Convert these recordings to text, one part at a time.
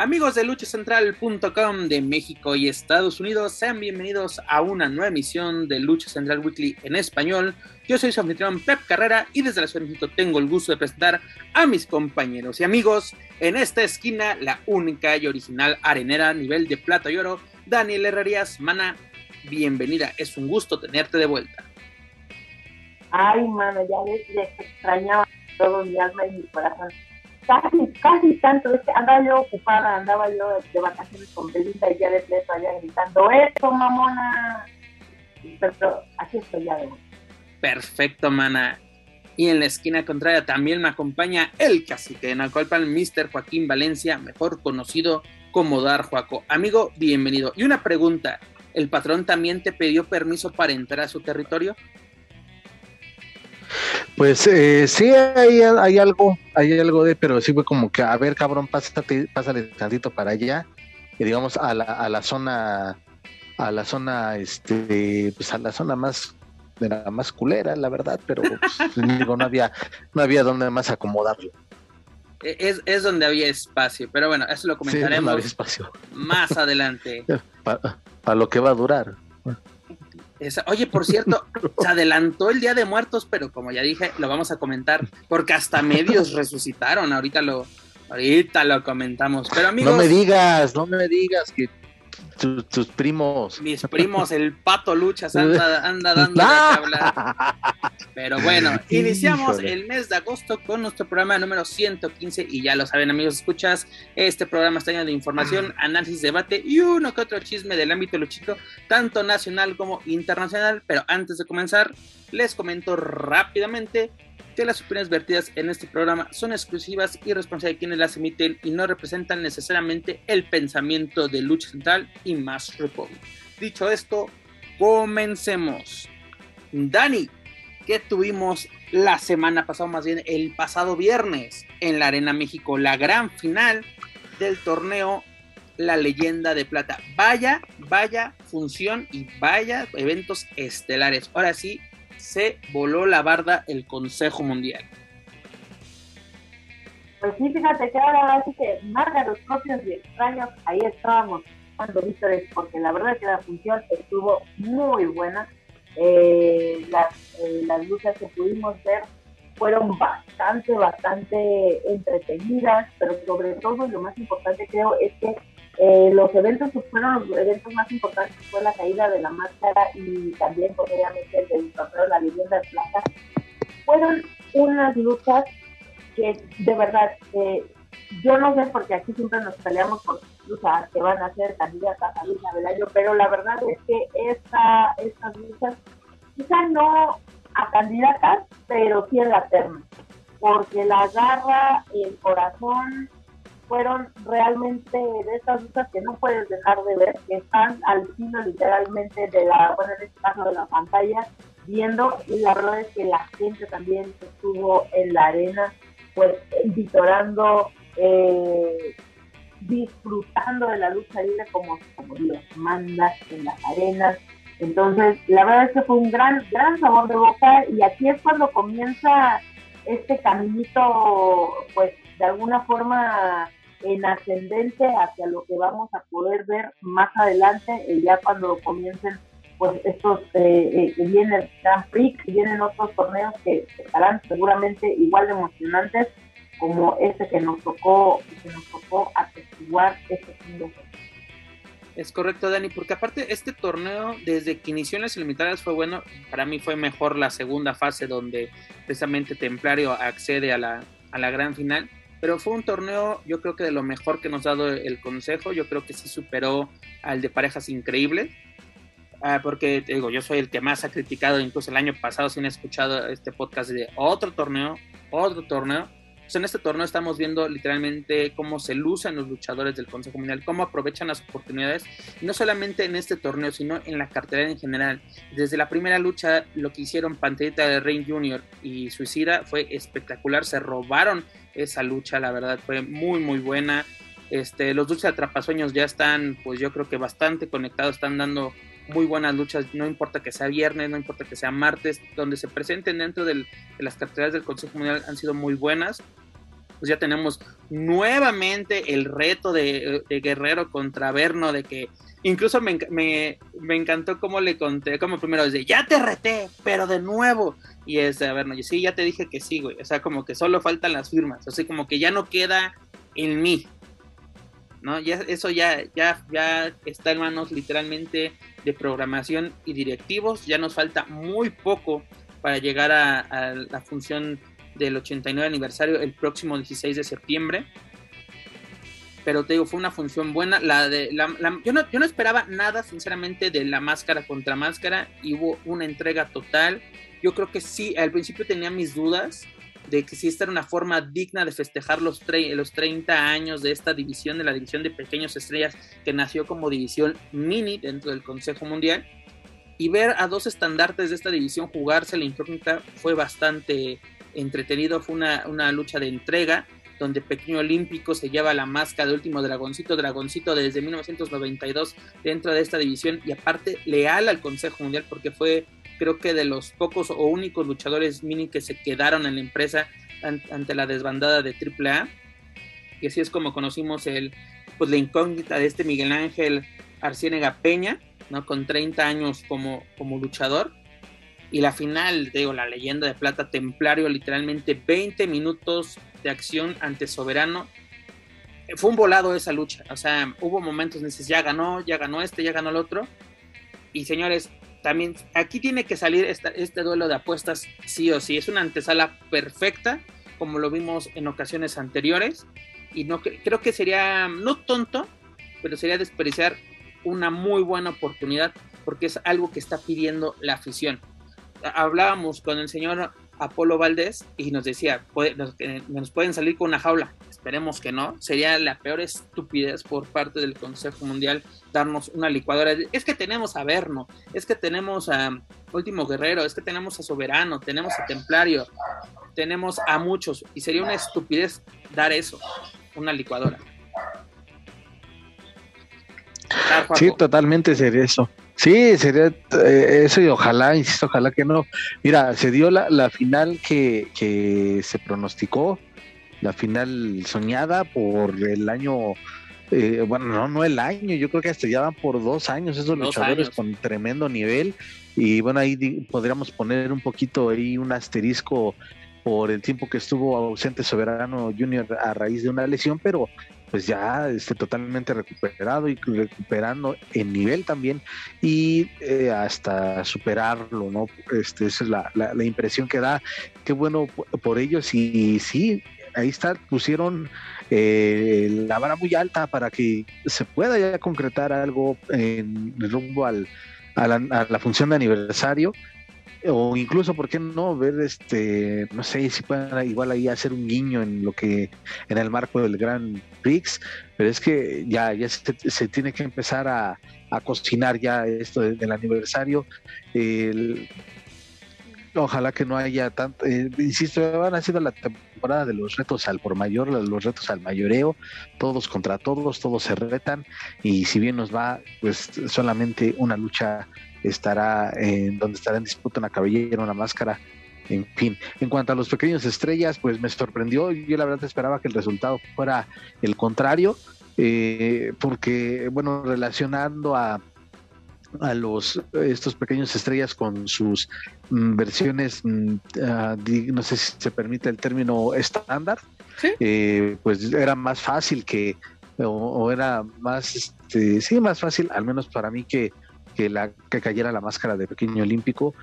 Amigos de luchacentral.com de México y Estados Unidos, sean bienvenidos a una nueva emisión de Lucha Central Weekly en español. Yo soy su anfitrión Pep Carrera y desde la Ciudad de México tengo el gusto de presentar a mis compañeros y amigos. En esta esquina, la única y original arenera nivel de plata y oro, Daniel Herrerías. Mana, bienvenida, es un gusto tenerte de vuelta. Ay, mano, ya les extrañaba todo mi alma y mi corazón casi, casi tanto, es que andaba yo ocupada, andaba yo de vacaciones con Belinda y ya de pleto allá gritando, ¡Eso, mamona! Pero aquí estoy ya de. Perfecto, mana. Y en la esquina contraria también me acompaña el cacique de Nacolpan, Mr. Joaquín Valencia, mejor conocido como Dar Juaco. Amigo, bienvenido. Y una pregunta, ¿el patrón también te pidió permiso para entrar a su territorio? Pues eh, sí, hay, hay, algo, hay algo de, pero sí fue como que, a ver, cabrón, pásate, pásale tantito para allá, y digamos a la, a la zona, a la zona, este, pues a la zona más, de la más culera, la verdad, pero pues, digo, no había, no había donde más acomodarlo. E, es, es donde había espacio, pero bueno, eso lo comentaremos más adelante. Para lo que va a durar oye, por cierto, se adelantó el Día de Muertos, pero como ya dije, lo vamos a comentar, porque hasta medios resucitaron. Ahorita lo, ahorita lo comentamos. Pero amigos. No me digas, no me digas que tus, primos. Mis primos, el pato luchas anda, anda dando de hablar. Pero bueno, iniciamos el mes de agosto con nuestro programa número 115 y ya lo saben amigos, escuchas, este programa está lleno de información, análisis, debate y uno que otro chisme del ámbito luchito, tanto nacional como internacional. Pero antes de comenzar, les comento rápidamente que las opiniones vertidas en este programa son exclusivas y responsables de quienes las emiten y no representan necesariamente el pensamiento de Lucha Central y Más Republic. Dicho esto, comencemos. Dani, ¿qué tuvimos la semana pasada, más bien el pasado viernes en la Arena México? La gran final del torneo La Leyenda de Plata. Vaya, vaya función y vaya eventos estelares. Ahora sí, se voló la barda el Consejo Mundial. Pues sí, fíjate que ahora sí que marca los propios y extraños, ahí estábamos cuando vítores, porque la verdad es que la función estuvo muy buena. Eh, las, eh, las luchas que pudimos ver fueron bastante, bastante entretenidas, pero sobre todo lo más importante creo es que eh, los eventos que fueron los eventos más importantes fue la caída de la máscara y también obviamente el del de la vivienda de plata. Fueron unas luchas que de verdad eh, yo no sé porque aquí siempre nos peleamos por luchas que van a ser candidatas a Lucha del año, pero la verdad es que esta, estas luchas quizá no a candidatas, pero sí en la terna, porque la garra, el corazón, fueron realmente de estas luchas que no puedes dejar de ver, que están al filo literalmente de la, bueno, en este caso de la pantalla, viendo, y la verdad es que la gente también estuvo en la arena, pues vitorando, eh, disfrutando de la lucha libre como, como Dios manda en las arenas. Entonces, la verdad es que fue un gran, gran sabor de boca y aquí es cuando comienza este caminito, pues de alguna forma en ascendente hacia lo que vamos a poder ver más adelante, eh, ya cuando comiencen pues estos, eh, eh, viene el Grand Prix, vienen otros torneos que estarán seguramente igual de emocionantes como este que nos tocó, que nos tocó atestiguar este fin Es correcto, Dani, porque aparte este torneo, desde que inició en las eliminatorias fue bueno, para mí fue mejor la segunda fase donde precisamente Templario accede a la, a la gran final pero fue un torneo, yo creo que de lo mejor que nos ha dado el consejo. Yo creo que sí superó al de parejas increíbles. Ah, porque digo, yo soy el que más ha criticado, incluso el año pasado, si han escuchado este podcast de otro torneo, otro torneo. Pues en este torneo estamos viendo literalmente cómo se lucen los luchadores del Consejo Mundial, cómo aprovechan las oportunidades, no solamente en este torneo, sino en la cartelera en general. Desde la primera lucha, lo que hicieron Panterita de Reign Jr. y Suicida fue espectacular, se robaron esa lucha, la verdad fue muy muy buena. Este, los dulces atrapasueños ya están, pues yo creo que bastante conectados, están dando muy buenas luchas, no importa que sea viernes, no importa que sea martes, donde se presenten dentro de las carteras del Consejo Mundial han sido muy buenas. Pues ya tenemos nuevamente el reto de, Guerrero contra Verno, de que incluso me, me, encantó cómo le conté, como primero desde, ya te reté, pero de nuevo. Y es de Verno, y sí, ya te dije que sí, güey. O sea, como que solo faltan las firmas, o como que ya no queda en mí. ¿No? Ya, eso ya, ya, ya está en manos literalmente de programación y directivos. Ya nos falta muy poco para llegar a, la función del 89 aniversario el próximo 16 de septiembre. Pero te digo, fue una función buena. La de, la, yo, no, yo no esperaba nada, sinceramente, de la máscara contra máscara. Y hubo una entrega total. Yo creo que sí, al principio tenía mis dudas de que si esta era una forma digna de festejar los, los 30 años de esta división, de la división de pequeños estrellas que nació como división mini dentro del Consejo Mundial. Y ver a dos estandartes de esta división jugarse la incógnita fue bastante entretenido, fue una, una lucha de entrega donde Pequeño Olímpico se lleva la máscara de último dragoncito, dragoncito desde 1992 dentro de esta división y aparte leal al Consejo Mundial porque fue creo que de los pocos o únicos luchadores mini que se quedaron en la empresa ante la desbandada de AAA. Y así es como conocimos el, pues, la incógnita de este Miguel Ángel Arciénega Peña, ¿no? con 30 años como, como luchador. Y la final, digo, la leyenda de plata templario, literalmente 20 minutos de acción ante Soberano. Fue un volado esa lucha, o sea, hubo momentos en que ya ganó, ya ganó este, ya ganó el otro. Y señores, también aquí tiene que salir este duelo de apuestas sí o sí. Es una antesala perfecta, como lo vimos en ocasiones anteriores. Y no creo que sería, no tonto, pero sería desperdiciar una muy buena oportunidad porque es algo que está pidiendo la afición. Hablábamos con el señor Apolo Valdés y nos decía, nos pueden salir con una jaula esperemos que no, sería la peor estupidez por parte del Consejo Mundial darnos una licuadora. Es que tenemos a Verno, es que tenemos a Último Guerrero, es que tenemos a Soberano, tenemos a Templario, tenemos a muchos, y sería una estupidez dar eso, una licuadora. Sí, totalmente sería eso. Sí, sería eh, eso y ojalá, insisto, ojalá que no. Mira, se dio la, la final que, que se pronosticó, la final soñada por el año, eh, bueno, no, no el año, yo creo que hasta ya van por dos años esos luchadores con tremendo nivel. Y bueno, ahí podríamos poner un poquito ahí un asterisco por el tiempo que estuvo ausente Soberano Junior a raíz de una lesión, pero pues ya esté totalmente recuperado y recuperando en nivel también y eh, hasta superarlo, ¿no? Este, esa es la, la, impresión que da. Qué bueno por ellos y sí, ahí está, pusieron eh, la vara muy alta para que se pueda ya concretar algo en rumbo al, a, la, función de aniversario o incluso, ¿por qué no ver este, no sé, si pueden igual ahí hacer un guiño en lo que, en el marco del Grand Prix, pero es que ya, ya se, tiene que empezar a, cocinar ya esto del aniversario. El, Ojalá que no haya tanto, eh, insisto, van sido la temporada de los retos al por mayor, los retos al mayoreo, todos contra todos, todos se retan y si bien nos va, pues solamente una lucha estará en donde estará en disputa una cabellera, una máscara, en fin. En cuanto a los pequeños estrellas, pues me sorprendió, yo la verdad esperaba que el resultado fuera el contrario, eh, porque bueno, relacionando a a los estos pequeños estrellas con sus mm, versiones, mm, ah, no sé si se permite el término estándar, eh, pues era más fácil que, o, era más, este, sí, más fácil, al menos para mí, que, que, la, que cayera la máscara de pequeño olímpico,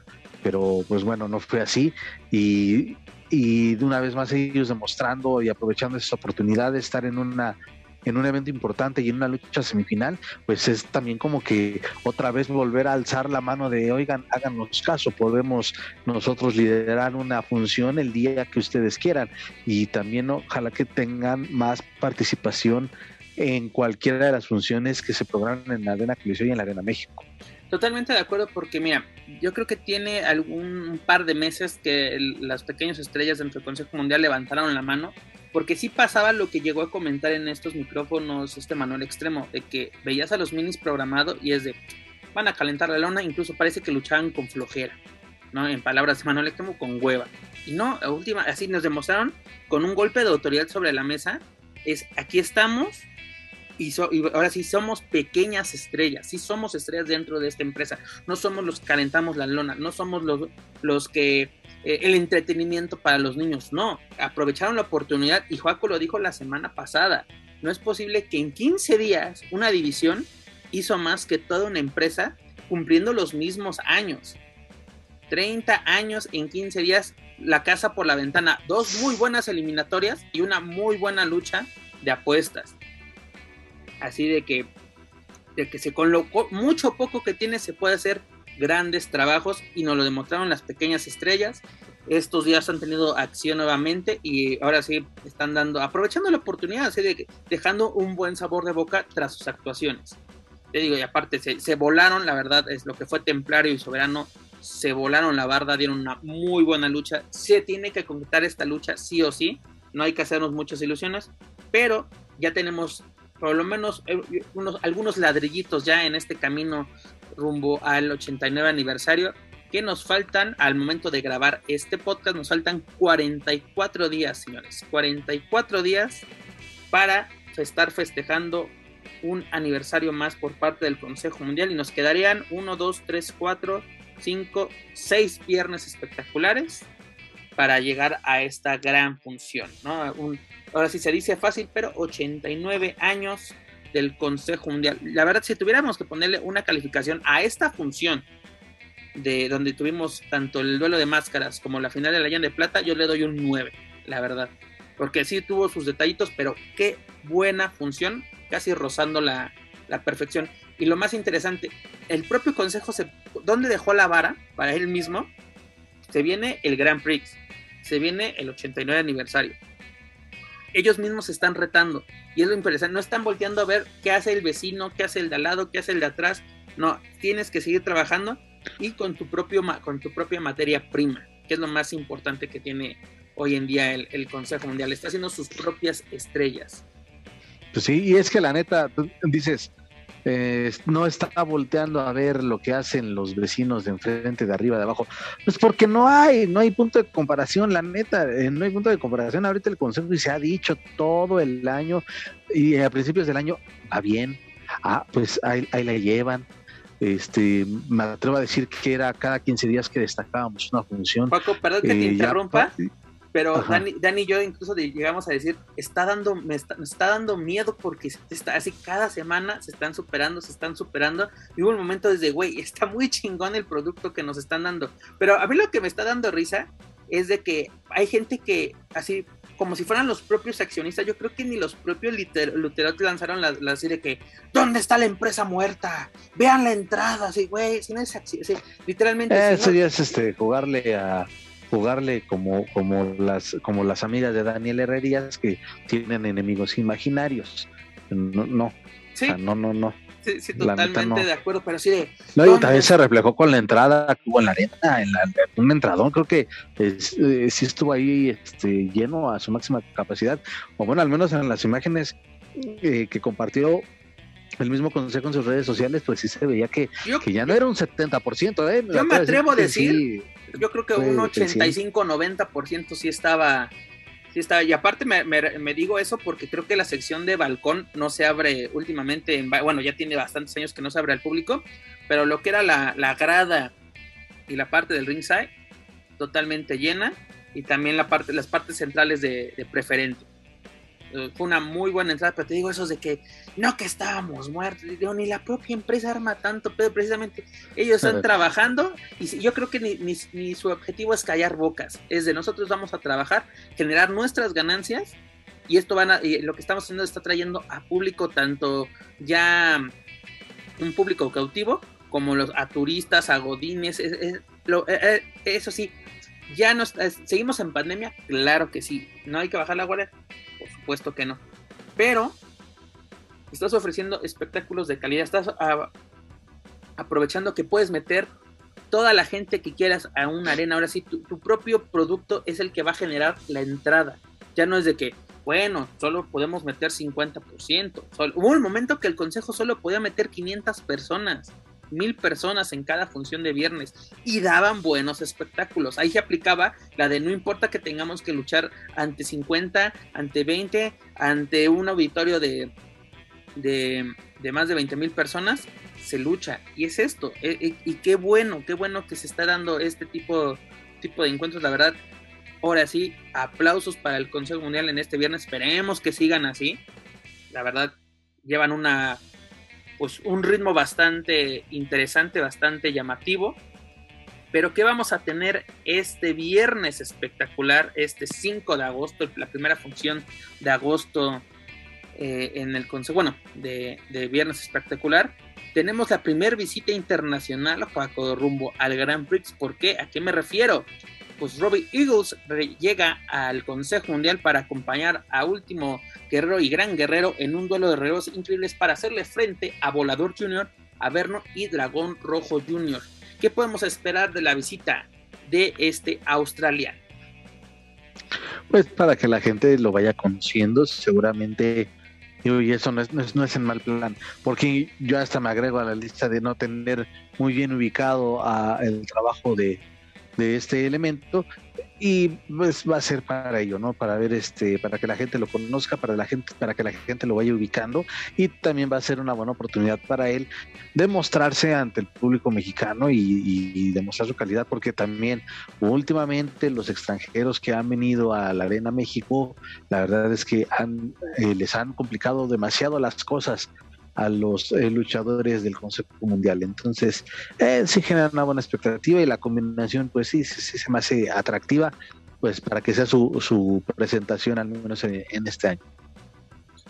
pero pues bueno, no fue así. Y, y de una vez más ellos demostrando y aprovechando esa oportunidad de estar en una en un evento importante y en una lucha semifinal, pues es también como que otra vez volver a alzar la mano de, oigan, háganos caso, podemos nosotros liderar una función el día que ustedes quieran y también ojalá que tengan más participación en cualquiera de las funciones que se programan en la Arena Coliseo y en la Arena México. Totalmente de acuerdo porque mira, yo creo que tiene algún par de meses que las pequeñas estrellas dentro del Consejo Mundial levantaron la mano porque sí pasaba lo que llegó a comentar en estos micrófonos este Manuel Extremo, de que veías a los minis programado y es de, van a calentar la lona, incluso parece que luchaban con flojera, ¿no? En palabras de Manuel Extremo, con hueva. Y no, a última, así nos demostraron con un golpe de autoridad sobre la mesa, es aquí estamos, y, ahora sí somos pequeñas estrellas, sí somos estrellas dentro de esta empresa, no somos los que calentamos la lona, no somos los, los que eh, el entretenimiento para los niños, no, aprovecharon la oportunidad y Joaco lo dijo la semana pasada, no es posible que en 15 días una división hizo más que toda una empresa cumpliendo los mismos años. 30 años en 15 días, la casa por la ventana, dos muy buenas eliminatorias y una muy buena lucha de apuestas. Así de que, de que se con lo mucho poco que tiene se puede hacer grandes trabajos y nos lo demostraron las pequeñas estrellas. Estos días han tenido acción nuevamente y ahora sí están dando, aprovechando la oportunidad, así de, dejando un buen sabor de boca tras sus actuaciones. Te digo, y aparte se, se volaron, la verdad es lo que fue Templario y Soberano, se volaron la barda, dieron una muy buena lucha. Se tiene que completar esta lucha sí o sí, no hay que hacernos muchas ilusiones, pero ya tenemos por lo menos eh, unos, algunos ladrillitos ya en este camino rumbo al 89 aniversario que nos faltan al momento de grabar este podcast, nos faltan 44 días, señores, 44 días para estar festejando un aniversario más por parte del Consejo Mundial y nos quedarían 1, 2, 3, 4, 5, 6 viernes espectaculares para llegar a esta gran función, ¿no? Ahora sí se dice fácil, pero 89 años del Consejo Mundial. La verdad, si tuviéramos que ponerle una calificación a esta función de donde tuvimos tanto el duelo de máscaras como la final de la Llana de Plata, yo le doy un 9, la verdad. Porque sí tuvo sus detallitos, pero qué buena función, casi rozando la, la perfección. Y lo más interesante, el propio Consejo, se, ¿dónde dejó la vara para él mismo? Se viene el Grand Prix, se viene el 89 aniversario ellos mismos se están retando. Y es lo interesante, no están volteando a ver qué hace el vecino, qué hace el de al lado, qué hace el de atrás. No, tienes que seguir trabajando y con tu, propio, con tu propia materia prima, que es lo más importante que tiene hoy en día el, el Consejo Mundial. Está haciendo sus propias estrellas. Pues sí, y es que la neta, dices, eh, no está volteando a ver lo que hacen los vecinos de enfrente, de arriba, de abajo. Pues porque no hay, no hay punto de comparación, la neta, eh, no hay punto de comparación. Ahorita el Consejo y se ha dicho todo el año y a principios del año va bien. Ah, pues ahí, ahí la llevan. Este, me atrevo a decir que era cada 15 días que destacábamos una función. Paco, perdón que te eh, interrumpa. Pero Dani, Dani, y yo incluso llegamos a decir, está dando, me está, dando miedo porque está, así cada semana se están superando, se están superando. Y hubo un momento desde, güey, está muy chingón el producto que nos están dando. Pero a mí lo que me está dando risa es de que hay gente que así como si fueran los propios accionistas, yo creo que ni los propios Luteros lanzaron la, la de que, ¿dónde está la empresa muerta? Vean la entrada, así, güey, si no es así, literalmente. Eso ya es este, jugarle a, jugarle como, como, las, como las amigas de Daniel Herrerías que tienen enemigos imaginarios. No, no. Sí. no, no, no. Sí, sí totalmente de acuerdo, pero sí de. No, y también se reflejó con la entrada que hubo en la arena, en la, un entradón, creo que eh, sí estuvo ahí este, lleno a su máxima capacidad, o bueno, al menos en las imágenes eh, que compartió el mismo consejo en sus redes sociales, pues sí se veía que, que ya no era un 70%. ¿eh? Yo me atrevo a decir, yo creo que un 85-90% sí estaba, sí estaba. Y aparte me, me, digo eso porque creo que la sección de balcón no se abre últimamente, bueno, ya tiene bastantes años que no se abre al público, pero lo que era la, la grada y la parte del ringside, totalmente llena, y también la parte, las partes centrales de, de preferente. Eh, fue una muy buena entrada, pero te digo eso de que no que estábamos muertos, ni la propia empresa arma tanto, pero precisamente ellos están trabajando y yo creo que ni, ni, su objetivo es callar bocas, es de nosotros vamos a trabajar, generar nuestras ganancias Y esto van a, lo que estamos haciendo está trayendo a público tanto ya un público cautivo como los a turistas, a godines, eh, eh, eso sí, ya nos seguimos en pandemia, claro que sí, no hay que bajar la guardia, supuesto que no, pero estás ofreciendo espectáculos de calidad, estás aprovechando que puedes meter toda la gente que quieras a una arena, ahora sí, tu, propio producto es el que va a generar la entrada, ya no es de que bueno, solo podemos meter 50%. hubo un momento que el consejo solo podía meter 500 personas, mil personas en cada función de viernes y daban buenos espectáculos. Ahí se aplicaba la de no importa que tengamos que luchar ante 50, ante 20, ante un auditorio de, de, más de 20 mil personas, se lucha. Y es esto. E, e, y qué bueno, qué bueno que se está dando este tipo, tipo de encuentros. La verdad, ahora sí, aplausos para el Consejo Mundial en este viernes. Esperemos que sigan así. La verdad, llevan una pues un ritmo bastante interesante, bastante llamativo. Pero ¿qué vamos a tener este viernes espectacular, este 5 de agosto, la primera función de agosto eh, en el Consejo, bueno, de, de, viernes espectacular? Tenemos la primera visita internacional, Juaco, rumbo al Grand Prix. ¿Por qué? ¿A qué me refiero? Pues Robbie Eagles llega al Consejo Mundial para acompañar a Último Guerrero y Gran Guerrero en un duelo de relevos increíbles para hacerle frente a Volador Jr., Averno y Dragón Rojo Jr. ¿Qué podemos esperar de la visita de este australiano? Pues para que la gente lo vaya conociendo, seguramente y eso no es, no es, en mal plan, porque yo hasta me agrego a la lista de no tener muy bien ubicado a el trabajo de, de este elemento y pues va a ser para ello, ¿no? Para ver este, para que la gente lo conozca, para la gente, para que la gente lo vaya ubicando y también va a ser una buena oportunidad para él de mostrarse ante el público mexicano y, demostrar su calidad, porque también últimamente los extranjeros que han venido a la Arena México, la verdad es que han, eh, les han complicado demasiado las cosas a los eh, luchadores del Consejo Mundial. Entonces, eh, sí genera una buena expectativa y la combinación, pues sí, sí, se me hace atractiva, pues para que sea su, su presentación al menos en, este año.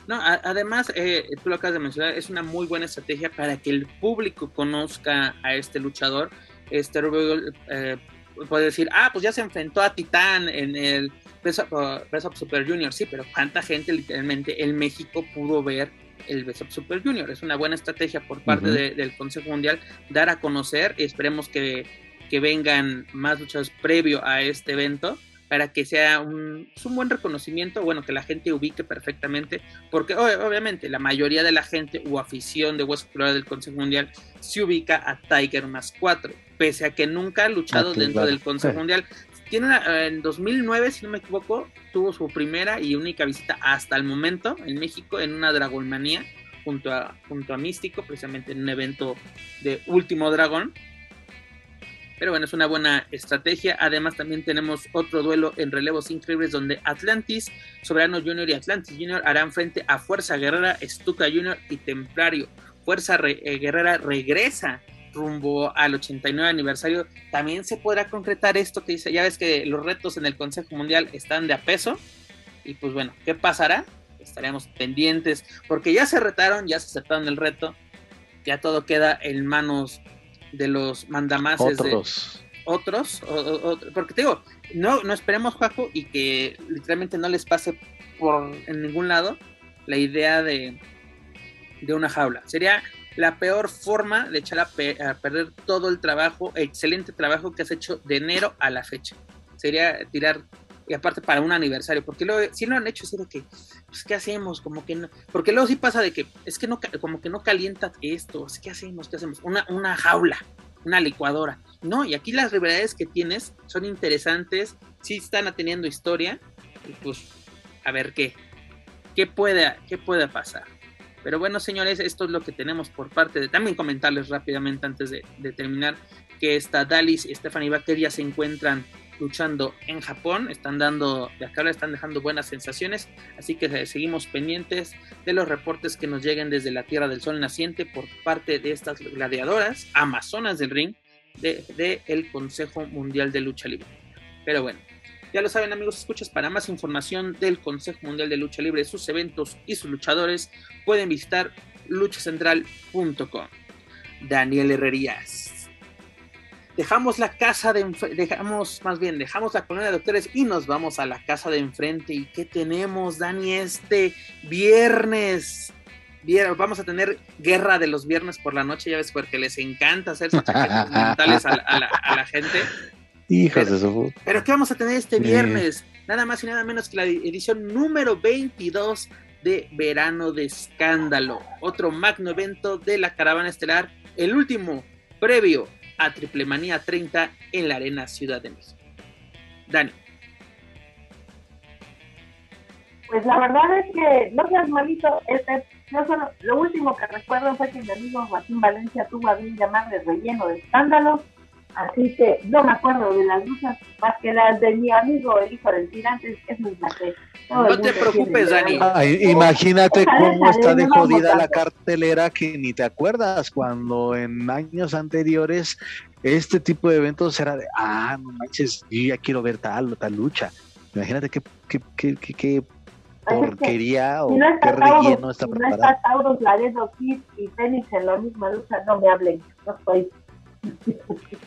No, además, eh, tú lo acabas de mencionar, es una muy buena estrategia para que el público conozca a este luchador. Este eh, puede decir, ah, pues ya se enfrentó a Titán en el Best Super Junior, sí, pero ¿cuánta gente literalmente en México pudo ver el Best Super Junior. Es una buena estrategia por parte del Consejo Mundial dar a conocer y esperemos que, vengan más luchas previo a este evento para que sea un, un, buen reconocimiento, bueno, que la gente ubique perfectamente, porque obviamente la mayoría de la gente o afición de Hueso Colorado del Consejo Mundial se ubica a Tiger más 4, pese a que nunca ha luchado ah, dentro del Consejo Mundial. Tiene en 2009, si no me equivoco, tuvo su primera y única visita hasta el momento en México en una Dragonmanía junto a, junto a Místico, precisamente en un evento de Último Dragón. Pero bueno, es una buena estrategia. Además, también tenemos otro duelo en relevos increíbles donde Atlantis, Soberano Junior y Atlantis Junior harán frente a Fuerza Guerrera, Stuka Junior y Templario. Fuerza eh, Guerrera regresa rumbo al 89 aniversario, también se podrá concretar esto que dice, ya ves que los retos en el Consejo Mundial están de a peso, y pues bueno, ¿qué pasará? Estaremos pendientes, porque ya se retaron, ya se aceptaron el reto, ya todo queda en manos de los mandamases otros. de otros, porque te digo, no, no esperemos, Juaco, y que literalmente no les pase por en ningún lado la idea de, de una jaula. Sería la peor forma de echar a, perder todo el trabajo, excelente trabajo que has hecho de enero a la fecha. Sería tirar, y aparte para un aniversario, porque luego, si lo han hecho, es de que, pues, ¿qué hacemos? Como que no, porque luego sí pasa de que, es que no, como que no calienta esto, ¿qué hacemos? ¿Qué hacemos? Una, una jaula, una licuadora. No, y aquí las rivalidades que tienes son interesantes, sí están teniendo historia, y pues, a ver qué, qué puede, qué puede pasar. Pero bueno, señores, esto es lo que tenemos por parte de. También comentarles rápidamente antes de, terminar que esta Dalis y Stephanie Baker ya se encuentran luchando en Japón, están dando, de acá están dejando buenas sensaciones, así que seguimos pendientes de los reportes que nos lleguen desde la Tierra del Sol naciente por parte de estas gladiadoras, amazonas del ring, del de, el Consejo Mundial de Lucha Libre. Pero bueno, Ya lo saben amigos, escuchas, para más información del Consejo Mundial de Lucha Libre, sus eventos y sus luchadores, pueden visitar luchacentral.com. Daniel Herrerías. Dejamos la casa de dejamos más bien dejamos la colonia de doctores y nos vamos a la casa de enfrente. Y qué tenemos Dani este viernes vamos a tener guerra de los viernes por la noche ya ves porque les encanta hacer sus mentales a, la, gente Hijas de su... pero qué vamos a tener este viernes nada más y nada menos que la edición número 22 de Verano de Escándalo. Otro magno evento de la caravana estelar el último previo a Triple Manía 30 en la Arena Ciudad de México. Dani. Pues la verdad es que no seas malito, este, yo solo, lo último que recuerdo fue que mi amigo Joaquín Valencia tuvo a bien llamarle relleno de escándalo, así que no me acuerdo de las luchas más que las de mi amigo el hijo del tirante, es mi no te preocupes, Dani. imagínate cómo está de jodida la cartelera que ni te acuerdas cuando en años anteriores este tipo de eventos era de, ah, no manches, yo ya quiero ver tal o tal lucha. Imagínate qué, qué, qué, qué, porquería o qué relleno está preparado. No está Taurus, Laredo, Kid y Fénix en la misma lucha, no me hablen, no estoy.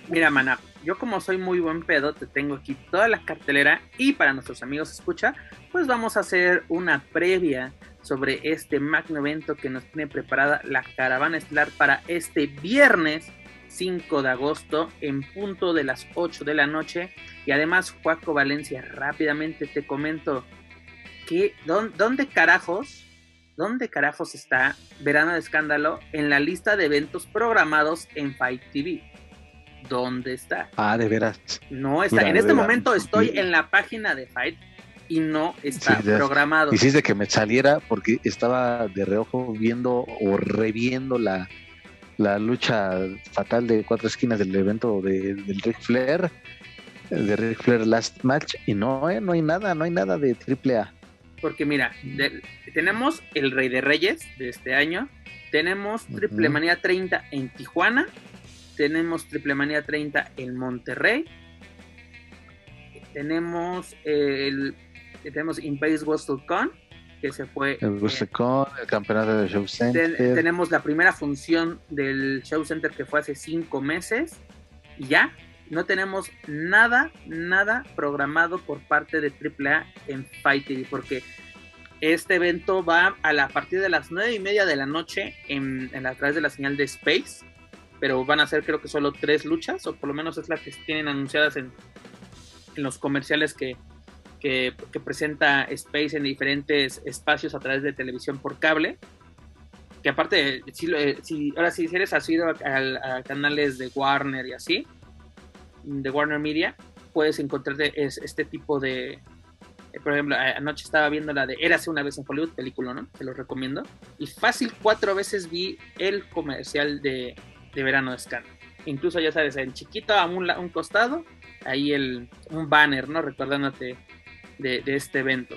Mira, Mana, yo como soy muy buen pedo, te tengo aquí toda la cartelera y para nuestros amigos escucha, pues vamos a hacer una previa sobre este magno evento que nos tiene preparada la caravana estelar para este viernes 5 de agosto en punto de las 8 de la noche. Y además, Juaco Valencia, rápidamente te comento que dónde carajos, dónde carajos está Verano de Escándalo en la lista de eventos programados en Fight TV. ¿Dónde está? Ah, de veras. No está. en este momento estoy en la página de Fight y no está programado. Hiciste que me saliera porque estaba de reojo viendo o reviendo la, la lucha fatal de cuatro esquinas del evento de, del Ric Flair, de Ric Flair Last Match, y no, eh, no hay nada, no hay nada de triple A. Porque mira, tenemos el Rey de Reyes de este año, tenemos Triple Manía 30 en Tijuana, tenemos Triple Manía 30 en Monterrey, tenemos el tenemos Impace Con que se fue el Con el campeonato del Show Center. tenemos la primera función del Show Center que fue hace cinco meses y ya no tenemos nada nada programado por parte de AAA en Fight TV porque este evento va a, la, partir de las nueve y media de la noche en, a través de la señal de Space pero van a ser creo que solo tres luchas, o por lo menos es la que tienen anunciadas en, en los comerciales que, que, presenta Space en diferentes espacios a través de televisión por cable. Que aparte, si, si ahora si eres asido a, a, canales de Warner y así, de Warner Media, puedes encontrarte este tipo de, eh, por ejemplo, anoche estaba viendo la de Érase una vez en Hollywood, película, ¿no? Te lo recomiendo. Y fácil cuatro veces vi el comercial de, de verano de Scan. Incluso ya sabes, en chiquito a un, un costado, ahí el, un banner, ¿no? Recordándote de, de, este evento.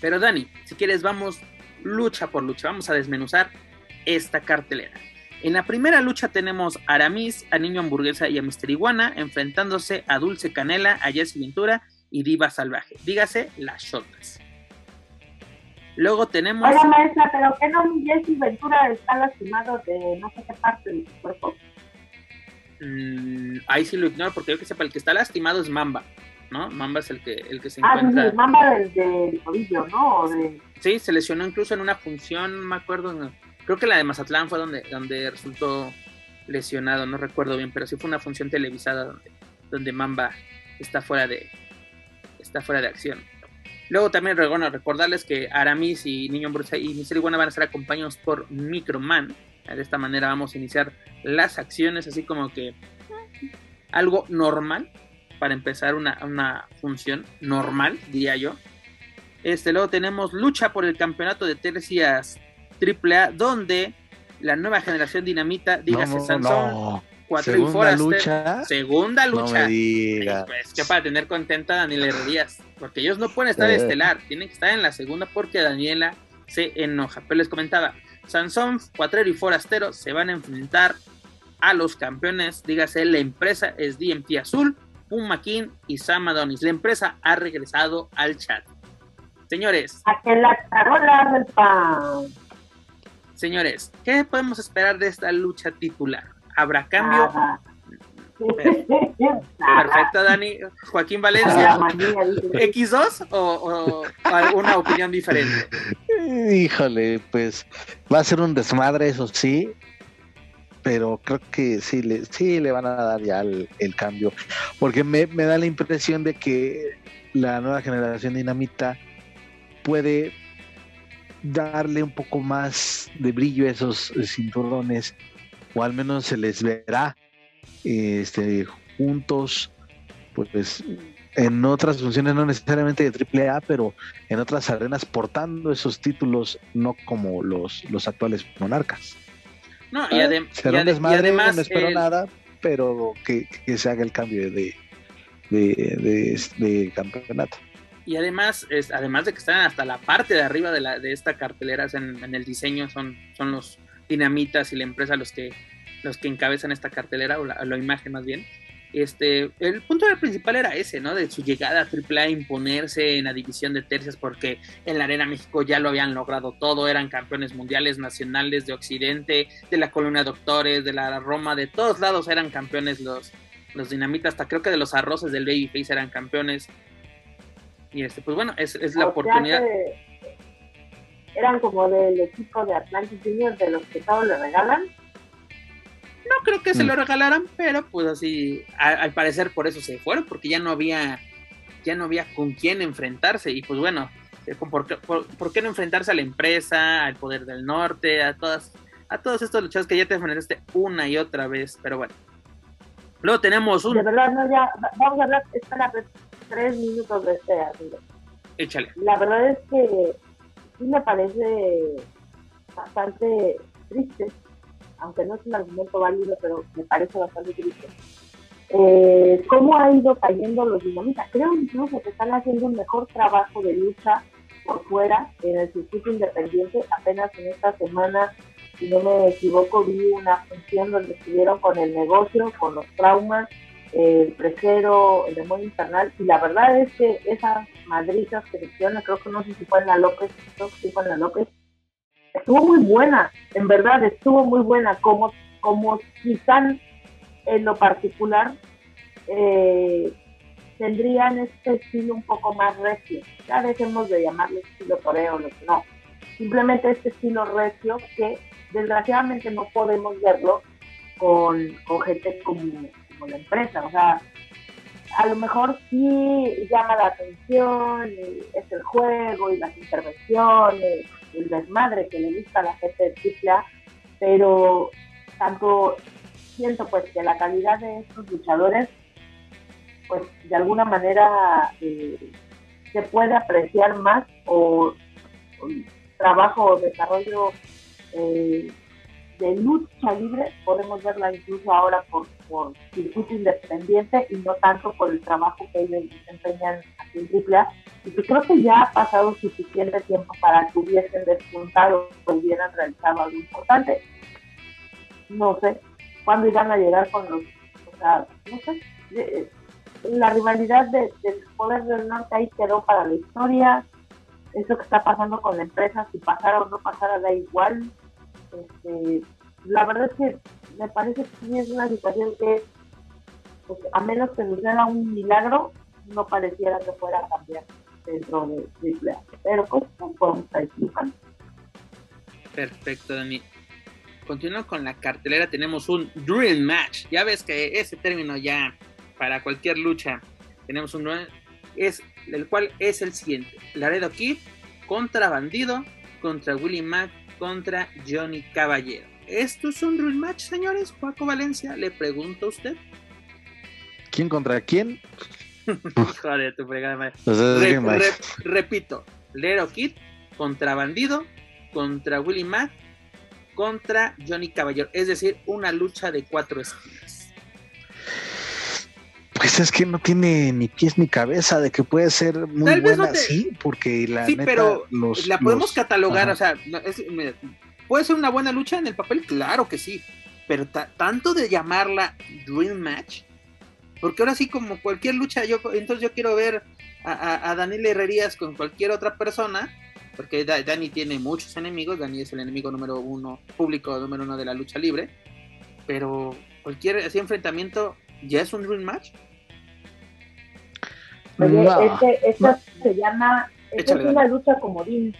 Pero Dani, si quieres vamos lucha por lucha, vamos a desmenuzar esta cartelera. En la primera lucha tenemos a Aramis, a Niño Hamburguesa y a Mister Iguana enfrentándose a Dulce Canela, a Jesse Ventura y Diva Salvaje. Dígase las shotas. Luego tenemos. Oiga, maestra, pero que no Jesse Ventura está lastimado de no sé qué parte de su cuerpo. Mm, ahí sí lo ignoro porque yo que sepa, el que está lastimado es Mamba, ¿no? Mamba es el que, el que se ah, encuentra. Sí, Mamba del, del tobillo, ¿no? Sí, se lesionó incluso en una función, me acuerdo, creo que la de Mazatlán fue donde, donde resultó lesionado, no recuerdo bien, pero sí fue una función televisada donde, Mamba está fuera de está fuera de acción. Luego también bueno, recordarles que Aramis y Niño Bruce y Mister Iguana van a ser acompañados por Microman. De esta manera vamos a iniciar las acciones, así como que algo normal para empezar una, una función normal, diría yo. Este, luego tenemos lucha por el campeonato de tercias AAA, donde la nueva generación dinamita, dígase Sansón, segunda lucha. Segunda lucha. No me pues, que para tener contenta a Daniela Herrerías. Porque ellos no pueden estar eh. estelar, tienen que estar en la segunda porque Daniela se enoja. Pero les comentaba, Sansón, Cuatrero y Forastero se van a enfrentar a los campeones. Dígase, la empresa es DMT Azul Puma King y Sam Adonis. La empresa ha regresado al chat. Señores. A que la del pan. Señores, ¿qué podemos esperar de esta lucha titular? ¿Habrá cambio? Perfecto, Dani. Joaquín Valencia, ¿X2 o, o, alguna opinión diferente? Híjole, pues va a ser un desmadre, eso sí, pero creo que sí le, sí le van a dar ya el, cambio, porque me, me, da la impresión de que la nueva generación dinamita puede darle un poco más de brillo a esos cinturones, o al menos se les verá este, juntos, pues en otras funciones, no necesariamente de AAA, pero en otras arenas portando esos títulos, no como los, los actuales monarcas. No, y, además no espero nada, pero que, se haga el cambio de, de, campeonato. Y además, es, además de que están hasta la parte de arriba de, la, de esta cartelera, en, el diseño, son, son los dinamitas y la empresa los que los que encabezan esta cartelera, o la, imagen más bien. Este, el punto principal era ese, ¿no? De su llegada a AAA, imponerse en la división de tercias, porque en la Arena México ya lo habían logrado todo, eran campeones mundiales, nacionales, de Occidente, de la Colonia Doctores, de la Roma, de todos lados eran campeones los, los dinamitas, hasta creo que de los arroces del Babyface eran campeones. Y este, pues bueno, es, es la oportunidad. eran como del equipo de Atlantic Juniors de los que todos le regalan. No creo que se lo mm. regalaran, pero pues así, al parecer por eso se fueron, porque ya no había, ya no había con quién enfrentarse. Y pues bueno, eh, ¿por qué, por, qué no enfrentarse a la empresa, al poder del norte, a todas, a todos estos luchadores que ya te enfrentaste una y otra vez? Pero bueno. Luego tenemos un. De verdad, no, ya, vamos a hablar, espera, tres minutos de este Échale. La verdad es que sí me parece bastante triste aunque no es un argumento válido, pero me parece bastante triste. Eh, ¿Cómo ha ido cayendo los dinamitas? Creo incluso que están haciendo un mejor trabajo de lucha por fuera en el circuito independiente. Apenas en esta semana, si no me equivoco, vi una función donde estuvieron con el negocio, con los traumas, el presero, el demonio infernal. Y la verdad es que esas madrizas que seleccionan, creo que no sé si fue en la López, creo que sí fue en la López, estuvo muy buena, en verdad estuvo muy buena, como, como quizá en lo particular eh, tendrían este estilo un poco más recio. Ya dejemos de llamarle estilo toreo, no. Simplemente este estilo recio que desgraciadamente no podemos verlo con, con gente como, como la empresa. O sea, a lo mejor sí llama la atención, es el juego y las intervenciones el desmadre que le gusta a la gente de AAA, pero tanto siento pues que la calidad de estos luchadores pues de alguna manera eh, se puede apreciar más o, trabajo o desarrollo eh, de lucha libre podemos verla incluso ahora por, por circuito independiente y no tanto por el trabajo que ellos desempeñan aquí en AAA y creo que ya ha pasado suficiente tiempo para que hubiesen despuntado o hubieran realizado algo importante. No sé cuándo irán a llegar con los, o sea, no sé, la rivalidad del poder del norte ahí quedó para la historia, eso que está pasando con la empresa, si pasara o no pasara da igual, este, la verdad es que me parece que es una situación que, pues, a menos que suceda un milagro, no pareciera que fuera a cambiar dentro de AAA. Pero pues no podemos estar Perfecto, Dani. Continuando con la cartelera, tenemos un Dream Match. Ya ves que ese término ya para cualquier lucha tenemos un es el cual es el siguiente: Laredo Kid contra Bandido, contra Willy Mac, contra Johnny Caballero. ¿Esto es un Match, señores? Juaco Valencia, le pregunto a usted. ¿Quién contra quién? Joder, tu fregada repito, Lero Kid contra Bandido, contra Willy Mac, contra Johnny Caballero. Es decir, una lucha de cuatro esquinas. Pues es que no tiene ni pies ni cabeza de que puede ser muy buena, sí, porque la sí, pero la podemos catalogar, o sea, puede ser una buena lucha en el papel, claro que sí, pero tanto de llamarla Dream Match, Porque ahora sí, como cualquier lucha, yo entonces yo quiero ver a, a, Daniel Herrerías con cualquier otra persona, porque Dani tiene muchos enemigos, Dani es el enemigo número uno, público número uno de la lucha libre, pero cualquier así enfrentamiento ya es un dream match. Oye, este, esta se llama, esta es una lucha comodín,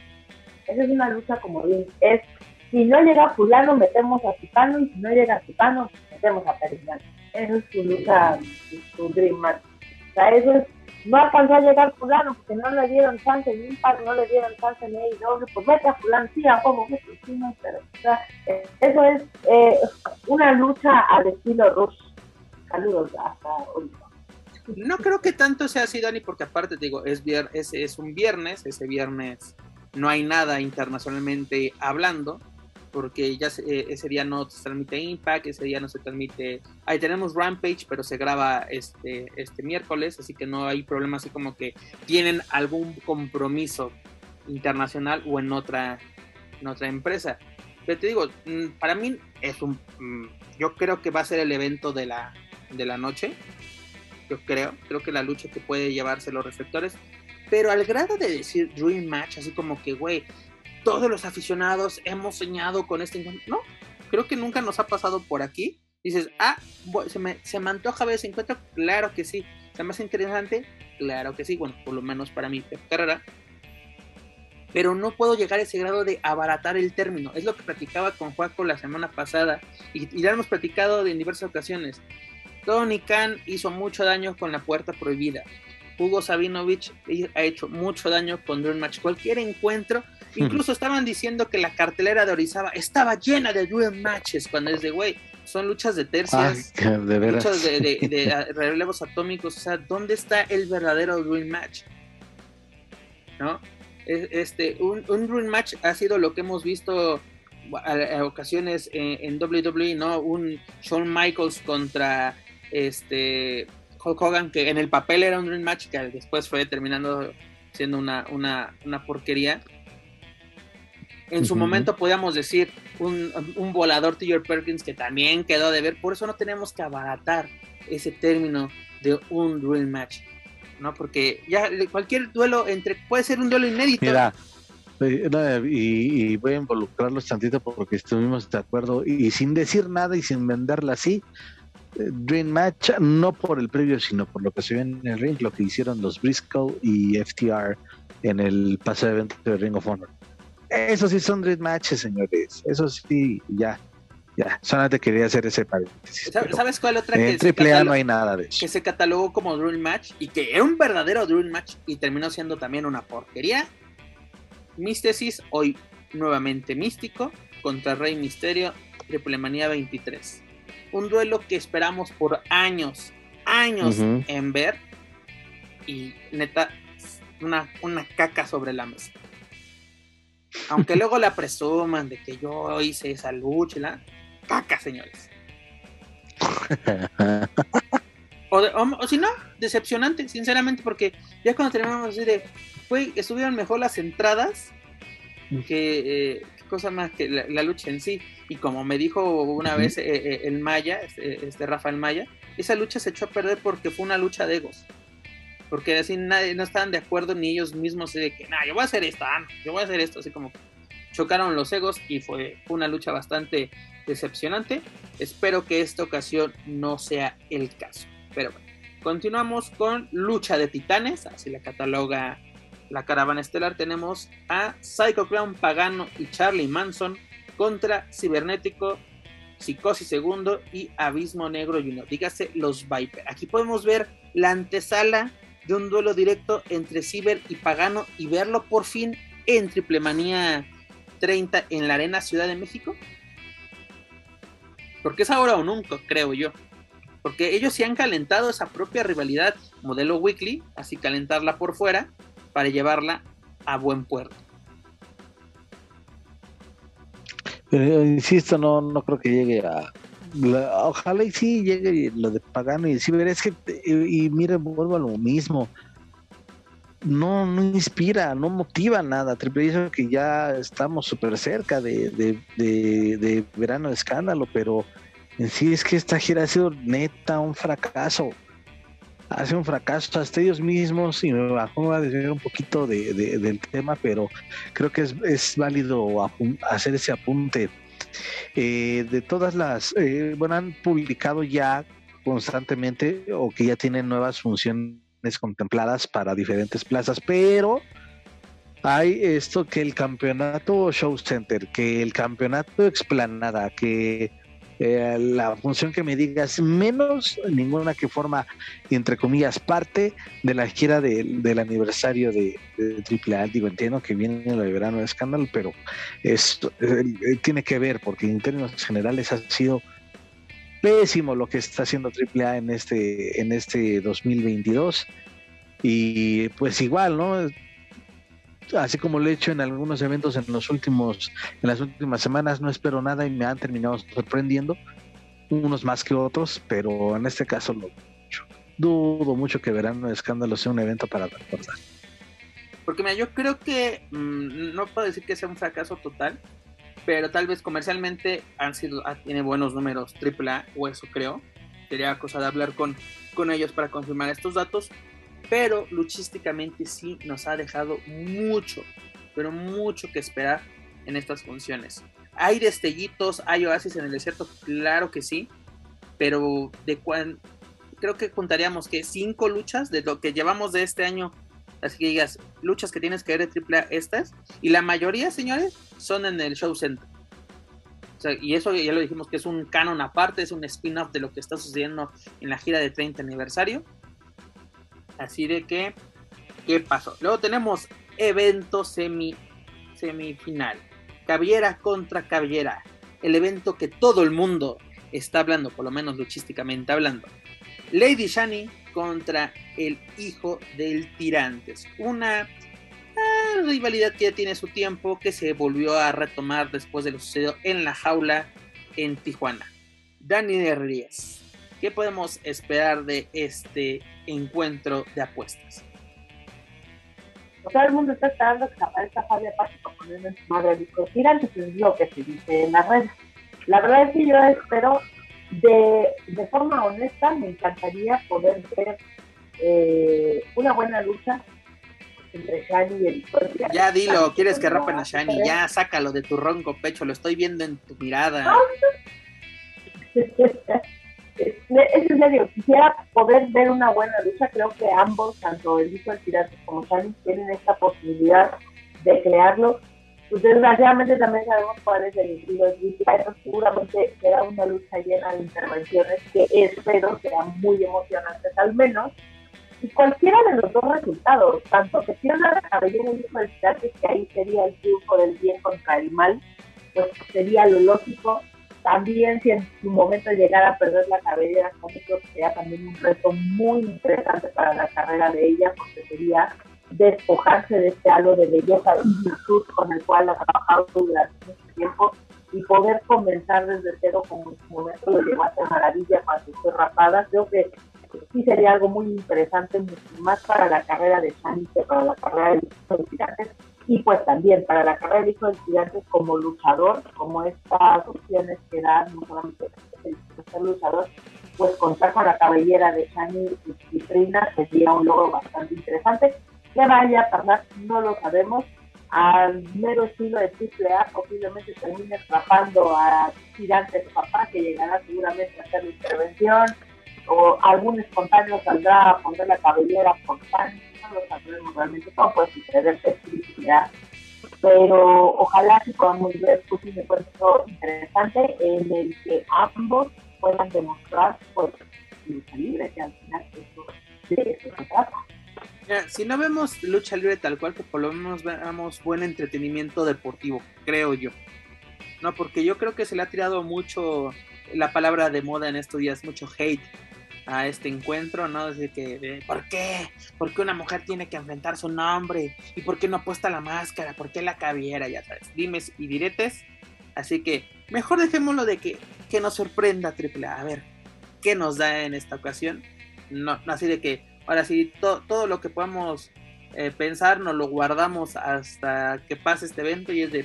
esa es una lucha comodín, es si no llega fulano metemos a Titano y si no llega Titano metemos a Perignan. Eso es su lucha, su dream match. O sea, eso es no alcanzó a llegar fulano porque no le dieron chance en Impact, no le dieron chance en AEW, pues vete a fulano, sí, a juego, sí, no, pero o sea, eso es eh, una lucha al estilo Rush. Saludos hasta ahorita. No creo que tanto sea así, Dani, porque aparte te digo, es, es, un viernes, ese viernes no hay nada internacionalmente hablando, porque ya eh, ese día no se transmite Impact, ese día no se transmite, ahí tenemos Rampage, pero se graba este, este miércoles, así que no hay problema así como que tienen algún compromiso internacional o en otra, otra empresa. Pero te digo, mm, para mí es un, mm, yo creo que va a ser el evento de la, de la noche, yo creo, creo que la lucha que puede llevarse los reflectores, pero al grado de decir Dream Match, así como que, güey, todos los aficionados hemos soñado con este No, creo que nunca nos ha pasado por aquí. Dices, ah, se me, se me antoja ver ese encuentro. Claro que sí. ¿Se más interesante? Claro que sí. Bueno, por lo menos para mi carrera. Pero no puedo llegar a ese grado de abaratar el término. Es lo que platicaba con Juaco la semana pasada. Y, y ya hemos platicado en diversas ocasiones. Tony Khan hizo mucho daño con la puerta prohibida. Hugo Sabinovich ha hecho mucho daño con Dream Match. Cualquier encuentro Incluso estaban diciendo que la cartelera de Orizaba estaba llena de dream matches, cuando es de, güey, son luchas de tercias, luchas de, relevos atómicos, o sea, ¿dónde está el verdadero dream match? ¿No? Este, un, un dream match ha sido lo que hemos visto a, ocasiones en, WWE, ¿no? Un Shawn Michaels contra este Hulk Hogan, que en el papel era un dream match, que después fue terminando siendo una, una, una porquería. En su momento podíamos decir un, volador T.J. Perkins que también quedó de ver, por eso no tenemos que abaratar ese término de un dream match, ¿no? Porque ya cualquier duelo entre puede ser un duelo inédito. Mira, eh, y, voy a involucrarlos tantito porque estuvimos de acuerdo y, sin decir nada y sin venderla así. Dream Match, no por el previo, sino por lo que se ve en el ring, lo que hicieron los Briscoe y FTR en el pasado evento de Ring of Honor. Eso sí son dream matches, señores. Eso sí, ya. Ya, solamente quería hacer ese paréntesis. ¿Sabes cuál otra que en triple A no hay nada de eso. Que se catalogó como Dream Match y que era un verdadero Dream Match y terminó siendo también una porquería. Místesis, hoy nuevamente místico, contra Rey Misterio, Triple Manía 23. Un duelo que esperamos por años, años en ver. Y neta, una, una caca sobre la mesa. Aunque luego la presuman de que yo hice esa lucha, la caca, señores. o, si no, decepcionante, sinceramente, porque ya cuando terminamos así de, fue, estuvieron mejor las entradas que, eh, cosa más que la, lucha en sí. Y como me dijo una vez eh, eh, el Maya, este, este Rafael Maya, esa lucha se echó a perder porque fue una lucha de egos porque así nadie, no estaban de acuerdo ni ellos mismos de que, nah, yo voy a hacer esto, ah, yo voy a hacer esto, así como chocaron los egos y fue una lucha bastante decepcionante. Espero que esta ocasión no sea el caso. Pero bueno, continuamos con Lucha de Titanes, así la cataloga la caravana estelar. Tenemos a Psycho Clown Pagano y Charlie Manson contra Cibernético, Psicosis Segundo y Abismo Negro Junior. Dígase los Viper. Aquí podemos ver la antesala de un duelo directo entre Ciber y Pagano y verlo por fin en Triple Manía 30 en la Arena Ciudad de México? Porque es ahora o nunca, creo yo. Porque ellos se han calentado esa propia rivalidad modelo weekly, así calentarla por fuera para llevarla a buen puerto. Pero, insisto, no, no creo que llegue a, ojalá y sí llegue lo de Pagano y Ciber, es que, y, miren, vuelvo a lo mismo. No, no inspira, no motiva nada. Triple dice que ya estamos súper cerca de, de, verano de escándalo, pero en sí es que esta gira ha sido neta un fracaso. Ha sido un fracaso hasta ellos mismos y me bajó a decir un poquito de, del tema, pero creo que es, es válido hacer ese apunte. Eh, de todas las, eh, bueno, han publicado ya constantemente o que ya tienen nuevas funciones contempladas para diferentes plazas, pero hay esto que el campeonato Show Center, que el campeonato Explanada, que eh, la función que me digas menos ninguna que forma, entre comillas, parte de la gira del aniversario de, de AAA. Digo, entiendo que viene lo de verano de escándalo, pero esto tiene que ver, porque en términos generales ha sido pésimo lo que está haciendo AAA en este, en este 2022. Y pues igual, ¿no? Así como lo he hecho en algunos eventos en los últimos, en las últimas semanas, no espero nada y me han terminado sorprendiendo, unos más que otros, pero en este caso lo dudo mucho que Verano de Escándalo sea un evento para recordar. Porque mira, yo creo que mm, no puedo decir que sea un fracaso total, pero tal vez comercialmente han sido, ah, tiene buenos números AAA, o eso creo. Sería cosa de hablar con, con ellos para confirmar estos datos, pero luchísticamente sí nos ha dejado mucho, pero mucho que esperar en estas funciones. ¿Hay destellitos, hay oasis en el desierto? Claro que sí, pero de cuán, creo que contaríamos que cinco luchas de lo que llevamos de este año, así que digas, luchas que tienes que ver de AAA estas, y la mayoría, señores, son en el Show Center. y eso ya lo dijimos que es un canon aparte, es un spin-off de lo que está sucediendo en la gira de 30 aniversario. Así de que, ¿qué pasó? Luego tenemos evento semi, semifinal. Cabellera contra Cabellera. El evento que todo el mundo está hablando, por lo menos luchísticamente hablando. Lady Shani contra el hijo del Tirantes. Una ah, rivalidad que ya tiene su tiempo, que se volvió a retomar después de lo sucedido en la jaula en Tijuana. Dani de Ries. ¿Qué podemos esperar de este encuentro de apuestas? todo el mundo está esperando que aparezca Fabio Paz para ponerle su madre disco tirantes, es lo que se dice en la red. La verdad es que yo espero, de, de forma honesta, me encantaría poder ver eh, una buena lucha entre Shani y el Ya dilo, quieres que rompen a Shani, ya sácalo de tu ronco pecho, lo estoy viendo en tu mirada. es en serio, quisiera poder ver una buena lucha. Creo que ambos, tanto el hijo del pirata como Shani, tienen esta posibilidad de crearlo. Pues desgraciadamente también sabemos cuál es el estilo de seguramente será una lucha llena de intervenciones que espero sean muy emocionantes al menos. Y cualquiera de los dos resultados, tanto que pierda la cabellera el hijo del pirata, que ahí sería el triunfo del bien contra el mal, pues sería lo lógico también si en su momento llegara a perder la cabellera, creo que sería también un reto muy interesante para la carrera de ella, porque sería despojarse de este halo de belleza y virtud con el cual ha trabajado durante mucho tiempo y poder comenzar desde cero como en su momento lo llevó a maravilla cuando fue rapada. Creo que sí sería algo muy interesante, mucho más para la carrera de Shani que para la carrera de los y pues también para la carrera de hijo de estudiantes como luchador, como estas opciones que dan no solamente el ser luchador, pues contar con la cabellera de Shani y Trina sería un logro bastante interesante. Que vaya a pasar, no lo sabemos. Al mero estilo de Triple A, posiblemente termine atrapando a Tirante su papá, que llegará seguramente a hacer la intervención, o algún espontáneo saldrá a poner la cabellera por No lo sabemos realmente cómo puede suceder flexibilidad, pero ojalá que podamos ver un encuentro interesante en el que ambos puedan demostrar lucha libre, que al final eso, de eso se trata. si no vemos lucha libre tal cual, que por lo menos veamos buen entretenimiento deportivo, creo yo. No, porque yo creo que se le ha tirado mucho la palabra de moda en estos días, mucho hate a este encuentro, ¿no? Desde que, ¿por qué? ¿Por qué una mujer tiene que enfrentar su nombre? ¿Y por qué no apuesta la máscara? ¿Por qué la cabiera? Ya sabes, dimes y diretes. Así que mejor dejémoslo de que, que nos sorprenda AAA. A ver, ¿qué nos da en esta ocasión? No, así de que, ahora sí, todo lo que podamos eh, pensar nos lo guardamos hasta que pase este evento y es de,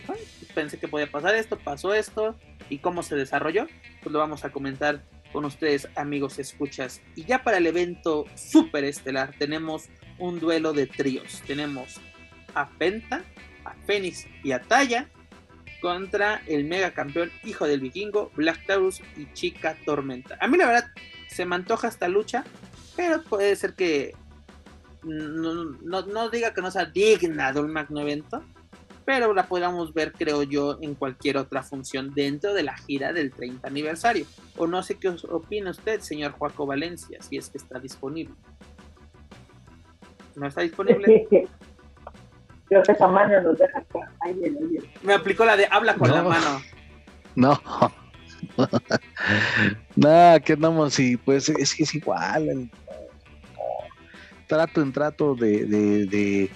pensé que podía pasar esto, pasó esto y cómo se desarrolló, pues lo vamos a comentar con ustedes, amigos escuchas. Y ya para el evento super estelar tenemos un duelo de tríos. Tenemos a Penta, a Fénix y a Taya contra el mega campeón hijo del vikingo, Black Taurus y Chica Tormenta. A mí la verdad se me antoja esta lucha, pero puede ser que no, diga que no sea digna de un magno evento, pero la podamos ver, creo yo, en cualquier otra función dentro de la gira del 30 aniversario. O no sé qué opina usted, señor Juaco Valencia, si es que está disponible. ¿No está disponible? Creo que esa mano nos deja Me aplicó la de habla con la mano. No. Nada, que andamos y pues es que es igual. Trato en trato de, de,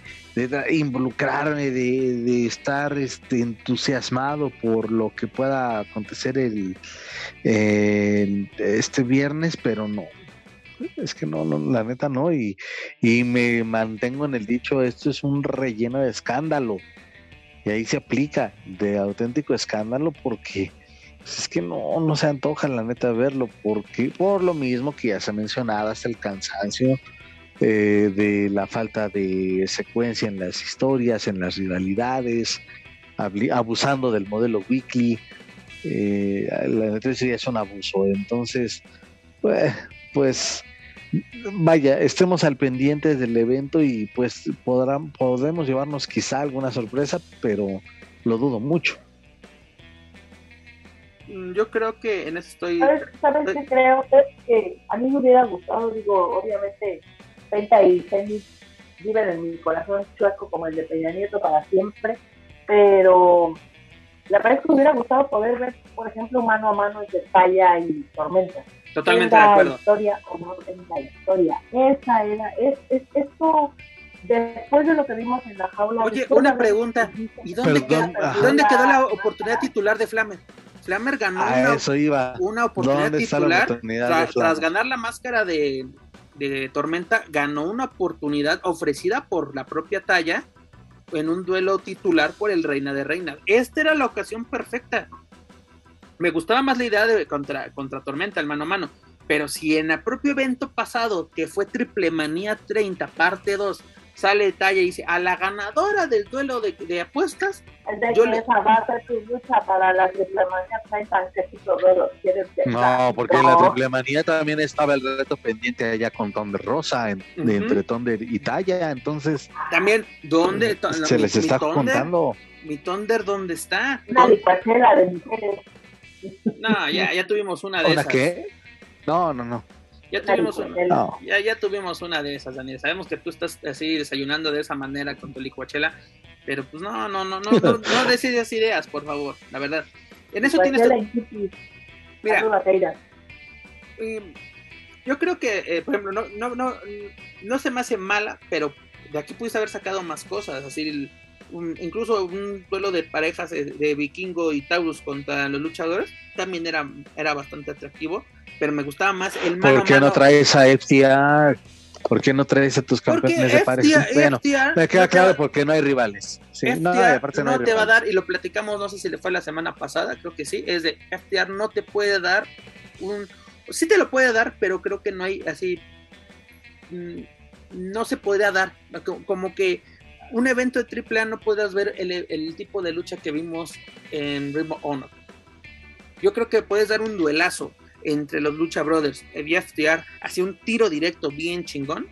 involucrarme, de, estar este, entusiasmado por lo que pueda acontecer el, este viernes, pero no, es que no, la neta no, y, y me mantengo en el dicho, esto es un relleno de escándalo, y ahí se aplica de auténtico escándalo porque pues, es que no, no se antoja la neta verlo, porque por lo mismo que ya se ha mencionado, hasta el cansancio eh, de la falta de secuencia en las historias, en las rivalidades, abusando del modelo weekly, eh, la neta ya es un abuso, entonces, pues, pues vaya, estemos al pendiente del evento y pues podrán, podemos llevarnos quizá alguna sorpresa, pero lo dudo mucho. Mm, yo creo que en eso estoy. ¿Sabes, qué creo? Es que a mí me hubiera gustado, digo, obviamente, Penta y Fénix viven en mi corazón chueco como el de Peña Nieto para siempre, pero la verdad es que me hubiera gustado poder ver, por ejemplo, mano a mano de Paya y Tormenta. Totalmente de acuerdo. historia o no en la historia. Esa era, es, es, esto, después de lo que vimos en la jaula. Oye, una pregunta, ¿y dónde, quedó, ¿dónde quedó la oportunidad titular de Flamer? Flamer ganó una, una, oportunidad titular tras, ganar la máscara de, de Tormenta, ganó una oportunidad ofrecida por la propia talla en un duelo titular por el Reina de Reina. Esta era la ocasión perfecta me gustaba más la idea de contra, contra Tormenta, el mano a mano. Pero si en el propio evento pasado, que fue Triple Manía 30, parte 2, sale talla y dice a la ganadora del duelo de, de apuestas. yo le... va a ser tu lucha para la Triple Manía 30, que No, porque en la Triple Manía también estaba el reto pendiente allá con Thunder Rosa, entre Thunder y Talla. Entonces, también, ¿dónde? Se les está contando. Mi Thunder, ¿dónde está? Una licuachela de mujeres. No, ya, ya tuvimos una de esas. qué? No, no, no. Ya tuvimos, una, ya, ya tuvimos una de esas, Daniel. Sabemos que tú estás así desayunando de esa manera con tu licuachela, pero pues no, no, no, no, no, no decides ideas, por favor, la verdad. En eso tienes... Mira, eh, yo creo que, eh, por ejemplo, no, no, no, no se me hace mala, pero de aquí pudiste haber sacado más cosas, así el, incluso un duelo de parejas de, Vikingo y Taurus contra los luchadores también era, era bastante atractivo, pero me gustaba más el mano ¿Por qué no traes a FTR? ¿Por qué no traes a tus campeones de parejas? Bueno, me queda claro porque no hay rivales. no, te va a dar, y lo platicamos, no sé si le fue la semana pasada, creo que sí, es de FTR no te puede dar un... Sí te lo puede dar, pero creo que no hay así... Mm, no se podría dar, como que un evento de AAA no puedas ver el, tipo de lucha que vimos en Ring of Honor. Yo creo que puedes dar un duelazo entre los Lucha Brothers y FTR, así un tiro directo bien chingón,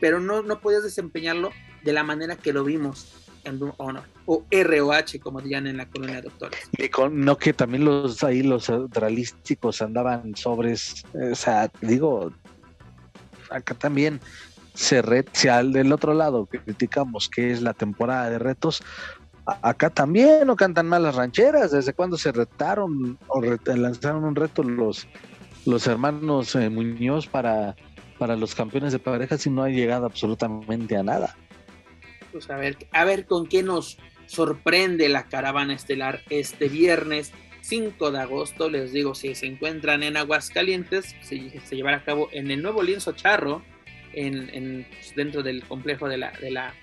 pero no, no puedes desempeñarlo de la manera que lo vimos en of Honor, o ROH, como dirían en la colonia de doctores. No que también los ahí los dralísticos andaban sobres, o sea, digo, acá también se red, si al del otro lado criticamos que es la temporada de retos, acá también no cantan mal las rancheras. ¿Desde cuando se retaron o lanzaron un reto los, los hermanos eh, Muñoz para, para los campeones de parejas y no ha llegado absolutamente a nada? Pues a ver, a ver con qué nos sorprende la caravana estelar este viernes 5 de agosto. Les digo, si se encuentran en Aguascalientes, se, se llevará a cabo en el nuevo lienzo charro en, pues, dentro del complejo de la, de la,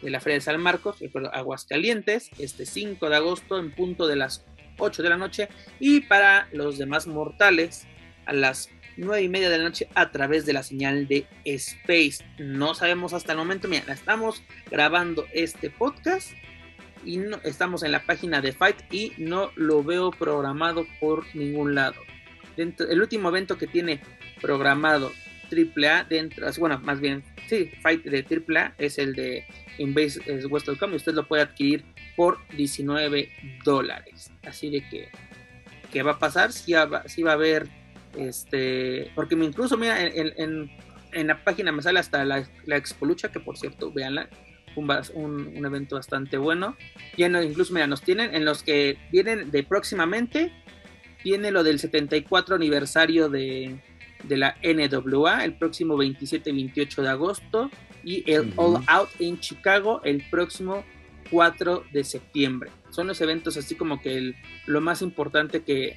de la Feria de San Marcos, recuerdo, Aguascalientes, este 5 de agosto en punto de las 8 de la noche. Y para los demás mortales, a las nueve y media de la noche a través de la señal de Space. No sabemos hasta el momento, mira, estamos grabando este podcast y no, estamos en la página de Fight y no lo veo programado por ningún lado. Dentro, el último evento que tiene programado AAA dentro, bueno, más bien, sí, Fight de AAA es el de Inbase West.com y usted lo puede adquirir por 19 dólares. Así de que, ¿qué va a pasar? Si va, si va a haber, este, porque incluso, mira, en, en, la página me sale hasta la, la Expo Lucha, que por cierto, véanla, un, un, un, evento bastante bueno. Y incluso, mira, nos tienen en los que vienen de próximamente, viene lo del 74 aniversario de, de la NWA el próximo 27 y 28 de agosto y el All Out en Chicago el próximo 4 de septiembre. Son los eventos así como que el, lo más importante que,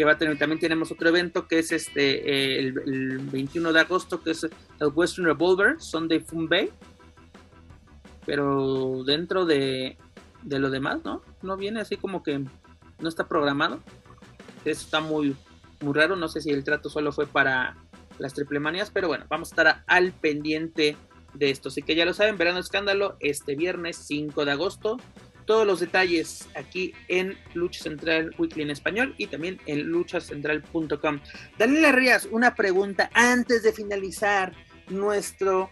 que, va a tener. También tenemos otro evento que es este el, el, 21 de agosto que es el Western Revolver Sunday Fun Bay. Pero dentro de, de lo demás, ¿no? No viene así como que no está programado. Eso está muy, muy raro. No sé si el trato solo fue para las triple manías, pero bueno, vamos a estar al pendiente de esto. Así que ya lo saben, Verano Escándalo este viernes 5 de agosto. Todos los detalles aquí en Lucha Central Weekly en español y también en luchacentral.com. Daniela Rías, una pregunta antes de finalizar nuestro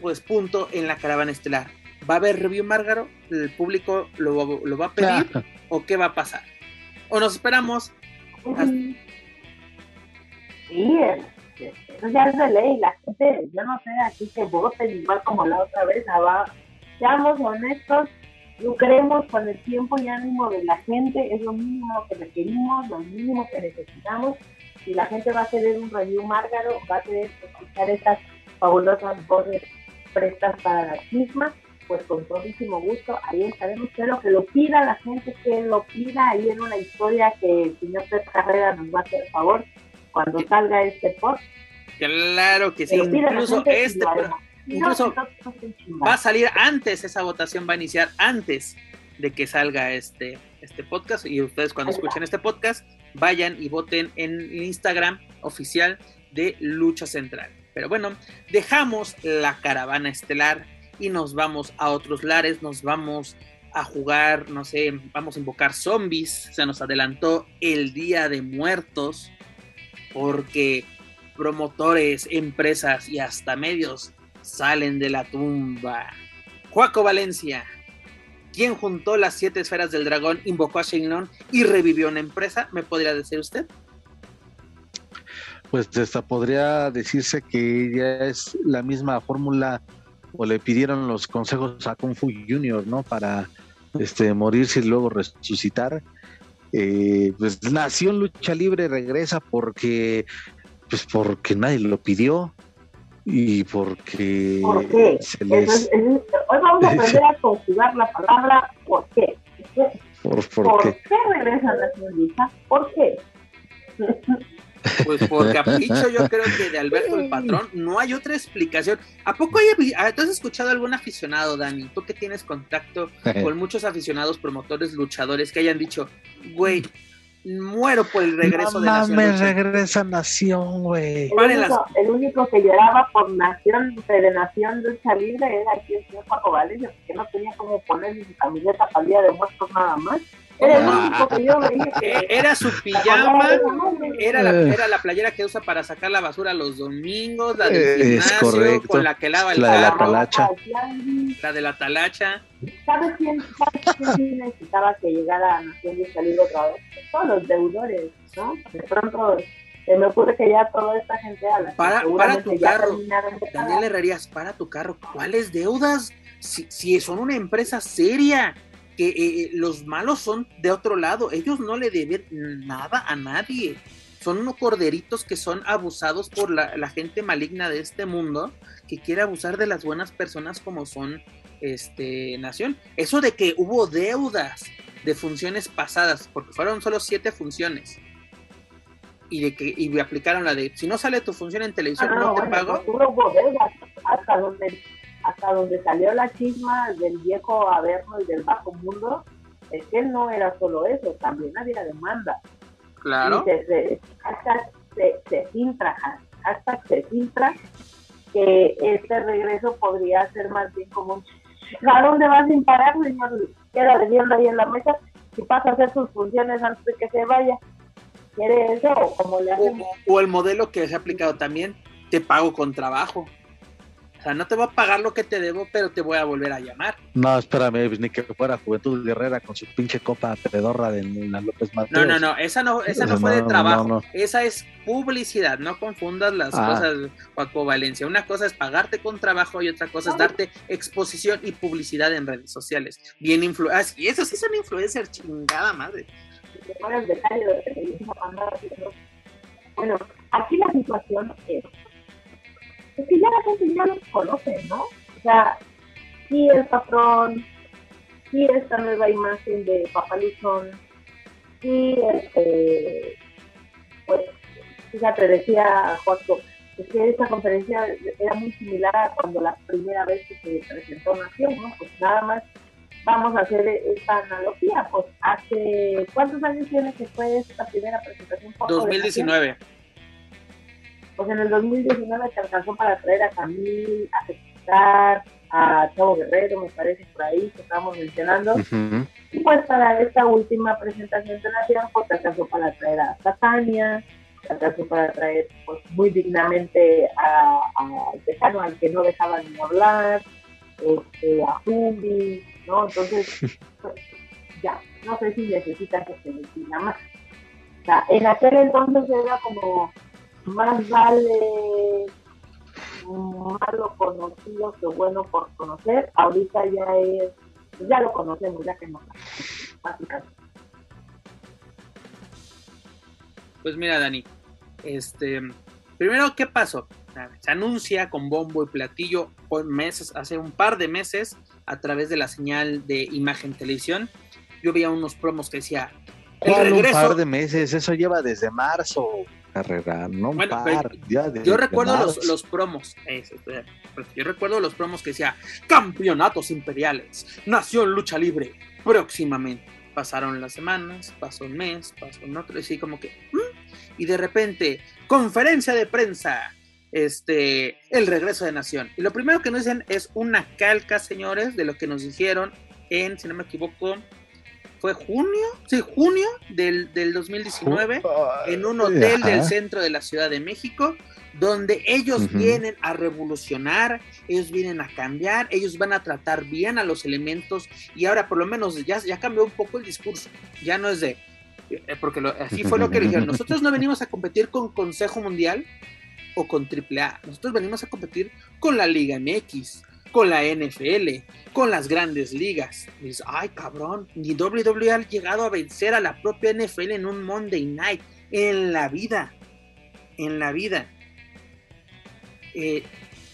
pues, punto en la caravana estelar. ¿Va a haber review Márgaro? ¿El público lo, lo va a pedir? ¿O qué va a pasar? ¿O nos esperamos? Sí, eso ya es de ley, la gente, yo no sé, aquí que voten igual como la otra vez, va, seamos honestos, lucremos con el tiempo y ánimo de la gente, es lo mínimo que requerimos, lo mínimo que necesitamos, y la gente va a querer un review márgaro, va a querer escuchar estas fabulosas voces prestas para la misma, pues con todísimo gusto, ahí estaremos, pero que lo pida la gente, que lo pida ahí en una historia que el señor Pérez Carrera nos va a hacer favor cuando salga este post. Claro que sí, incluso este incluso va a salir antes, esa votación va a iniciar antes de que salga este, este podcast. Y ustedes cuando escuchen este podcast vayan y voten en el Instagram oficial de Lucha Central. Pero bueno, dejamos la caravana estelar y nos vamos a otros lares, nos vamos a jugar, no sé, vamos a invocar zombies, se nos adelantó el Día de Muertos, porque promotores, empresas y hasta medios salen de la tumba. Juaco Valencia, ¿quién juntó las siete esferas del dragón, invocó a Shenlong y revivió una empresa? ¿Me podría decir usted? Pues hasta podría decirse que ya es la misma fórmula o le pidieron los consejos a Kung Fu Junior, ¿no? Para este, morirse y luego resucitar. Eh, pues nació en lucha libre, regresa porque, pues porque nadie lo pidió y porque ¿Por qué? Se les... hoy vamos a aprender a conjugar la palabra ¿por qué? ¿Por, por, qué? qué regresa la señorita? ¿Por qué? Pues por capricho, yo creo que de Alberto el patrón no hay otra explicación. ¿A poco hay, ah, has escuchado algún aficionado, Dani? Tú que tienes contacto con muchos aficionados, promotores, luchadores que hayan dicho, güey, muero por el regreso de Nación. me regresa Nación, güey. El, único que lloraba por Nación, de Nación Lucha Libre era aquí el señor Paco Valencia, porque no tenía como poner su camiseta para el día de muertos nada más. Era su pijama, era la, era la playera que usa para sacar la basura los domingos, la del gimnasio, con la que lava el la carro, de la talacha. La de la talacha. ¿Sabes quién, sabes quién necesitaba que llegara a Nación de salir otra vez? Todos los deudores, ¿no? De pronto se me ocurre que ya toda esta gente a la para, para tu carro, Daniel Herrerías, para tu carro, ¿cuáles deudas? Si, si son una empresa seria, que eh, eh, los malos son de otro lado, ellos no le deben nada a nadie. Son unos corderitos que son abusados por la, la, gente maligna de este mundo que quiere abusar de las buenas personas como son este Nación. Eso de que hubo deudas de funciones pasadas, porque fueron solo siete funciones. Y de que y aplicaron la de si no sale tu función en televisión, ah, no, te pago. Deudas hasta donde hasta donde salió la chisma del viejo Averno y del bajo mundo, es que no era solo eso, también había demanda. Claro. se, se filtra, hasta se filtra que este regreso podría ser más bien como un ¿a dónde vas sin parar, señor? Queda viendo ahí en la mesa y pasa a hacer sus funciones antes de que se vaya. ¿Quiere eso o como le hacen? o el modelo que se ha aplicado también, te pago con trabajo. O sea, no te voy a pagar lo que te debo, pero te voy a volver a llamar. No, espérame, pues, ni que fuera Juventud Guerrera con su pinche copa pedorra de la López Mateos. No, no, no, esa no, esa no fue de trabajo. Esa es publicidad, no confundas las ah. cosas, Paco Valencia. Una cosa es pagarte con trabajo y otra cosa es darte exposición y publicidad en redes sociales. Bien influencers. Y eso sí son influencers, chingada madre. Bueno, aquí la situación es es que ya la gente ya los conoce, ¿no? O sea, sí el patrón, sí esta nueva imagen de Papaluzón, sí, este, pues, fíjate, decía Joaquín, que esta conferencia era muy similar a cuando la primera vez que se presentó Nación, ¿no? Pues nada más vamos a hacer esta analogía, pues hace, ¿cuántos años tiene que fue esta primera presentación? 2019 pues en el 2019 se alcanzó para traer a Camil, a Jesús, a Chavo Guerrero, me parece por ahí, que estábamos mencionando. Y pues para esta última presentación de Nación, pues se alcanzó para traer a Satania, se alcanzó para traer pues muy dignamente a, a al que no dejaban ni hablar, este, a Zumbi, ¿no? Entonces, pues, ya, no sé si necesitan que se más. O sea, en aquel entonces era como más vale malo conocido que bueno por conocer. Ahorita ya es, ya lo conocemos, ya que no. Pues mira, Dani, este, primero, ¿qué pasó? Se anuncia con bombo y platillo por meses, hace un par de meses, a través de la señal de imagen televisión. Yo veía unos promos que decía. El un par de meses? Eso lleva desde marzo carrera, no yo recuerdo los, los, promos, yo recuerdo los promos que decía campeonatos imperiales, nación lucha libre, próximamente. Pasaron las semanas, pasó un mes, pasó un otro, y así como que, mm", y de repente, conferencia de prensa, este, el regreso de Nación. Y lo primero que nos dicen es una calca, señores, de lo que nos dijeron en, si no me equivoco, fue junio, sí, junio del, del 2019, en un hotel del centro de la Ciudad de México, donde ellos vienen a revolucionar, ellos vienen a cambiar, ellos van a tratar bien a los elementos y ahora por lo menos ya, ya cambió un poco el discurso, ya no es de, eh, porque así fue lo que dijeron, nosotros no venimos a competir con Consejo Mundial o con AAA, nosotros venimos a competir con la Liga MX, con la NFL, con las grandes ligas. dices, ay cabrón, ni WWE ha llegado a vencer a la propia NFL en un Monday Night, en la vida, en la vida. Eh,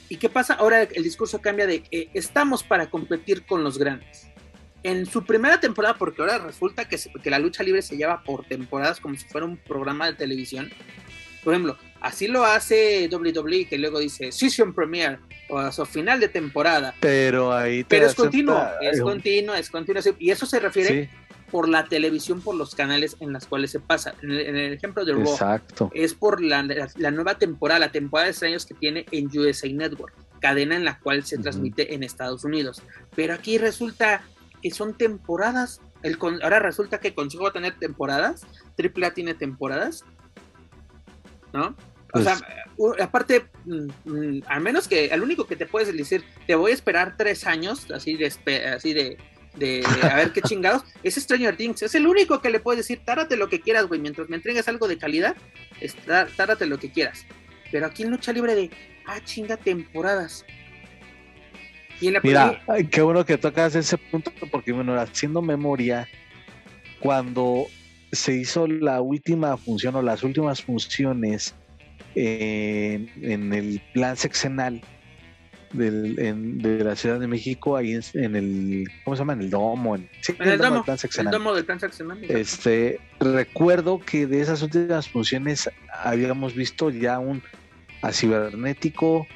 ¿Y qué pasa? Ahora el discurso cambia de que estamos para competir con los grandes. En su primera temporada, porque ahora resulta que, que la lucha libre se lleva por temporadas como si fuera un programa de televisión. Por ejemplo, así lo hace WWE, que luego dice Season Premiere, o sea, final de temporada. Pero ahí Pero es continuo, es continuo, es continuo. Y eso se refiere por la televisión, por los canales en los cuales se pasa. En el, ejemplo de Raw, Exacto. es por la, nueva temporada, la temporada de extraños que tiene en USA Network, cadena en la cual se transmite en Estados Unidos. Pero aquí resulta que son temporadas. El, ahora resulta que Consejo va a tener temporadas, AAA tiene temporadas, ¿no? O sea, pues aparte, mm, mm, al menos que, al único que te puedes decir, te voy a esperar tres años, así de, así de, de, a ver qué chingados, es Stranger Things. Es el único que le puedes decir, tárate lo que quieras, güey, mientras me entregues algo de calidad, tárate lo que quieras. Pero aquí en lucha libre de, ah, chinga, temporadas. Y en la Mira, qué bueno que tocas ese punto, porque bueno, haciendo memoria, cuando se hizo la última función o las últimas funciones en, el plan sexenal del, de la Ciudad de México, ahí en, el, ¿cómo se llama? En el domo. En, el, domo, del plan sexenal. El domo del plan sexenal. Este, recuerdo que de esas últimas funciones habíamos visto ya un a cibernético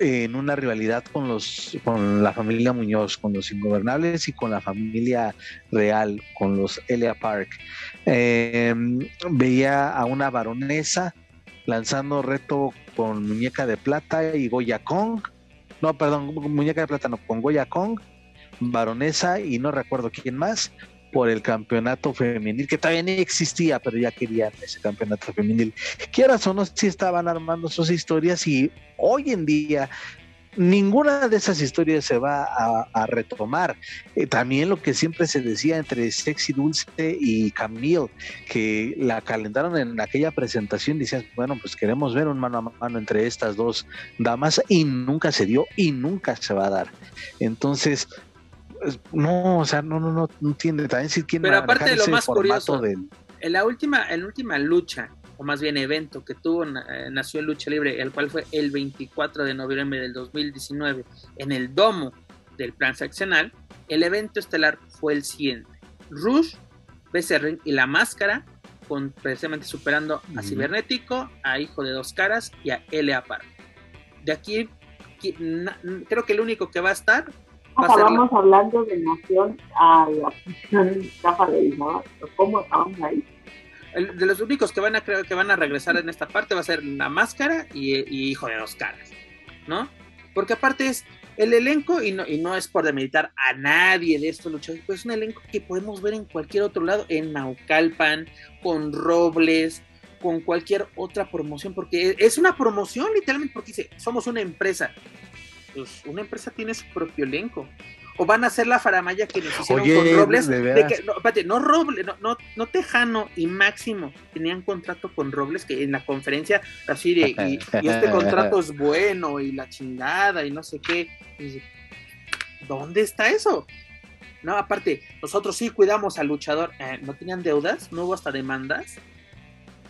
en una rivalidad con los con la familia Muñoz, con los ingobernables y con la familia real, con los Elia Park. Em, veía a una baronesa lanzando reto con Muñeca de Plata y Goya Kong. No, perdón, Muñeca de Plata no, con Goya Kong, Baronesa y no recuerdo quién más por el campeonato femenil, que todavía ni existía, pero ya querían ese campeonato femenil. Quieras o no, sí estaban armando sus historias y hoy en día ninguna de esas historias se va a, retomar. Eh, también lo que siempre se decía entre Sexy Dulce y Camille, que la calentaron en aquella presentación, decían, bueno, pues queremos ver un mano a mano entre estas dos damas y nunca se dio y nunca se va a dar. Entonces, no, o sea, no, no, no, no entiende también si quién Pero aparte de lo más curioso, en la última, en la última lucha, o más bien evento que tuvo eh, Nació en Lucha Libre, el cual fue el 24 de noviembre del 2019 en el domo del plan seccional, el evento estelar fue el siguiente. Rush, BC y La Máscara, con, precisamente superando a Cibernético, a Hijo de Dos Caras y a L.A. Park. De aquí, creo que el único que va a estar acabamos hablando de Nación a la Caja del ¿Cómo acabamos ahí? De los únicos que van a que van a regresar en esta parte va a ser la máscara y, hijo de dos caras, ¿no? Porque aparte es el elenco, y no, y no es por demilitar a nadie de estos luchadores, pues es un elenco que podemos ver en cualquier otro lado, en Naucalpan, con Robles, con cualquier otra promoción, porque es una promoción literalmente, porque dice, somos una empresa, pues una empresa tiene su propio elenco. O van a hacer la faramaya que nos hicieron con Robles. De, que, no, espérate, no Robles, no, no, Tejano y Máximo tenían contrato con Robles que en la conferencia así de, y, este contrato es bueno y la chingada y no sé qué. ¿Dónde está eso? No, aparte, nosotros sí cuidamos al luchador. Eh, ¿No tenían deudas? ¿No hubo hasta demandas?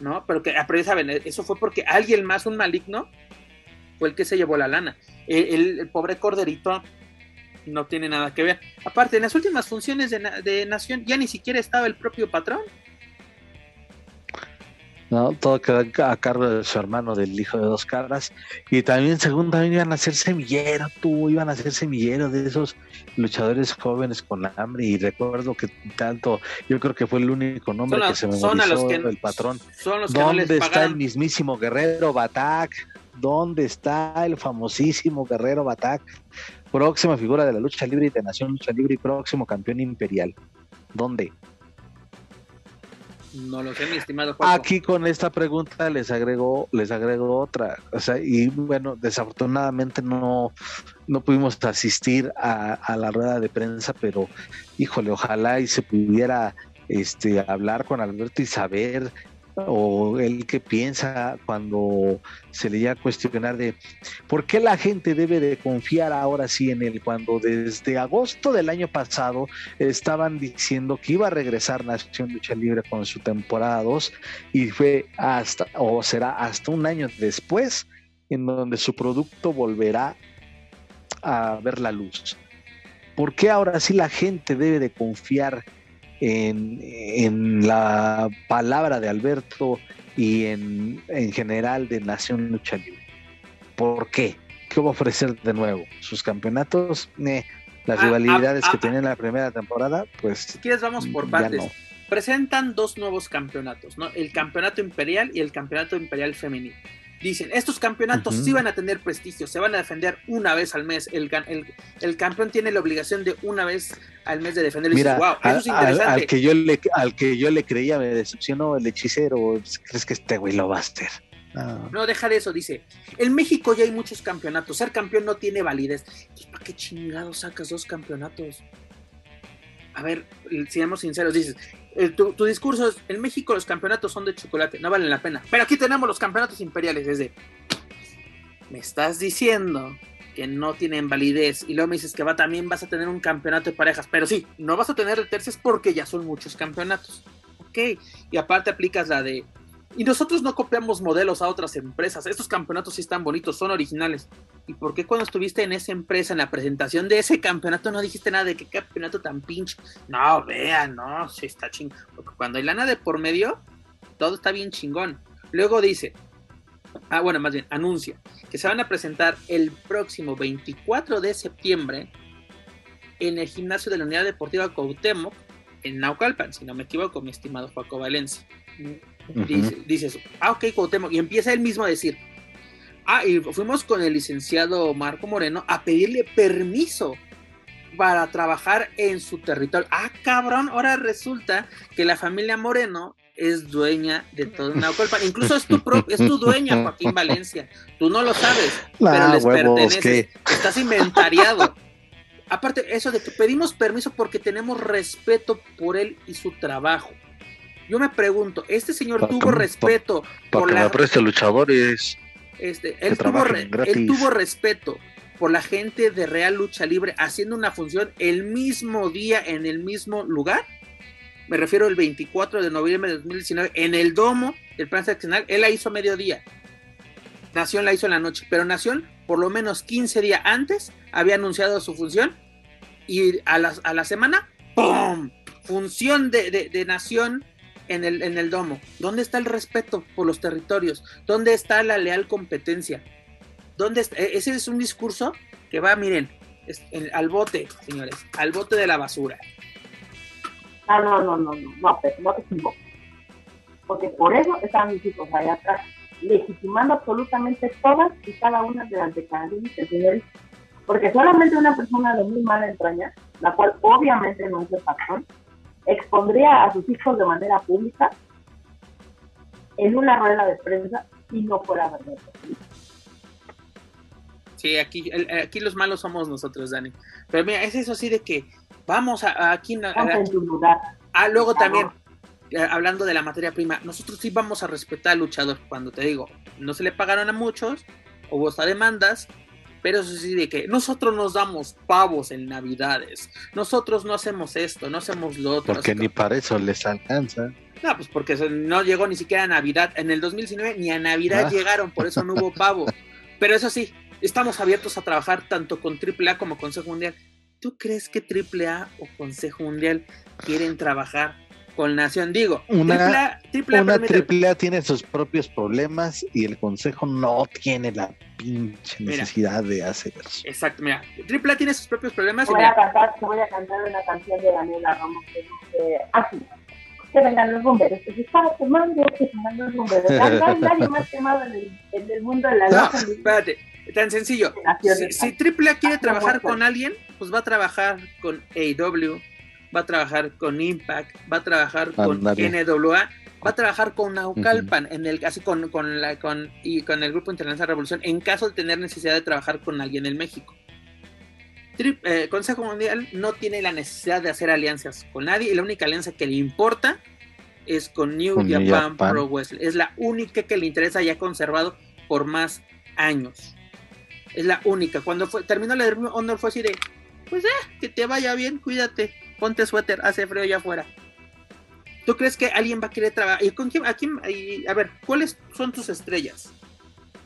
¿No? Pero que, pero saben, eso fue porque alguien más, un maligno, fue el que se llevó la lana. El, pobre Corderito no tiene nada que ver. Aparte, en las últimas funciones de, Nación ya ni siquiera estaba el propio patrón. No, todo quedó a cargo de su hermano, del hijo de dos caras. Y también, según también iban a ser semillero, tú, iban a ser semillero de esos luchadores jóvenes con hambre. Y recuerdo que tanto, yo creo que fue el único nombre que se me memorizó, el patrón. Son los ¿Dónde está el mismísimo guerrero Batak? ¿Dónde está el famosísimo Guerrero Batak? Próxima figura de la lucha libre y de Nación Lucha Libre y próximo campeón imperial. ¿Dónde? No lo sé, mi estimado Aquí con esta pregunta les agrego, les agrego otra. O sea, y bueno, desafortunadamente no, no pudimos asistir a, a la rueda de prensa, pero híjole, ojalá y se pudiera este, hablar con Alberto y saber o el que piensa cuando se le llega a cuestionar de por qué la gente debe de confiar ahora sí en él, cuando desde agosto del año pasado estaban diciendo que iba a regresar Nación Lucha Libre con su temporada 2 y fue hasta, o será hasta un año después en donde su producto volverá a ver la luz. ¿Por qué ahora sí la gente debe de confiar en, la palabra de Alberto y en, general de Nación Lucha Libre. ¿Por qué? ¿Qué va a ofrecer de nuevo? ¿Sus campeonatos? las ah, rivalidades ah, que ah, tienen en la primera temporada, pues... Si quieres, vamos por partes. Presentan dos nuevos campeonatos, ¿no? El campeonato imperial y el campeonato imperial femenino dicen, estos campeonatos sí van a tener prestigio, se van a defender una vez al mes, el, el, campeón tiene la obligación de una vez al mes de defender. Mira, wow, eso es interesante. Al, que yo le, al que yo le creía me decepcionó el hechicero, ¿crees que este güey lo va a hacer? No. deja de eso, dice. En México ya hay muchos campeonatos. Ser campeón no tiene validez. ¿Para qué chingados sacas dos campeonatos? A ver, seamos sinceros, dices, eh, tu, discurso es, en México los campeonatos son de chocolate, no valen la pena. Pero aquí tenemos los campeonatos imperiales, es de, me estás diciendo que no tienen validez y luego me dices que va también vas a tener un campeonato de parejas, pero sí, no vas a tener el terces porque ya son muchos campeonatos. Ok, y aparte aplicas la de y nosotros no copiamos modelos a otras empresas. Estos campeonatos sí están bonitos, son originales. ¿Y por qué cuando estuviste en esa empresa, en la presentación de ese campeonato, no dijiste nada de qué campeonato tan pinche? No, vean, no, sí está chingón. Porque cuando hay lana de por medio, todo está bien chingón. Luego dice, ah, bueno, más bien, anuncia que se van a presentar el próximo 24 de septiembre en el gimnasio de la Unidad Deportiva Cuauhtémoc en Naucalpan, si no me equivoco, mi estimado Paco Valencia dices, ah, ok, Cuauhtémoc, y empieza él mismo a decir, ah, y fuimos con el licenciado Marco Moreno a pedirle permiso para trabajar en su territorio. Ah, cabrón, ahora resulta que la familia Moreno es dueña de todo Naucalpan. Incluso es tu, es tu dueña, Joaquín Valencia. Tú no lo sabes, pero les pertenece. Estás inventariado. Aparte, eso de que pedimos permiso porque tenemos respeto por él y su trabajo. Yo me pregunto, ¿este señor tuvo respeto por la... preste luchadores. Este, él, tuvo, él tuvo respeto por la gente de Real Lucha Libre haciendo una función el mismo día en el mismo lugar me refiero el 24 de noviembre de 2019, en el domo del plan seccional, él la hizo a mediodía. Nación la hizo en la noche, pero Nación, por lo menos 15 días antes, había anunciado su función y a la, a la semana, ¡pum! Función de, Nación en el, en el domo. ¿Dónde está el respeto por los territorios? ¿Dónde está la leal competencia? ¿Dónde e, Ese es un discurso que va, miren, al bote, señores, al bote de la basura. Ah, no, no, no, no, no, pero no te. Porque por eso están mis hijos allá atrás, legitimando absolutamente todas y cada una de las declaraciones del señor. Porque solamente una persona de muy mala entraña, la cual obviamente no es el patrón, expondría a sus hijos de manera pública en una rueda de prensa y no fuera verdad. Sí, aquí, aquí los malos somos nosotros, Dani. Pero mira, es eso así de que Vamos a, aquí. ah, luego también, eh, hablando de la materia prima, nosotros sí vamos a respetar al luchador. Cuando te digo, no se le pagaron a muchos, hubo hasta demandas, pero eso sí de que nosotros nos damos pavos en Navidades. Nosotros no hacemos esto, no hacemos lo otro. Porque ni para eso les alcanza. No, pues porque no llegó ni siquiera a Navidad. En el 2019 ni a Navidad ah. llegaron, por eso no hubo pavo. Pero eso sí, estamos abiertos a trabajar tanto con AAA como Consejo Mundial. ¿tú crees que AAA o Consejo Mundial quieren trabajar con Nación? Digo, una AAA, tiene sus propios problemas y el Consejo no tiene la pinche necesidad de hacer eso. Exacto, mira, AAA tiene sus propios problemas. Voy, a cantar, voy a cantar una canción de Daniela Ramos que dice así. Que vengan los bomberos, que se está quemando, que se vengan los bomberos. Nadie más quemado en el, en el mundo de la no, Espérate, Tan sencillo. Si, si AAA quiere trabajar con alguien, pues va a trabajar con AEW, va a trabajar con Impact, va a trabajar con NWA, va a trabajar con Naucalpan, en el, así con, con, la, con, y con el Grupo Internacional Revolución, en caso de tener necesidad de trabajar con alguien en México. Eh, Consejo Mundial no tiene la necesidad de hacer alianzas con nadie y la única alianza que le importa es con New Japan, Pro Wrestling. Es la única que le interesa y ha conservado por más años. Es la única. Cuando fue, terminó la Honor fue así de, pues eh, que te vaya bien, cuídate, ponte suéter, hace frío allá afuera. ¿Tú crees que alguien va a querer trabajar? ¿Y con quién? ¿A quién? a ver, ¿cuáles son tus estrellas?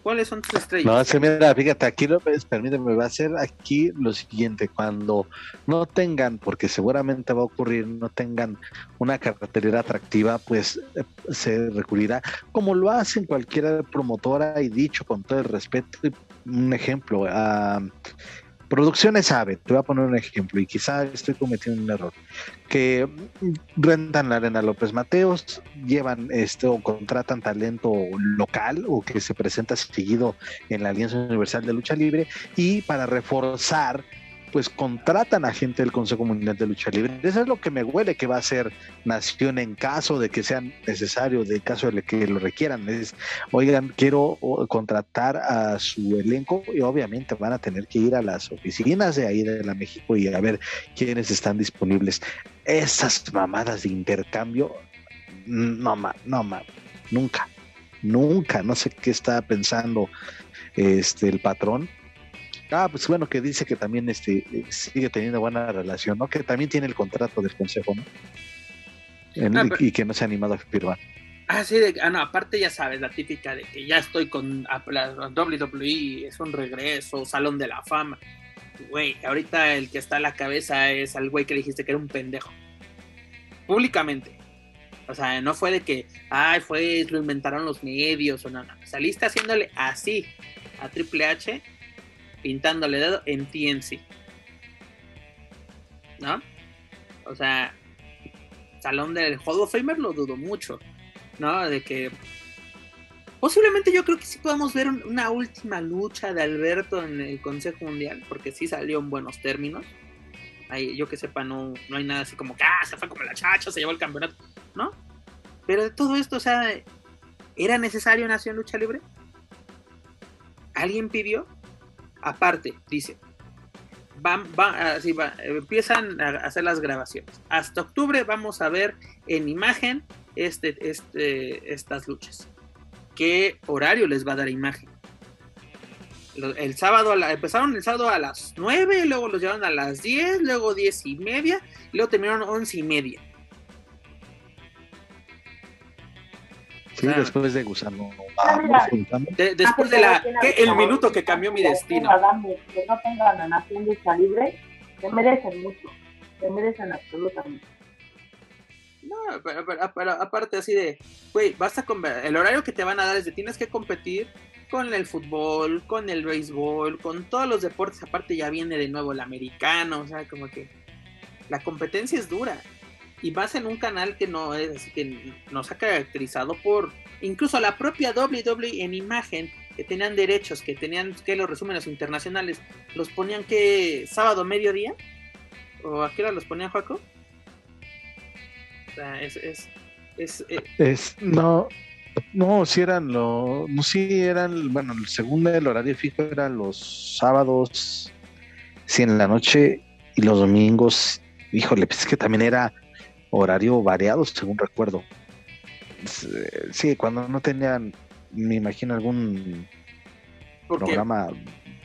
¿Cuáles son tus estrellas? No, se mira, fíjate, aquí lo permíteme, va a ser aquí lo siguiente, cuando no tengan, porque seguramente va a ocurrir, no tengan una cartelera atractiva, pues eh, se recurrirá, como lo hacen cualquier promotora y dicho con todo el respeto, un ejemplo, a Producciones sabe, te voy a poner un ejemplo y quizá estoy cometiendo un error, que rentan la Arena López Mateos, llevan este o contratan talento local o que se presenta seguido en la Alianza Universal de Lucha Libre y para reforzar pues contratan a gente del Consejo Mundial de Lucha Libre. Eso es lo que me huele que va a ser Nación en caso de que sea necesario, de caso de que lo requieran. Oigan, quiero contratar a su elenco y obviamente van a tener que ir a las oficinas de ahí de la México y a ver quiénes están disponibles. Esas mamadas de intercambio, no, ma, no, ma, nunca, nunca, no sé qué está pensando este el patrón Ah, pues bueno, que dice que también este, sigue teniendo buena relación, ¿no? Que también tiene el contrato del consejo, ¿no? Ah, y que no se ha animado a firmar. Ah, sí, de, ah, no, aparte ya sabes, la típica de que ya estoy con la WWE, es un regreso, Salón de la Fama. Güey, ahorita el que está a la cabeza es al güey que dijiste que era un pendejo. Públicamente. O sea, no fue de que, ay, fue, lo inventaron los medios o nada. No. Saliste haciéndole así a Triple H pintándole dedo en TNC. ¿No? O sea, Salón del Hall of Famer lo dudo mucho. ¿no? De que posiblemente yo creo que sí podamos ver una última lucha de Alberto en el Consejo Mundial, porque sí salió en buenos términos. Yo que sepa, no, no hay nada así como que, ah, se fue como la chacha, se llevó el campeonato, ¿no? Pero de todo esto, o sea, ¿era necesario Nación Lucha Libre? ¿Alguien pidió? Aparte, dice, van, así va, empiezan a hacer las grabaciones. Hasta octubre vamos a ver en imagen este, este, estas luchas. ¿Qué horario les va a dar imagen? El sábado, empezaron el sábado a las 9, luego los llevaron a las 10, luego 10 y media, y luego terminaron 11 y media. Sí, después de Gusano. después de la, el minuto que cambió mi destino. Que no tengan la nación de libre, se merecen mucho. Se merecen absolutamente. No, pero, aparte así de, güey, basta con el horario que te van a dar es de tienes que competir con el fútbol, con el béisbol, con todos los deportes, aparte ya viene de nuevo el americano, o sea, como que la competencia es dura. Y más en un canal que no es, que nos ha caracterizado por incluso la propia WWE en imagen, que tenían derechos, que tenían que los resúmenes internacionales, los ponían que sábado mediodía, o a qué hora los ponían Joaco? O sea, es, es, es, eh, es no, no, si eran los, no, sí eran, bueno, segundo el horario fijo era los sábados, sí en la noche y los domingos, híjole, pues es que también era horario variado, según recuerdo. Sí, cuando no tenían, me imagino algún programa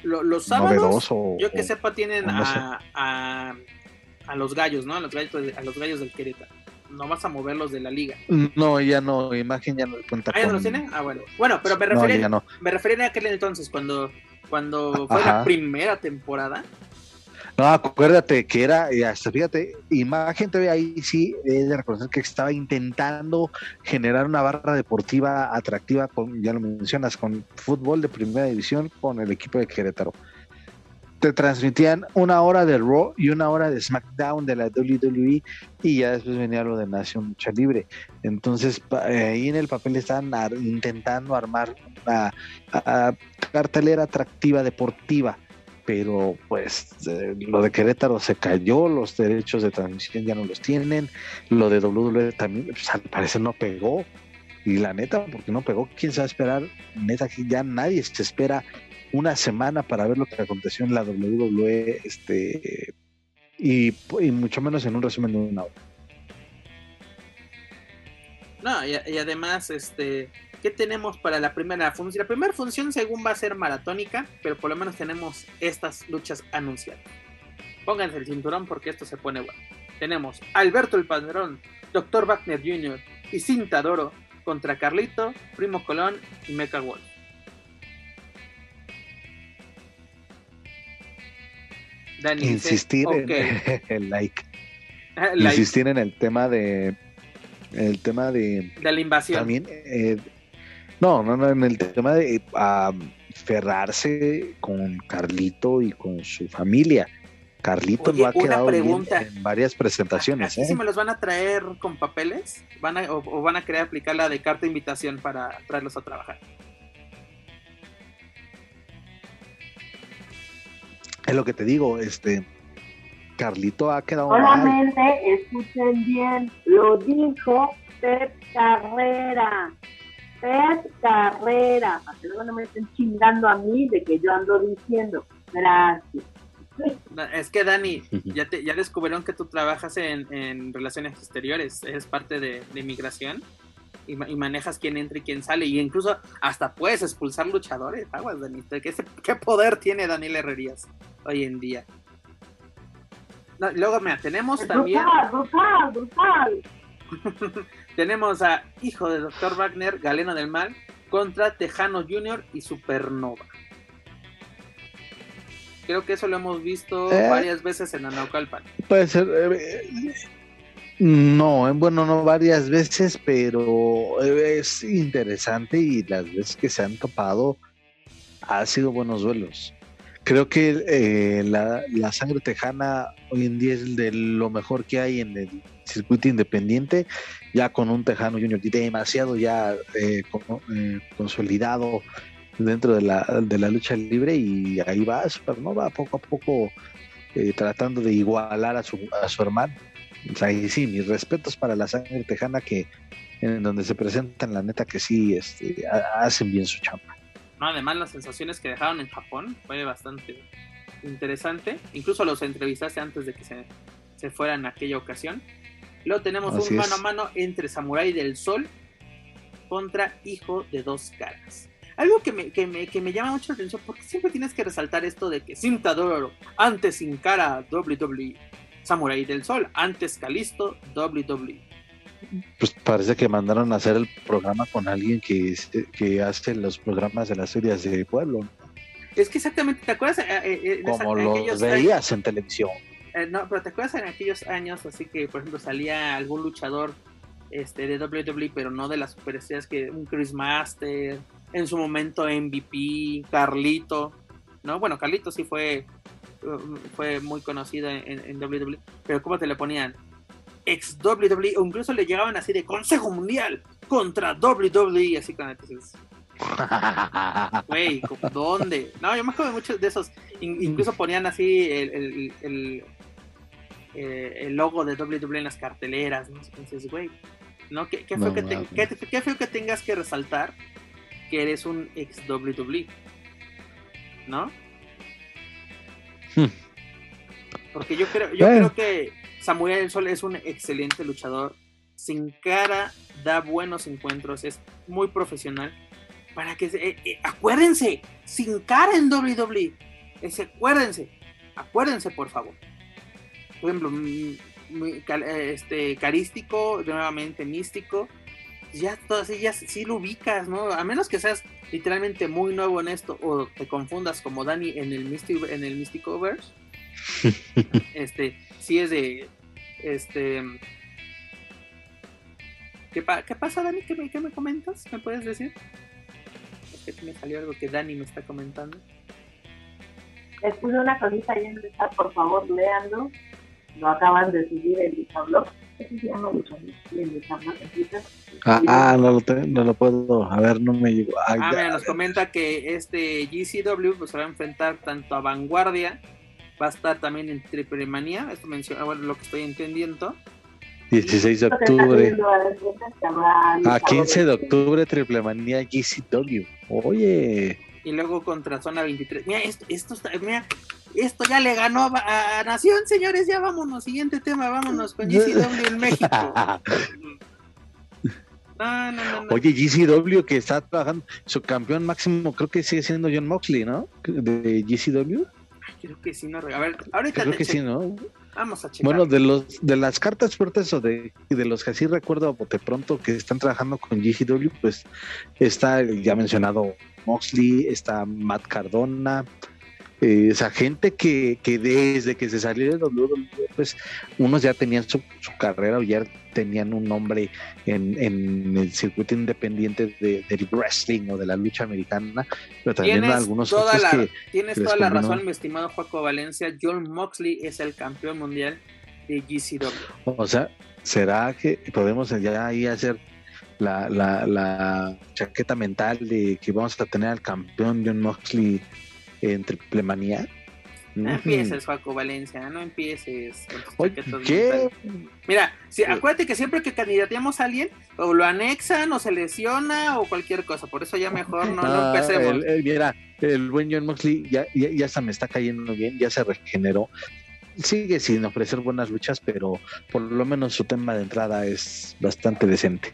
los sábados, yo que sepa, tienen a, a, los gallos, ¿no? A los gallos, a los gallos del Querétaro no vas a moverlos de la liga. No, ya no, imagen ya no cuenta. ¿Ah, ya no los tiene? Ah, bueno. Bueno, pero me refería, me refería a aquel entonces, cuando, cuando fue la primera temporada. No, acuérdate que era, y hasta fíjate, Imagen TV ahí sí, de reconocer que estaba intentando generar una barra deportiva atractiva, con, ya lo mencionas, con fútbol de primera división con el equipo de Querétaro te transmitían una hora de Raw y una hora de SmackDown de la WWE y ya después venía lo de Nación Lucha Libre. Entonces ahí en el papel estaban intentando armar una cartelera atractiva deportiva, pero pues lo de Querétaro se cayó, los derechos de transmisión ya no los tienen, lo de WWE también pues, al parecer no pegó. Y la neta, porque no pegó, ¿quién se va a esperar? Neta, que ya nadie se espera una semana para ver lo que aconteció en la WWE, este, y, mucho menos en un resumen de una hora. No, y, además, este, ¿qué tenemos para la primera función? La primera función, según va a ser maratónica, pero por lo menos tenemos estas luchas anunciadas. Pónganse el cinturón porque esto se pone bueno. Tenemos Alberto el Padrón, Dr. Wagner Jr. y Cinta Doro contra Carlito, Primo Colón y Mecha Wolf. insistir en el like. Insistir en el tema de el tema de de la invasión. También eh, no, no, no, en el tema de aferrarse con Carlito y con su familia. Carlito no ha quedado bien en varias presentaciones. ¿eh? si me los van a traer con papeles? ¿Van o, van a querer aplicar la de carta de invitación para traerlos a trabajar? Es lo que te digo, este Carlito ha quedado Solamente escuchen bien, lo dijo Pep Carrera. Pep Carrera. Para que luego no me estén chingando a mí de que yo ando diciendo. Gracias. Es que Dani, ya, te, ya descubrieron que tú trabajas en, relaciones exteriores, eres parte de, de inmigración y, manejas quién entra y quién sale, y incluso hasta puedes expulsar luchadores. Aguas, Dani, ¿qué, qué poder tiene Daniel Herrerías? hoy en día. luego, mira, tenemos también. Brutal, brutal, tenemos a hijo de Dr. Wagner, Galeno del Mal, contra Tejano Jr. y Supernova. Creo que eso lo hemos visto eh. varias veces en Anaucalpan. Puede ser. Eh, no, bueno, no varias veces, pero es interesante y las veces que se han topado ha sido buenos duelos creo que eh, la, la, sangre tejana hoy en día es de lo mejor que hay en el circuito independiente, ya con un tejano junior demasiado ya eh, eh, consolidado dentro de la, de la lucha libre y ahí va Supernova poco a poco tratando de igualar a su, a su hermano. O y sí, mis respetos para la sangre tejana que en donde se presentan, la neta que sí este, hacen bien su chamba. No, además las sensaciones que dejaron en Japón fue bastante interesante. Incluso los entrevistaste antes de que se, se fueran en aquella ocasión. Luego tenemos un mano a mano entre Samurai del Sol contra Hijo de Dos Caras. Algo que me, que me, que me llama mucho la atención, porque siempre tienes que resaltar esto de que cinta de oro, antes sin cara WWE, Samurai del Sol, antes Calisto WWE pues parece que mandaron a hacer el programa con alguien que, que hace los programas de las series de pueblo. Es que exactamente, ¿te acuerdas? Eh, eh, eh, Como los veías en televisión. no, pero ¿te acuerdas en aquellos años así que, por ejemplo, salía algún luchador este, de WWE, pero no de las superestrellas que un Chris Master, en su momento MVP, Carlito, ¿no? Bueno, Carlito sí fue, fue muy conocido en, en WWE, pero ¿cómo te le ponían? Ex WWE, o incluso le llegaban así de Consejo Mundial contra WWE, así con entonces. Güey, ¿dónde? No, yo me acuerdo de muchos de esos. incluso ponían así el, el, eh, el, logo de WWE en las carteleras. ¿no? Entonces, güey, ¿no? ¿Qué, feo que qué, feo que tengas que resaltar que eres un ex WWE. ¿No? Hmm. Porque yo creo, yo creo que Samuel El Sol es un excelente luchador. Sin cara, da buenos encuentros, es muy profesional. Para que eh, eh, acuérdense, sin cara en WWE. Ese, acuérdense, acuérdense por favor. Por ejemplo, eh, este carístico, nuevamente místico. Ya todo así, ya sí lo ubicas, ¿no? A menos que seas literalmente muy nuevo en esto o te confundas como Dani en el Místico, en el. Este, sí es de este. ¿Qué, ¿Qué, pasa, Dani? ¿Qué me, ¿Qué me, comentas? ¿Me puedes decir? Es que me salió algo que Dani me está comentando. Les puse una cosita ahí en el chat, por favor, leanlo. Lo acaban de subir en Luchablog. Ah, ah no, lo no lo puedo. A ver, no me llegó. ah, mira, nos comenta que este GCW pues, se va a enfrentar tanto a Vanguardia va a estar también en Triple Manía, esto menciona, bueno, lo que estoy entendiendo. 16 de octubre. A 15 de octubre, Triple Manía GCW. Oye. Y luego contra Zona 23. Mira, esto, esto, mira, esto ya le ganó a, Nación, señores. Ya vámonos. Siguiente tema, vámonos con GCW en México. No, no, no, Oye, GCW que está trabajando, su campeón máximo creo que sigue siendo John Moxley, ¿no? De GCW. Creo que sí, no. A ver, ahorita. Creo que sí, ¿no? Vamos a checar. Bueno, de los de las cartas fuertes o de, de los que así recuerdo de pronto que están trabajando con GCW, pues está ya mencionado Moxley, está Matt Cardona, eh, esa gente que, que desde que se salió de WWE, pues unos ya tenían su, carrera o ya tenían un nombre en, en el circuito independiente de, del wrestling o de la lucha americana, pero también algunos toda la, Tienes toda la razón, mi estimado Juaco Valencia. John Moxley es el campeón mundial de GCW. O sea, ¿será que podemos ya ahí hacer la, la, la chaqueta mental de que vamos a tener al campeón John Moxley? en Triple Manía. No empieces, Juaco Valencia, no empieces. ¿Qué? Mira, si, acuérdate que siempre que candidateamos a alguien, o lo anexan, o se lesiona, o cualquier cosa. Por eso ya mejor no, lo empecemos. El, mira, el buen John Moxley ya, ya, ya se me está cayendo bien, ya se regeneró. Sigue sin ofrecer buenas luchas, pero por lo menos su tema de entrada es bastante decente.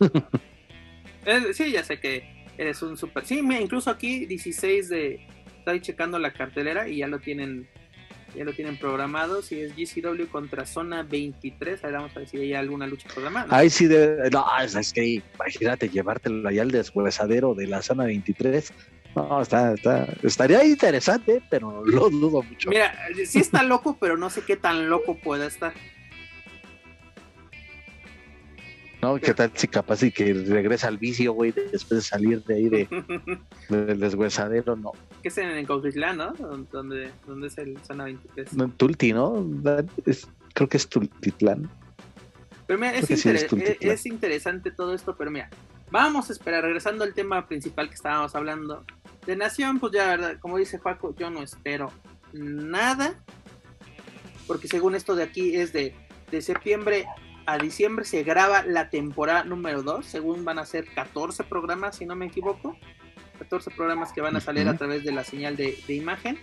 sí, ya sé que eres un super. Sí, incluso aquí 16 de estoy checando la cartelera y ya lo tienen ya lo tienen programado. Si es GCW contra Zona 23, a ver, vamos a ver si hay alguna lucha programada. Ahí sí, de, no, es que imagínate llevártelo allá al deshuesadero de la Zona 23. No, está, está, estaría interesante, pero lo dudo mucho. Mira, sí está loco, pero no sé qué tan loco pueda estar. ¿No? ¿Qué tal si capaz y que regresa al vicio, güey, después de salir de ahí de, del deshuesadero? No. ¿Qué es en, Coquitlán, no? ¿Dónde, ¿Dónde, es el zona 23? No, Tulti, ¿no? Es, creo que es Tultitlán. Pero mira, es, inter es, es, interesante todo esto, pero mira, vamos a esperar, regresando al tema principal que estábamos hablando. De Nación, pues ya, ¿verdad? Como dice Juaco, yo no espero nada, porque según esto de aquí es de, de septiembre a diciembre se graba la temporada número 2, según van a ser 14 programas, si no me equivoco. 14 programas que van a salir a través de la señal de, de, imagen.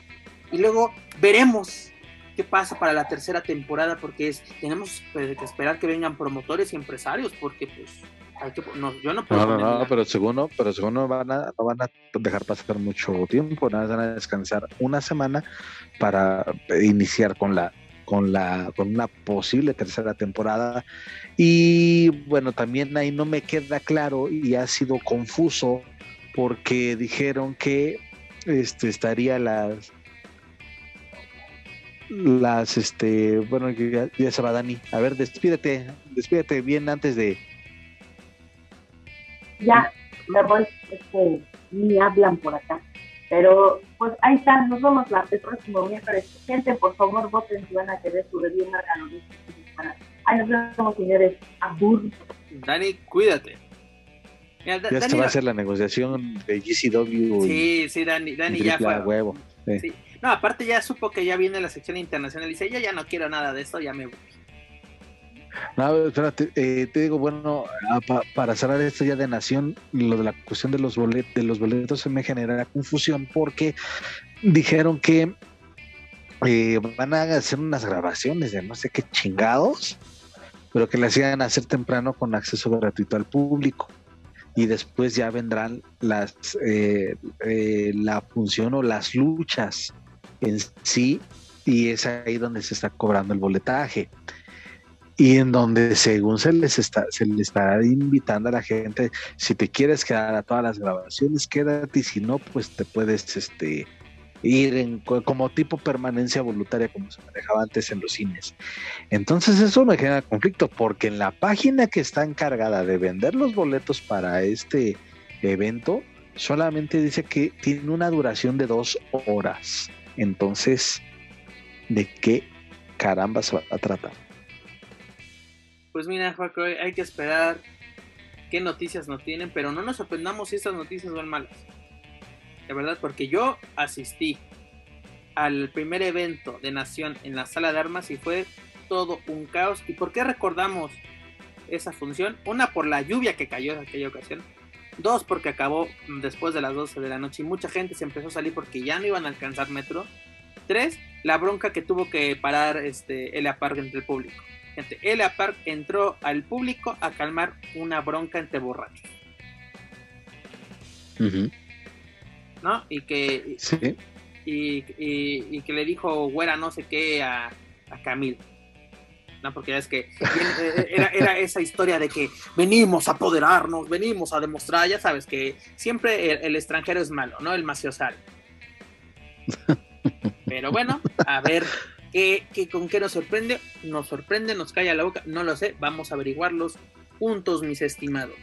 Y luego veremos qué pasa para la tercera temporada, porque es, tenemos que esperar que vengan promotores y empresarios, porque pues hay que, no, yo no puedo. No, no, no pero según no, pero según no van a, no van a dejar pasar mucho tiempo, nada van a descansar una semana para iniciar con la con la con una posible tercera temporada. Y bueno también ahí no me queda claro y ha sido confuso porque dijeron que este estaría las las este bueno ya, ya se va Dani. A ver despídete despídete bien antes de ya me voy este, ni hablan por acá pero pues ahí está, nos vemos la, el próximo miércoles. Gente, por favor, voten si van a querer su review marca Ahí nos vemos, señores. Abur. Dani, cuídate. Mira, ya Dani, va a ser la negociación de GCW. Sí, sí, Dani, Dani ya fue. Huevo. Sí. Sí. No, aparte ya supo que ya viene la sección internacional y dice, yo ya no quiero nada de esto, ya me voy. No, espérate, eh, te digo, bueno, pa, para cerrar esto ya de Nación, lo de la cuestión de los, bolet, de los boletos se me genera confusión porque dijeron que eh, van a hacer unas grabaciones de no sé qué chingados, pero que las iban a hacer temprano con acceso gratuito al público. Y después ya vendrán las eh, eh, la función o las luchas en sí, y es ahí donde se está cobrando el boletaje y en donde según se les está se les estará invitando a la gente si te quieres quedar a todas las grabaciones quédate y si no pues te puedes este ir en, como tipo permanencia voluntaria como se manejaba antes en los cines. Entonces eso me genera conflicto porque en la página que está encargada de vender los boletos para este evento solamente dice que tiene una duración de dos horas. Entonces de qué caramba se va a tratar pues mira, Juaco, hay que esperar qué noticias nos tienen, pero no nos sorprendamos si estas noticias van malas. De verdad, porque yo asistí al primer evento de Nación en la sala de armas y fue todo un caos. ¿Y por qué recordamos esa función? Una, por la lluvia que cayó en aquella ocasión. Dos, porque acabó después de las 12 de la noche y mucha gente se empezó a salir porque ya no iban a alcanzar metro. Tres, la bronca que tuvo que parar este, el aparque entre el público. Gente, Elia Park entró al público a calmar una bronca entre borrachos. Uh -huh. ¿No? Y que. Sí. Y, y, y, que le dijo güera no sé qué a, a Camil. ¿no? Porque es que era, era, esa historia de que venimos a apoderarnos, venimos a demostrar, ya sabes que siempre el, el extranjero es malo, ¿no? El maciosal. Pero bueno, a ver ¿Qué, con qué nos sorprende? Nos sorprende, nos calla la boca, no lo sé, vamos a averiguarlos juntos, mis estimados.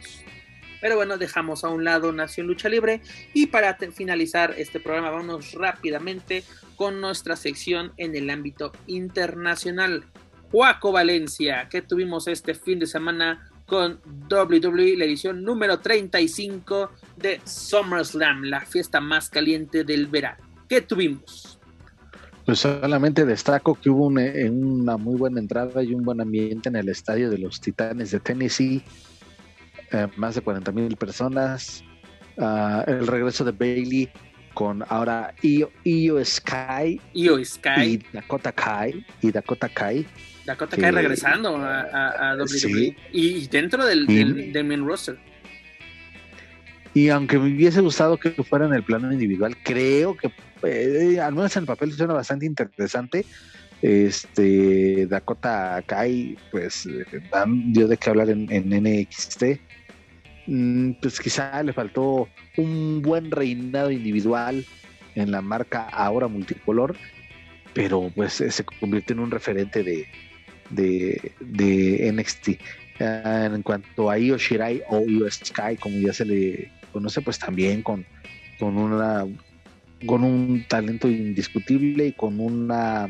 Pero bueno, dejamos a un lado Nación Lucha Libre y para finalizar este programa vamos rápidamente con nuestra sección en el ámbito internacional. Juaco Valencia, que tuvimos este fin de semana con WWE, la edición número 35 de SummerSlam, la fiesta más caliente del verano. ¿Qué tuvimos? Pues solamente destaco que hubo una, una, muy buena entrada y un buen ambiente en el estadio de los Titanes de Tennessee. Eh, más de 40 mil personas. Uh, el regreso de Bailey con ahora Io, Io Sky. Io Sky. Y Dakota Kai. Y Dakota Kai. Dakota que, Kai regresando a, a, a WWE. Sí. Y dentro del, del, del main roster. Y aunque me hubiese gustado que fuera en el plano individual, creo que eh, al menos en el papel suena bastante interesante. Este Dakota Kai, pues dio de qué hablar en, NXT. Mm, pues quizá le faltó un buen reinado individual en la marca ahora multicolor, pero pues se convierte en un referente de, NXT. Eh, en cuanto a Io Shirai o Io Sky, como ya se le conoce, pues también con, con una con un talento indiscutible y con una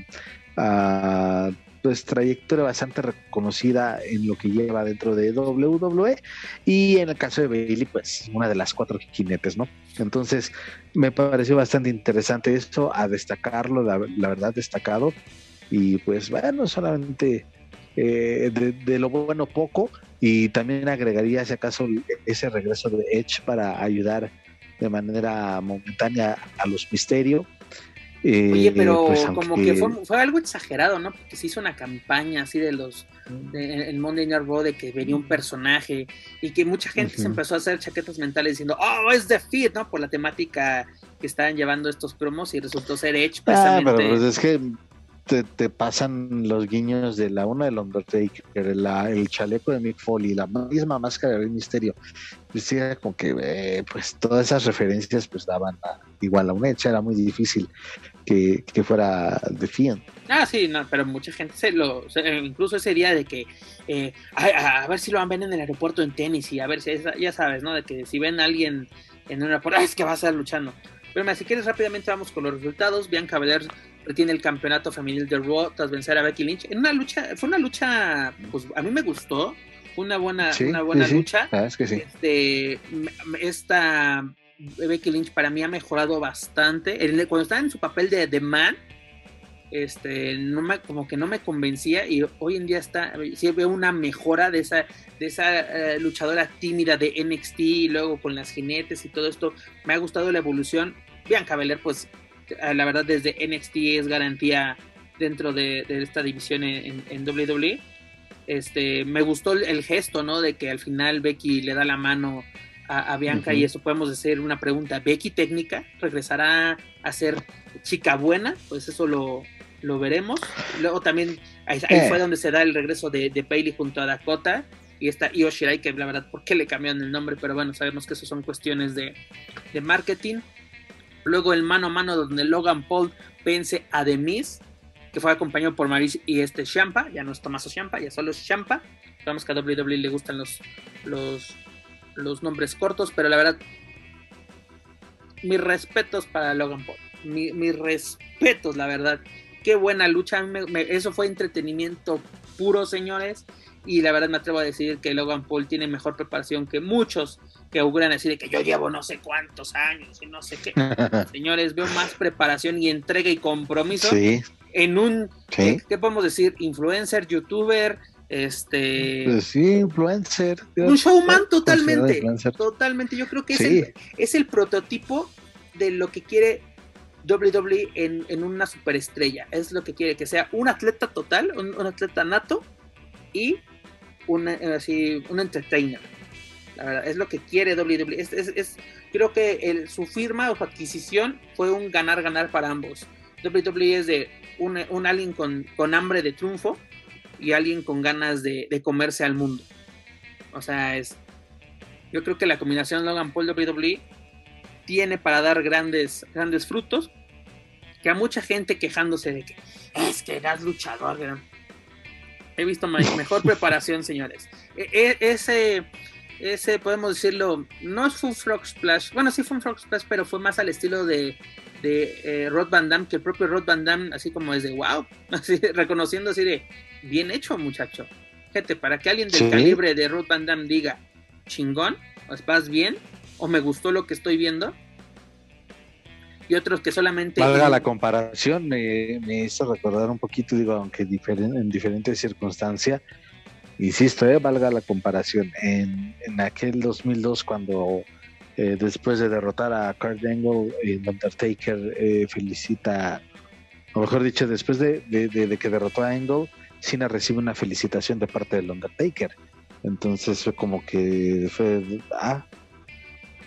uh, pues trayectoria bastante reconocida en lo que lleva dentro de WWE y en el caso de Bailey pues una de las cuatro jinetes no entonces me pareció bastante interesante esto a destacarlo la, verdad destacado. Y pues bueno solamente eh, de, lo bueno poco. Y también agregaría si acaso ese regreso de Edge para ayudar de manera momentánea a los misterios Oye, eh, pero pues, como que fue, algo exagerado, ¿no? Porque se hizo una campaña así de los, de, el Monday Night Raw de que venía un personaje y que mucha gente se empezó a hacer chaquetas mentales diciendo, oh, es The Fit, ¿no? Por la temática que estaban llevando estos promos y resultó ser Edge. Ah, pero pues es que te, pasan los guiños de la una del Undertaker, el chaleco de Mick Foley, la misma máscara del Misterio. Decía como que eh, pues todas esas referencias pues daban igual a un hecha, era muy difícil que, fuera de Fiend. Ah, sí, no, pero mucha gente se lo, incluso ese día de que eh, a, ver si lo a ver en el aeropuerto en tenis y a ver si ya sabes, ¿no? De que si ven a alguien en un aeropuerto, ah, es que va a estar luchando. Pero si quieres rápidamente vamos con los resultados. Bianca Belair retiene el campeonato femenil de Raw tras vencer a Becky Lynch. En una lucha, fue una lucha, pues a mí me gustó. Fue una buena, una buena lucha. es que sí. Este, esta Becky Lynch para mí ha mejorado bastante. Cuando estaba en su papel de The Man, este, no me, como que no me convencía y hoy en día está, sí veo una mejora de esa, de esa eh, luchadora tímida de NXT y luego con las jinetes y todo esto. Me ha gustado la evolución. Bianca Belair, pues la verdad desde NXT es garantía dentro de, esta división en, en, WWE. Este, me gustó el, gesto, ¿no? De que al final Becky le da la mano a, Bianca y eso podemos decir una pregunta. ¿Becky técnica regresará a ser chica buena? Pues eso lo, lo veremos. Luego también ahí, eh. fue donde se da el regreso de, de junto a Dakota y está Io Shirai, que la verdad, ¿por qué le cambiaron el nombre? Pero bueno, sabemos que eso son cuestiones de, marketing. Luego el mano a mano donde Logan Paul vence a Demis, que fue acompañado por Maris y este Champa, ya no es Tomaso Champa, ya solo es Champa. Sabemos que a WWE le gustan los, los, los nombres cortos, pero la verdad, mis respetos para Logan Paul. mis respetos, la verdad qué buena lucha. eso fue entretenimiento puro, señores. Y la verdad me atrevo a decir que Logan Paul tiene mejor preparación que muchos que auguran decir que yo llevo no sé cuántos años y no sé qué. señores, veo más preparación y entrega y compromiso en un, ¿qué, podemos decir? Influencer, youtuber, este pues sí influencer un showman totalmente totalmente yo creo que es, el, es el prototipo de lo que quiere WWE en, una superestrella. Es lo que quiere, que sea un atleta total, un, atleta nato y así, un entertainer. La verdad, es lo que quiere WWE. Es, creo que su firma o su adquisición fue un ganar-ganar para ambos. WWE es de un, un alguien con, con, hambre de triunfo y alguien con ganas de, de, comerse al mundo. O sea, es. Yo creo que la combinación Logan Paul WWE tiene para dar grandes, grandes frutos. Que a mucha gente quejándose de que es que eras luchador. He visto mejor preparación, señores. E, e, ese, ese, podemos decirlo, no es un Frog Splash. Bueno, sí fue un Frog Splash, pero fue más al estilo de, de eh, Rod Van Damme, que el propio Rod Van Damme, así como es de wow, así, reconociendo así de bien hecho, muchacho. Gente, para que alguien del calibre de Rod Van Damme diga chingón, vas bien, o me gustó lo que estoy viendo. Y otros que solamente... Valga la comparación, me, hizo recordar un poquito, digo, aunque en diferentes circunstancias, insisto, eh, valga la comparación, en, en aquel 2002 cuando eh, después de derrotar a Kurt Angle, el Undertaker eh, felicita, o mejor dicho, después de, de, que derrotó a Angle, Cena recibe una felicitación de parte del Undertaker. Entonces fue como que fue, ah,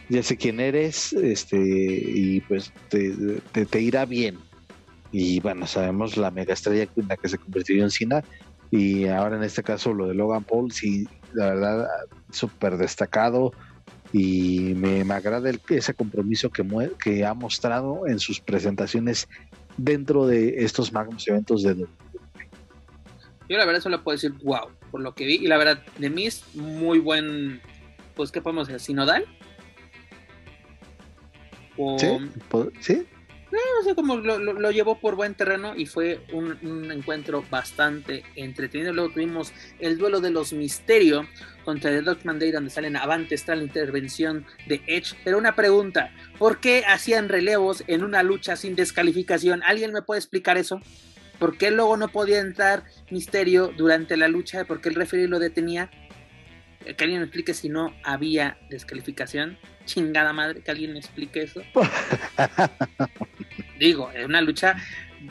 ya sé quién eres, este, y pues te, irá bien. Y bueno, sabemos la mega estrella en la que se convirtió en Cena, y ahora en este caso lo de Logan Paul, sí, la verdad, súper destacado, y me, agrada el, ese compromiso que, que ha mostrado en sus presentaciones dentro de estos magnos eventos de Yo la verdad solo puedo decir wow, por lo que vi. Y la verdad, de mí muy buen, pues, ¿qué podemos decir? ¿Sinodal? Sí, sí. No, sé cómo lo, llevó por buen terreno y fue un, encuentro bastante entretenido. Luego tuvimos el duelo de los Misterio contra The Dogman Day, donde salen avante, está la intervención de Edge. Pero una pregunta: ¿por qué hacían relevos en una lucha sin descalificación? ¿Alguien me puede explicar eso? ¿Por qué luego no podía entrar Misterio durante la lucha? ¿Por qué el referee lo detenía? Que alguien me explique si no había descalificación. Chingada madre, que alguien me explique eso. Digo, es una lucha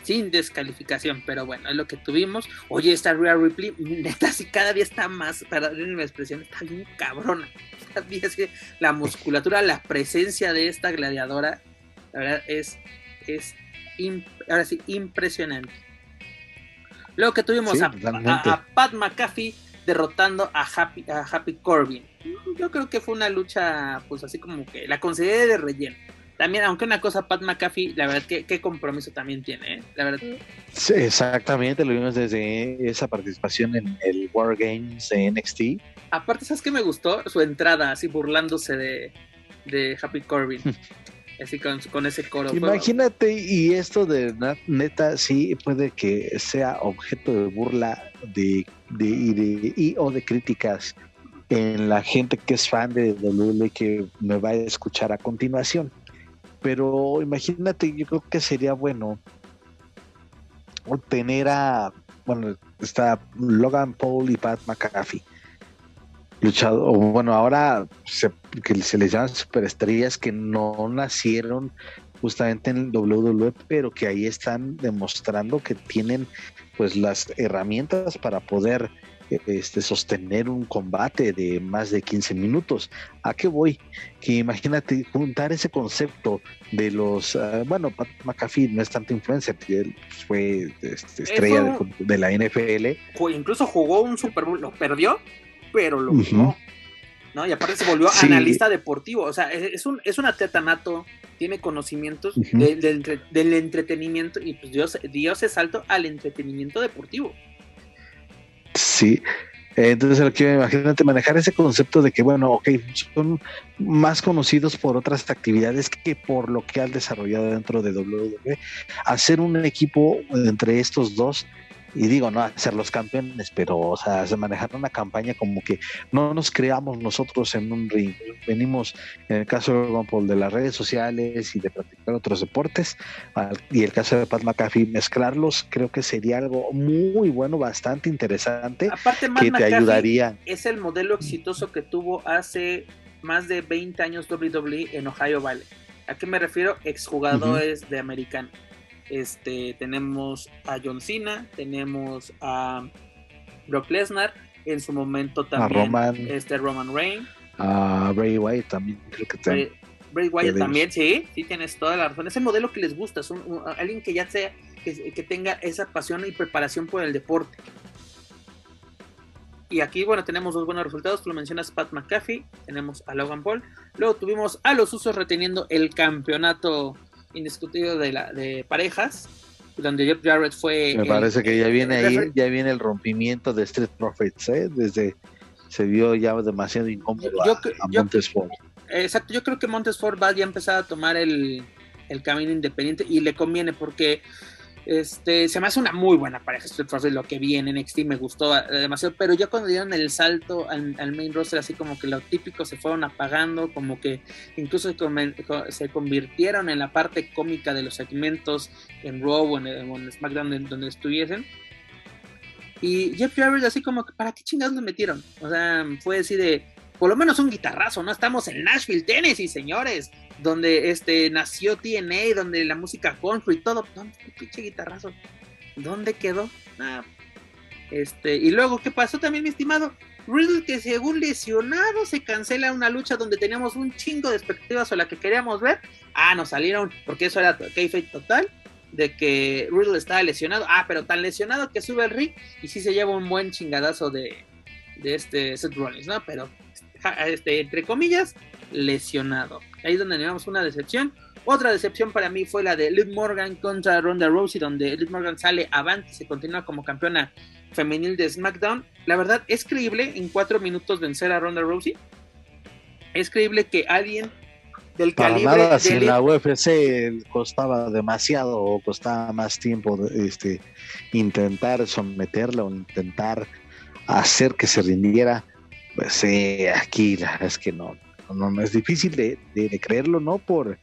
sin descalificación, pero bueno, es lo que tuvimos. Oye, esta Real Ripley, neta, sí, cada día está más, perdón la expresión, está bien cabrona. la musculatura, la presencia de esta gladiadora, la verdad es, es ahora sí, impresionante. Luego que tuvimos a, Pat McAfee derrotando a Happy, a Happy Corbin. Yo creo que fue una lucha, pues así como que la consideré de relleno. También, aunque una cosa, Pat McAfee, la verdad, que qué compromiso también tiene, ¿eh? La verdad. Sí, exactamente, lo vimos desde esa participación en el War Games de NXT. Aparte, ¿sabes qué me gustó? Su entrada, así burlándose de, de Happy Corbin. así con, ese coro. Imagínate, y esto de neta, sí puede que sea objeto de burla de, de, y, de, y o de críticas en la gente que es fan de WWE que me va a escuchar a continuación. Pero imagínate, yo creo que sería bueno tener a, bueno, está Logan Paul y Pat McAfee luchado, bueno, ahora que se les llaman superestrellas que no nacieron justamente en el WWE, pero que ahí están demostrando que tienen pues las herramientas para poder este, sostener un combate de más de 15 minutos. ¿A qué voy? Que imagínate juntar ese concepto de los, ah, bueno, Pat McAfee no es tanto influencer, él fue este, estrella de, la NFL. Incluso jugó un Super Bowl, lo perdió, pero lo jugó. ¿No? Y aparte se volvió analista deportivo, o sea, es, un, es un atleta nato, tiene conocimientos del entretenimiento y pues Dios, Dios se salto al entretenimiento deportivo. Sí. Entonces, que imagínate manejar ese concepto de que, bueno, ok, son más conocidos por otras actividades que por lo que han desarrollado dentro de WWE. Hacer un equipo entre estos dos y digo, no ser los campeones, pero, o sea, manejar una campaña como que no nos creamos nosotros en un ring, venimos, en el caso de Paul, de las redes sociales y de practicar otros deportes, y el caso de Pat McAfee, mezclarlos, creo que sería algo muy bueno, bastante interesante, Aparte, que te ayudaría. Es el modelo exitoso que tuvo hace más de 20 años WWE en Ohio Valley. ¿A qué me refiero? Exjugadores de americano. Este, tenemos a John Cena, tenemos a Brock Lesnar, en su momento también Roman, este Roman Reigns. A Bray Wyatt también, creo que Bray, Wyatt también, sí, sí tienes toda la razón. Es el modelo que les gusta, es alguien que ya sea, que, que tenga esa pasión y preparación por el deporte. Y aquí, bueno, tenemos dos buenos resultados. Tú lo mencionas, Pat McAfee. Tenemos a Logan Paul. Luego tuvimos a los usos reteniendo el campeonato indiscutido de, la, de parejas, donde Jeff Jarrett fue... Me parece que ya viene ahí, ya viene el rompimiento de Street Profits, ¿eh? Desde se vio ya demasiado incómodo a, Montesford. Exacto, yo creo que Montesford va ya a empezar a tomar el, el camino independiente y le conviene porque este, se me hace una muy buena pareja Street lo que vi en NXT me gustó eh, demasiado, pero ya cuando dieron el salto al, main roster, así como que lo típico se fueron apagando, como que incluso se, convirtieron en la parte cómica de los segmentos en Raw o en, SmackDown donde estuviesen. Y Jeff Jarrett así como que, ¿para qué chingados lo metieron? O sea, fue así de, por lo menos un guitarrazo, ¿no? Estamos en Nashville, Tennessee, señores donde este, nació TNA, donde la música country y todo. ¿Dónde está el pinche guitarrazo? ¿Dónde quedó? Ah, este, y luego, ¿qué pasó también, mi estimado? Riddle que según lesionado se cancela una lucha donde teníamos un chingo de expectativas o la que queríamos ver. Ah, nos salieron, porque eso era kayfabe total, de que Riddle estaba lesionado. Ah, pero tan lesionado que sube el ring y sí se lleva un buen chingadazo de, de este Seth Rollins, ¿no? Pero, este, entre comillas, lesionado. Ahí es donde tenemos una decepción. Otra decepción para mí fue la de Liv Morgan contra Ronda Rousey, donde Liv Morgan sale avante y se continúa como campeona femenil de SmackDown. La verdad, es creíble en cuatro minutos vencer a Ronda Rousey. Es creíble que alguien del Para calibre nada, de si Liv- la UFC costaba demasiado o costaba más tiempo este, intentar someterla o intentar hacer que se rindiera, pues eh, aquí la verdad es que no, no, no es difícil de, creerlo, no por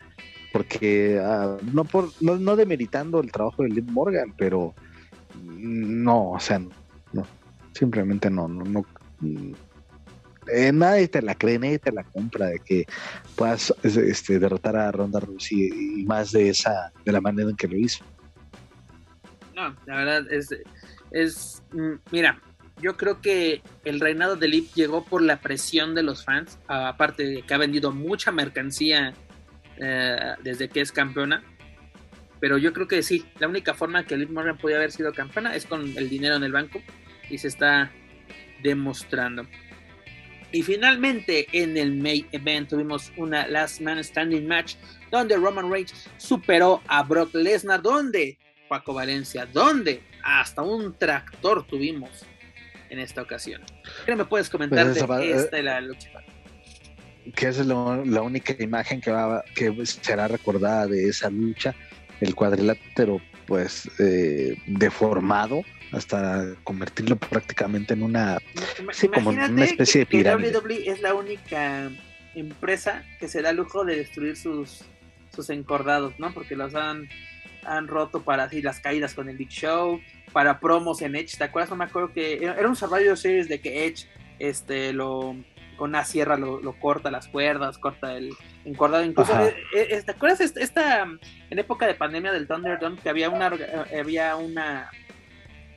porque ah, no por no, no demeritando el trabajo de Liv Morgan, pero no, o sea, no, simplemente no, no, no mm, eh, nadie te la cree, nadie te la compra de que puedas este, derrotar a Ronda Rousey y más de esa, de la manera en que lo hizo. No, la verdad es, es, mm, mira, yo creo que el reinado de Liv llegó por la presión de los fans, aparte de que ha vendido mucha mercancía eh, desde que es campeona. Pero yo creo que sí, la única forma que Liv Morgan podía haber sido campeona es con el dinero en el banco y se está demostrando. Y finalmente en el main event tuvimos una Last Man Standing match donde Roman Reigns superó a Brock Lesnar, donde Paco Valencia, donde hasta un tractor tuvimos en esta ocasión. ¿Qué me puedes comentar Pues esa va- de esta de la lucha? Que esa es lo- la única imagen que, va, que será recordada de esa lucha, el cuadrilátero pues eh, deformado hasta convertirlo prácticamente en una Sí, como una Imagínate especie de que pirámide. WWE es la única empresa que se da lujo de destruir sus, sus encordados, ¿no? Porque los han, han roto para así las caídas con el Big Show, para promos en Edge. ¿Te acuerdas? No me acuerdo que era un Survivor Series de que Edge este, lo, con una sierra lo, lo corta las cuerdas, corta el encordado. Incluso, eh, eh, ¿te acuerdas esta, esta, en época de pandemia del Thunderdome que había una, orga- había una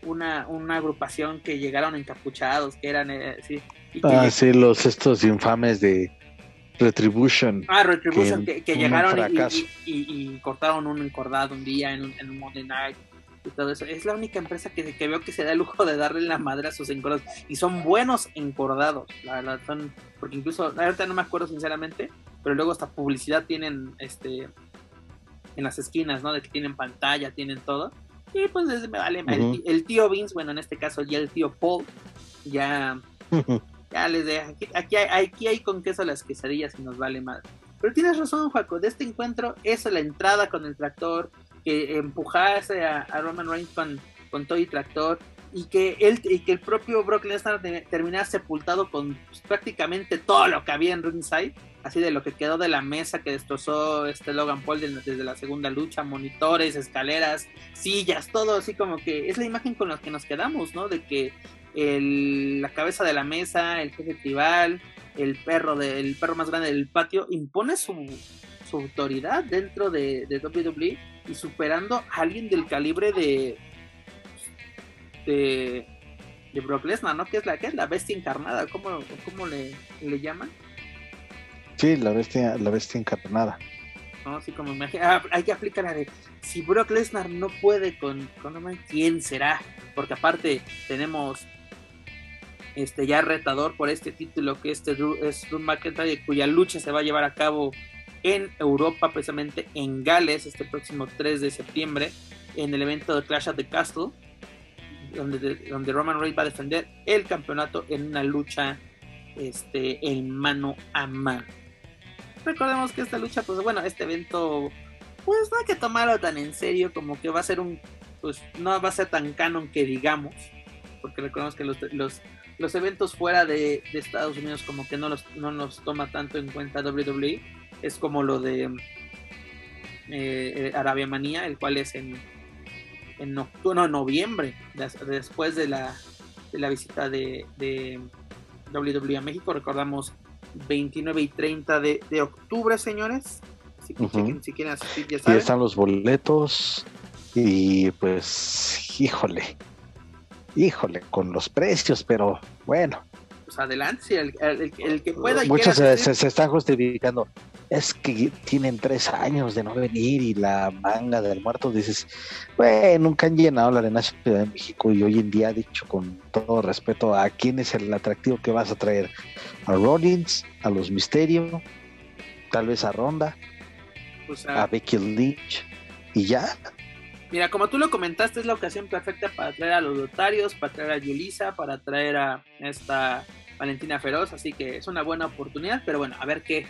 una, una agrupación que llegaron encapuchados, que eran, eh, sí, y que Ah, sí, los estos infames de Retribution. ah, Retribution, que que, llegaron y- cortaron un encordado un día en un, en un Monday Night y todo eso. Es la única empresa que, que veo que se da el lujo de darle la madre a sus encordados. Y son buenos encordados, la verdad, son, porque incluso, ahorita no me acuerdo sinceramente, pero luego hasta publicidad tienen este en las esquinas, ¿no? De que tienen pantalla, tienen todo. Y pues desde me vale. tí- el, tío Vince, bueno, en este caso ya el tío Paul, ya, ya les de aquí, aquí, hay, aquí hay con queso las quesadillas y nos vale más. Pero tienes razón, Juaco, de este encuentro, eso, la entrada con el tractor, que empujase a, Roman Reigns con, con todo y tractor, y que él y que el propio Brock Lesnar te- terminara sepultado con pues, prácticamente todo lo que había en ringside, así de lo que quedó de la mesa que destrozó este Logan Paul de- desde la segunda lucha, monitores, escaleras, sillas, todo así como que es la imagen con la que nos quedamos, ¿no? De que el- la cabeza de la mesa, el jefe tribal, el perro del perro más grande del patio impone su, su autoridad dentro de, de WWE y superando a alguien del calibre de de, de Brock Lesnar, ¿no? Que es la que es la bestia encarnada, ¿cómo, cómo le, le llaman? Sí, la bestia, la bestia encarnada. ¿no? Así como imagina, ah, hay que aplicar la de si Brock Lesnar no puede con, con ¿quién será? Porque aparte tenemos este ya retador por este título que este es Drew McIntyre cuya lucha se va a llevar a cabo en Europa, precisamente en Gales, este próximo 3 de septiembre, en el evento de Clash at the Castle, donde, donde Roman Reigns va a defender el campeonato en una lucha este, en mano a mano. Recordemos que esta lucha, pues bueno, este evento, pues no hay que tomarlo tan en serio como que va a ser un, pues no va a ser tan canon que digamos, porque recordemos que los, los, los eventos fuera de, de, Estados Unidos como que no los, no los toma tanto en cuenta WWE, es como lo de eh, Arabia Manía, el cual es en, en octubre, no, noviembre, después de la, de la visita de, de WWE a México, recordamos 29 y 30 de, de octubre, señores. Así que uh -huh. chequen, si quieren asistir, ya saben. Y están los boletos. Y pues, híjole, híjole, con los precios, pero bueno. Pues adelante, el, el, el, que pueda. Muchos se, se, se, están justificando. Es que tienen tres años de no venir y la manga del muerto. Dices, bueno, nunca han llenado la Arena Ciudad de México y hoy en día, dicho con todo respeto, ¿a quién es el atractivo que vas a traer? ¿A Rollins? ¿A los Misterio? ¿Tal vez a Ronda? Pues a... ¿A Becky Lynch? ¿Y ya? Mira, como tú lo comentaste, es la ocasión perfecta para traer a los notarios, para traer a Yulisa, para traer a esta Valentina Feroz, así que es una buena oportunidad, pero bueno, a ver qué,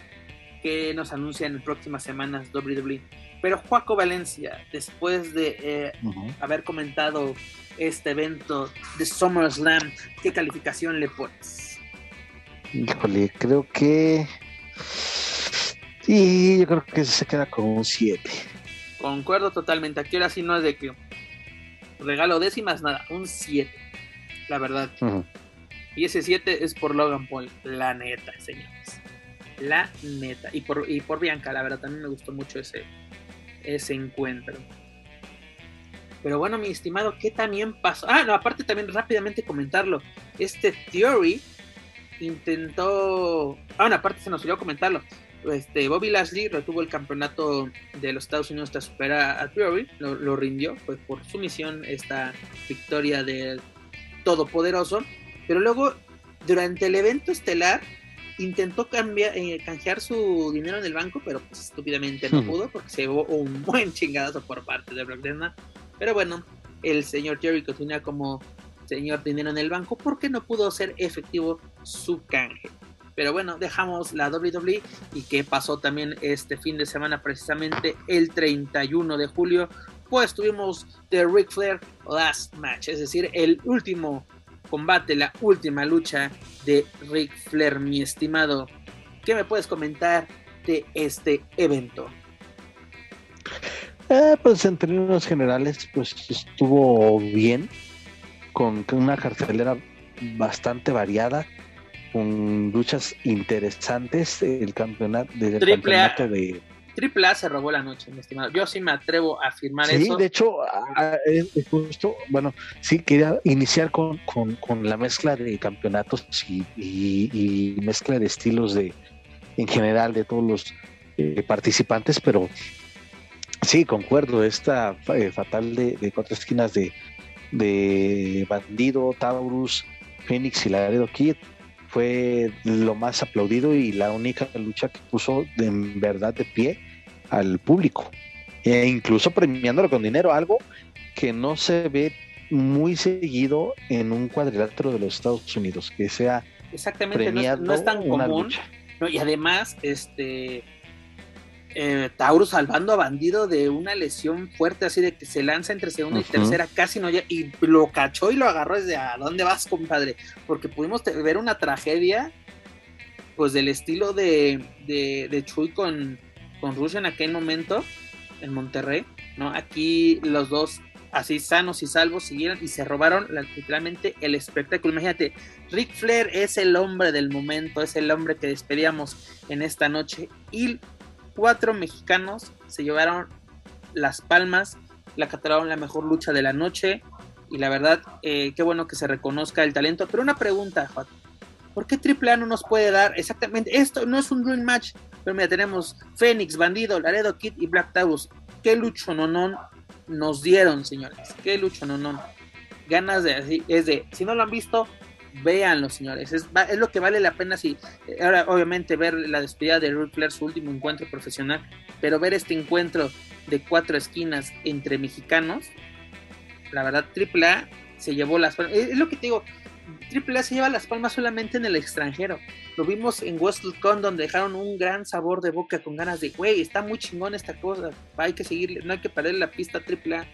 qué nos anuncian en próximas semanas WWE. Pero Juaco Valencia, después de eh, haber comentado este evento de SummerSlam, ¿qué calificación le pones? Híjole, creo que... Sí, yo creo que se queda con un 7. Concuerdo totalmente. Aquí ahora sí no es de que regalo décimas, nada, un 7. La verdad. Y ese 7 es por Logan Paul, la neta, señores. La neta. Y por, y por Bianca, la verdad, también me gustó mucho ese, ese encuentro. Pero bueno, mi estimado, ¿qué también pasó? Ah, no, aparte también rápidamente comentarlo. Este Theory intentó. Ah, bueno, aparte se nos olvidó comentarlo. Este, Bobby Lashley retuvo el campeonato de los Estados Unidos tras superar a Theory, lo, rindió, pues por su misión esta victoria del Todopoderoso, pero luego durante el evento estelar intentó cambiar, eh, canjear su dinero en el banco, pero pues estúpidamente no hmm. pudo porque se llevó un buen chingadazo por parte de Brock Lesnar. Pero bueno, el señor Theory continúa como señor dinero en el banco porque no pudo ser efectivo su canje. Pero bueno, dejamos la WWE y qué pasó también este fin de semana, precisamente el 31 de julio, pues tuvimos The Ric Flair Last Match, es decir, el último combate, la última lucha de Ric Flair, mi estimado. ¿Qué me puedes comentar de este evento? Eh, pues en términos generales, pues estuvo bien, con una cartelera bastante variada, con luchas interesantes. El campeonato, del campeonato de. Triple A se robó la noche, mi estimado. Yo sí me atrevo a afirmar eso. Sí, de hecho, justo, bueno, sí quería iniciar con, la mezcla de campeonatos y, mezcla de estilos de en general de todos los eh, participantes, pero sí, concuerdo, esta eh, fatal de, cuatro esquinas de, de Bandido, Taurus, Phoenix y Laredo Kid fue lo más aplaudido y la única lucha que puso de, en verdad de pie al público. E incluso premiándolo con dinero, algo que no se ve muy seguido en un cuadrilátero de los Estados Unidos, que sea Exactamente, no es, tan común. y además, este eh, Taurus salvando a Bandido de una lesión fuerte, así de que se lanza entre segunda y tercera, casi no llega, y lo cachó y lo agarró desde a dónde vas, compadre, porque pudimos ver una tragedia, pues del estilo de, de, Chuy con, con Rusia en aquel momento, en Monterrey, ¿no? Aquí los dos así sanos y salvos siguieron y se robaron literalmente el espectáculo. Imagínate, Ric Flair es el hombre del momento, es el hombre que despedíamos en esta noche y cuatro mexicanos se llevaron las palmas, la catalogaron la mejor lucha de la noche y la verdad, eh, qué bueno que se reconozca el talento. Pero una pregunta, ¿por qué AAA no nos puede dar exactamente esto? No es un dream match, pero mira, tenemos Fénix, Bandido, Laredo Kid y Black Taurus. ¿Qué lucho no nos dieron, señores? ¿Qué lucho no Ganas de, es de, si no lo han visto, véanlo, señores. Es, es, lo que vale la pena si. Ahora, obviamente, ver la despedida de Ric Flair, su último encuentro profesional, pero ver este encuentro de cuatro esquinas entre mexicanos, la verdad, AAA se llevó las palmas. Es, lo que te digo. AAA se lleva las palmas solamente en el extranjero. Lo vimos en WrestleCon donde dejaron un gran sabor de boca con ganas de, güey, está muy chingón esta cosa, hay que seguir, no hay que perder la pista AAA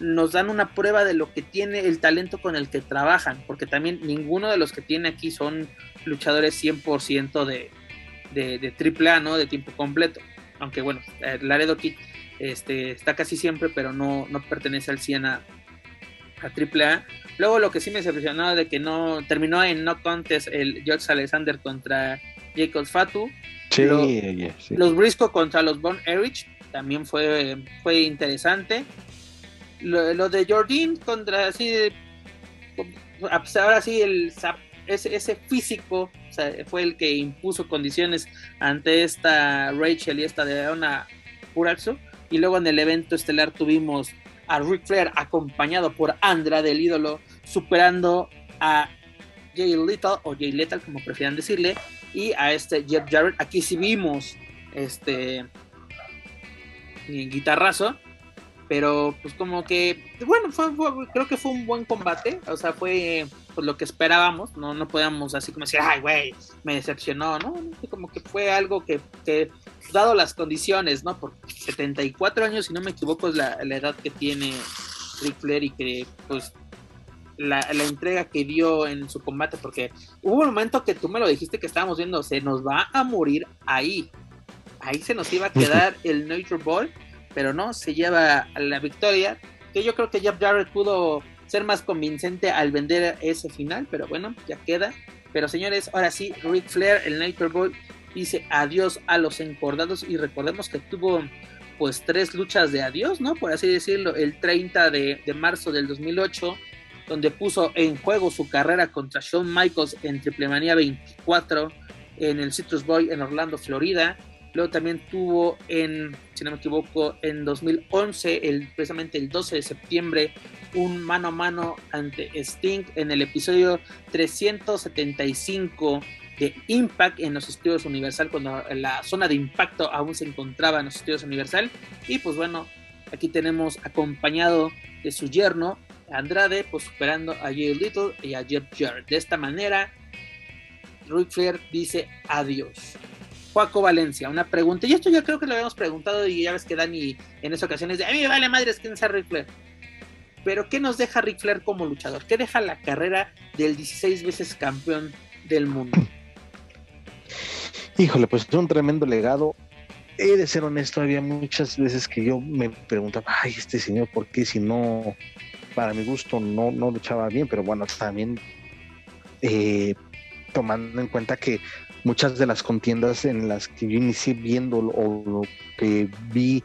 nos dan una prueba de lo que tiene el talento con el que trabajan, porque también ninguno de los que tiene aquí son luchadores 100% de, de, de AAA, ¿no? De tiempo completo. Aunque bueno, eh, Laredo Kid este, está casi siempre, pero no, no pertenece al 100 a, a AAA. Luego lo que sí me decepcionó de que no terminó en no contest el George Alexander contra Jacob Fatu. Sí, Los Briscoe contra los Von Erich también fue, fue interesante lo, de Jordan contra así ahora sí el ese, físico fue el que impuso condiciones ante esta Rachel y esta de Ana Puraxo y luego en el evento estelar tuvimos a Ric Flair acompañado por Andra del ídolo superando a Jay Little o Jay Lethal como prefieran decirle y a este Jeff Jarrett. Aquí sí vimos este guitarrazo pero pues como que, bueno, fue, creo que fue un buen combate, o sea, fue pues, lo que esperábamos, no, no podíamos así como decir, ay, güey, me decepcionó, ¿no? Como que fue algo que, que dado las condiciones, ¿no? Por 74 años, si no me equivoco, es la, la edad que tiene Ric Flair y que pues la, la, entrega que dio en su combate, porque hubo un momento que tú me lo dijiste que estábamos viendo, se nos va a morir ahí. Ahí se nos iba a quedar el Nature Ball, pero no, se lleva a la victoria, que yo creo que Jeff Jarrett pudo ser más convincente al vender ese final, pero bueno, ya queda. Pero señores, ahora sí, Ric Flair, el Ball, dice adiós a los encordados y recordemos que tuvo pues tres luchas de adiós, ¿no? Por así decirlo, el 30 de, de marzo del 2008 donde puso en juego su carrera contra Shawn Michaels en Triple Manía 24 en el Citrus Boy en Orlando, Florida. Luego también tuvo en, si no me equivoco, en 2011, el, precisamente el 12 de septiembre, un mano a mano ante Sting en el episodio 375 de Impact en los estudios Universal, cuando la zona de impacto aún se encontraba en los estudios Universal. Y pues bueno, aquí tenemos acompañado de su yerno, Andrade, pues superando a Jay Little y a Jeff Jarrett. De esta manera, Ric Flair dice adiós. Juaco Valencia, una pregunta. Y esto yo creo que lo habíamos preguntado y ya ves que Dani en esa ocasión es de, a mí vale madres quién sea Ric Flair. Pero ¿qué nos deja Ric Flair como luchador? ¿Qué deja la carrera del 16 veces campeón del mundo? Híjole, pues es un tremendo legado. He de ser honesto, había muchas veces que yo me preguntaba, ay, este señor, ¿por qué si no para mi gusto no, no luchaba bien, pero bueno, también eh, tomando en cuenta que muchas de las contiendas en las que yo inicié viendo o lo que vi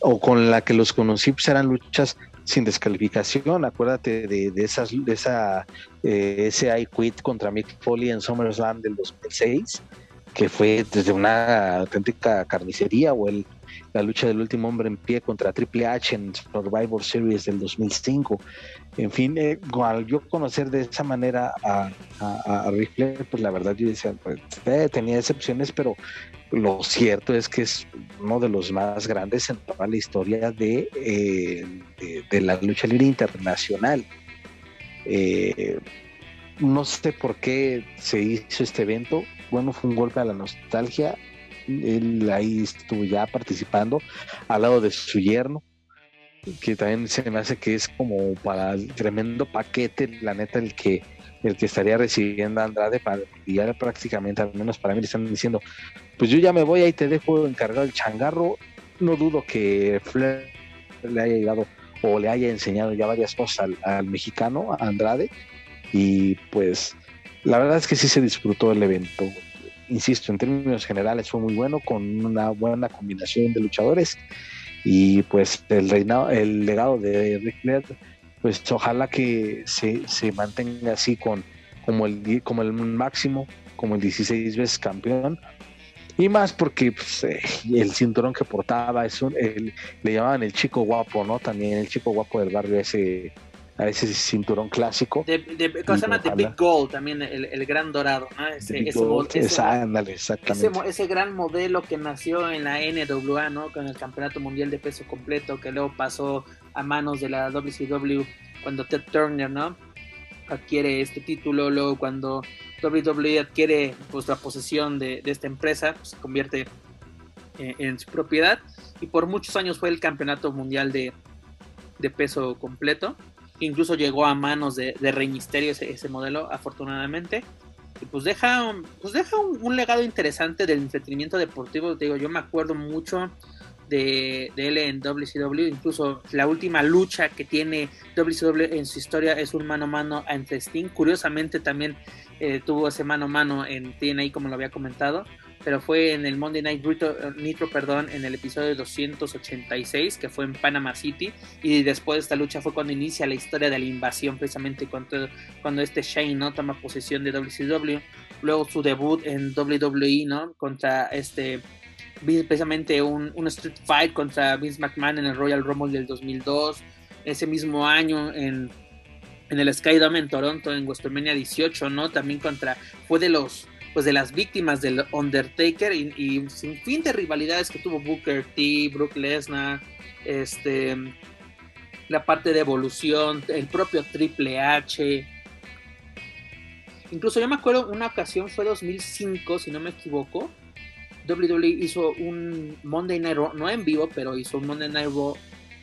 o con la que los conocí pues eran luchas sin descalificación. Acuérdate de, de esas de esa eh, ese I Quit contra Mick Foley en SummerSlam del 2006, que fue desde una auténtica carnicería o el la lucha del último hombre en pie contra Triple H en Survivor Series del 2005. En fin, eh, al yo conocer de esa manera a, a, pues la verdad yo decía, pues, eh, tenía excepciones, pero lo cierto es que es uno de los más grandes en toda la historia de, eh, de, la lucha libre internacional. no sé por qué se hizo este evento. Bueno, fue un golpe a la nostalgia él ahí estuvo ya participando al lado de su yerno, que también se me hace que es como para el tremendo paquete, la neta, el que el que estaría recibiendo a Andrade para ya prácticamente, al menos para mí, le están diciendo, pues yo ya me voy, ahí te dejo encargado el changarro. No dudo que Flair le haya llegado o le haya enseñado ya varias cosas al, al mexicano, a Andrade, y pues la verdad es que sí se disfrutó el evento insisto, en términos generales fue muy bueno, con una buena combinación de luchadores. Y pues el reinado, el legado de Rick Flair, pues ojalá que se, se mantenga así con como el, como el máximo, como el 16 veces campeón. Y más porque pues, eh, el cinturón que portaba, es un, le llamaban el chico guapo, ¿no? También el chico guapo del barrio ese a ese cinturón clásico. De, de, ¿Cómo se llama? The Big Gold, también el, el gran dorado, ¿no? Ese, ese, exactamente. Ese, gran modelo que nació en la NWA, ¿no? Con el Campeonato Mundial de Peso Completo, que luego pasó a manos de la WCW cuando Ted Turner, ¿no? Adquiere este título, luego cuando WWE adquiere pues la posesión de, de esta empresa, pues, se convierte eh, en su propiedad y por muchos años fue el campeonato mundial de, de peso completo incluso llegó a manos de, Rey Misterio ese, modelo, afortunadamente. Y pues deja, pues deja un, legado interesante del entretenimiento deportivo. digo, yo me acuerdo mucho de, de, él en WCW. Incluso la última lucha que tiene WCW en su historia es un mano a mano ante Sting. Curiosamente también eh, tuvo ese mano a mano en TNA, como lo había comentado pero fue en el Monday Night Nitro, perdón, en el episodio 286, que fue en Panama City, y después de esta lucha fue cuando inicia la historia de la invasión, precisamente cuando, cuando este Shane, ¿no? Toma posesión de WCW, luego su debut en WWE, ¿no? Contra este, precisamente un, un Street Fight contra Vince McMahon en el Royal Rumble del 2002, ese mismo año en en el Skydome en Toronto, en WrestleMania 18, ¿no? También contra, fue de los pues de las víctimas del Undertaker y, sin fin de rivalidades que tuvo Booker T, Brook Lesnar, este, la parte de evolución, el propio Triple H. Incluso yo me acuerdo una ocasión fue 2005, si no me equivoco. WWE hizo un Monday Night Raw, no en vivo, pero hizo un Monday Night Raw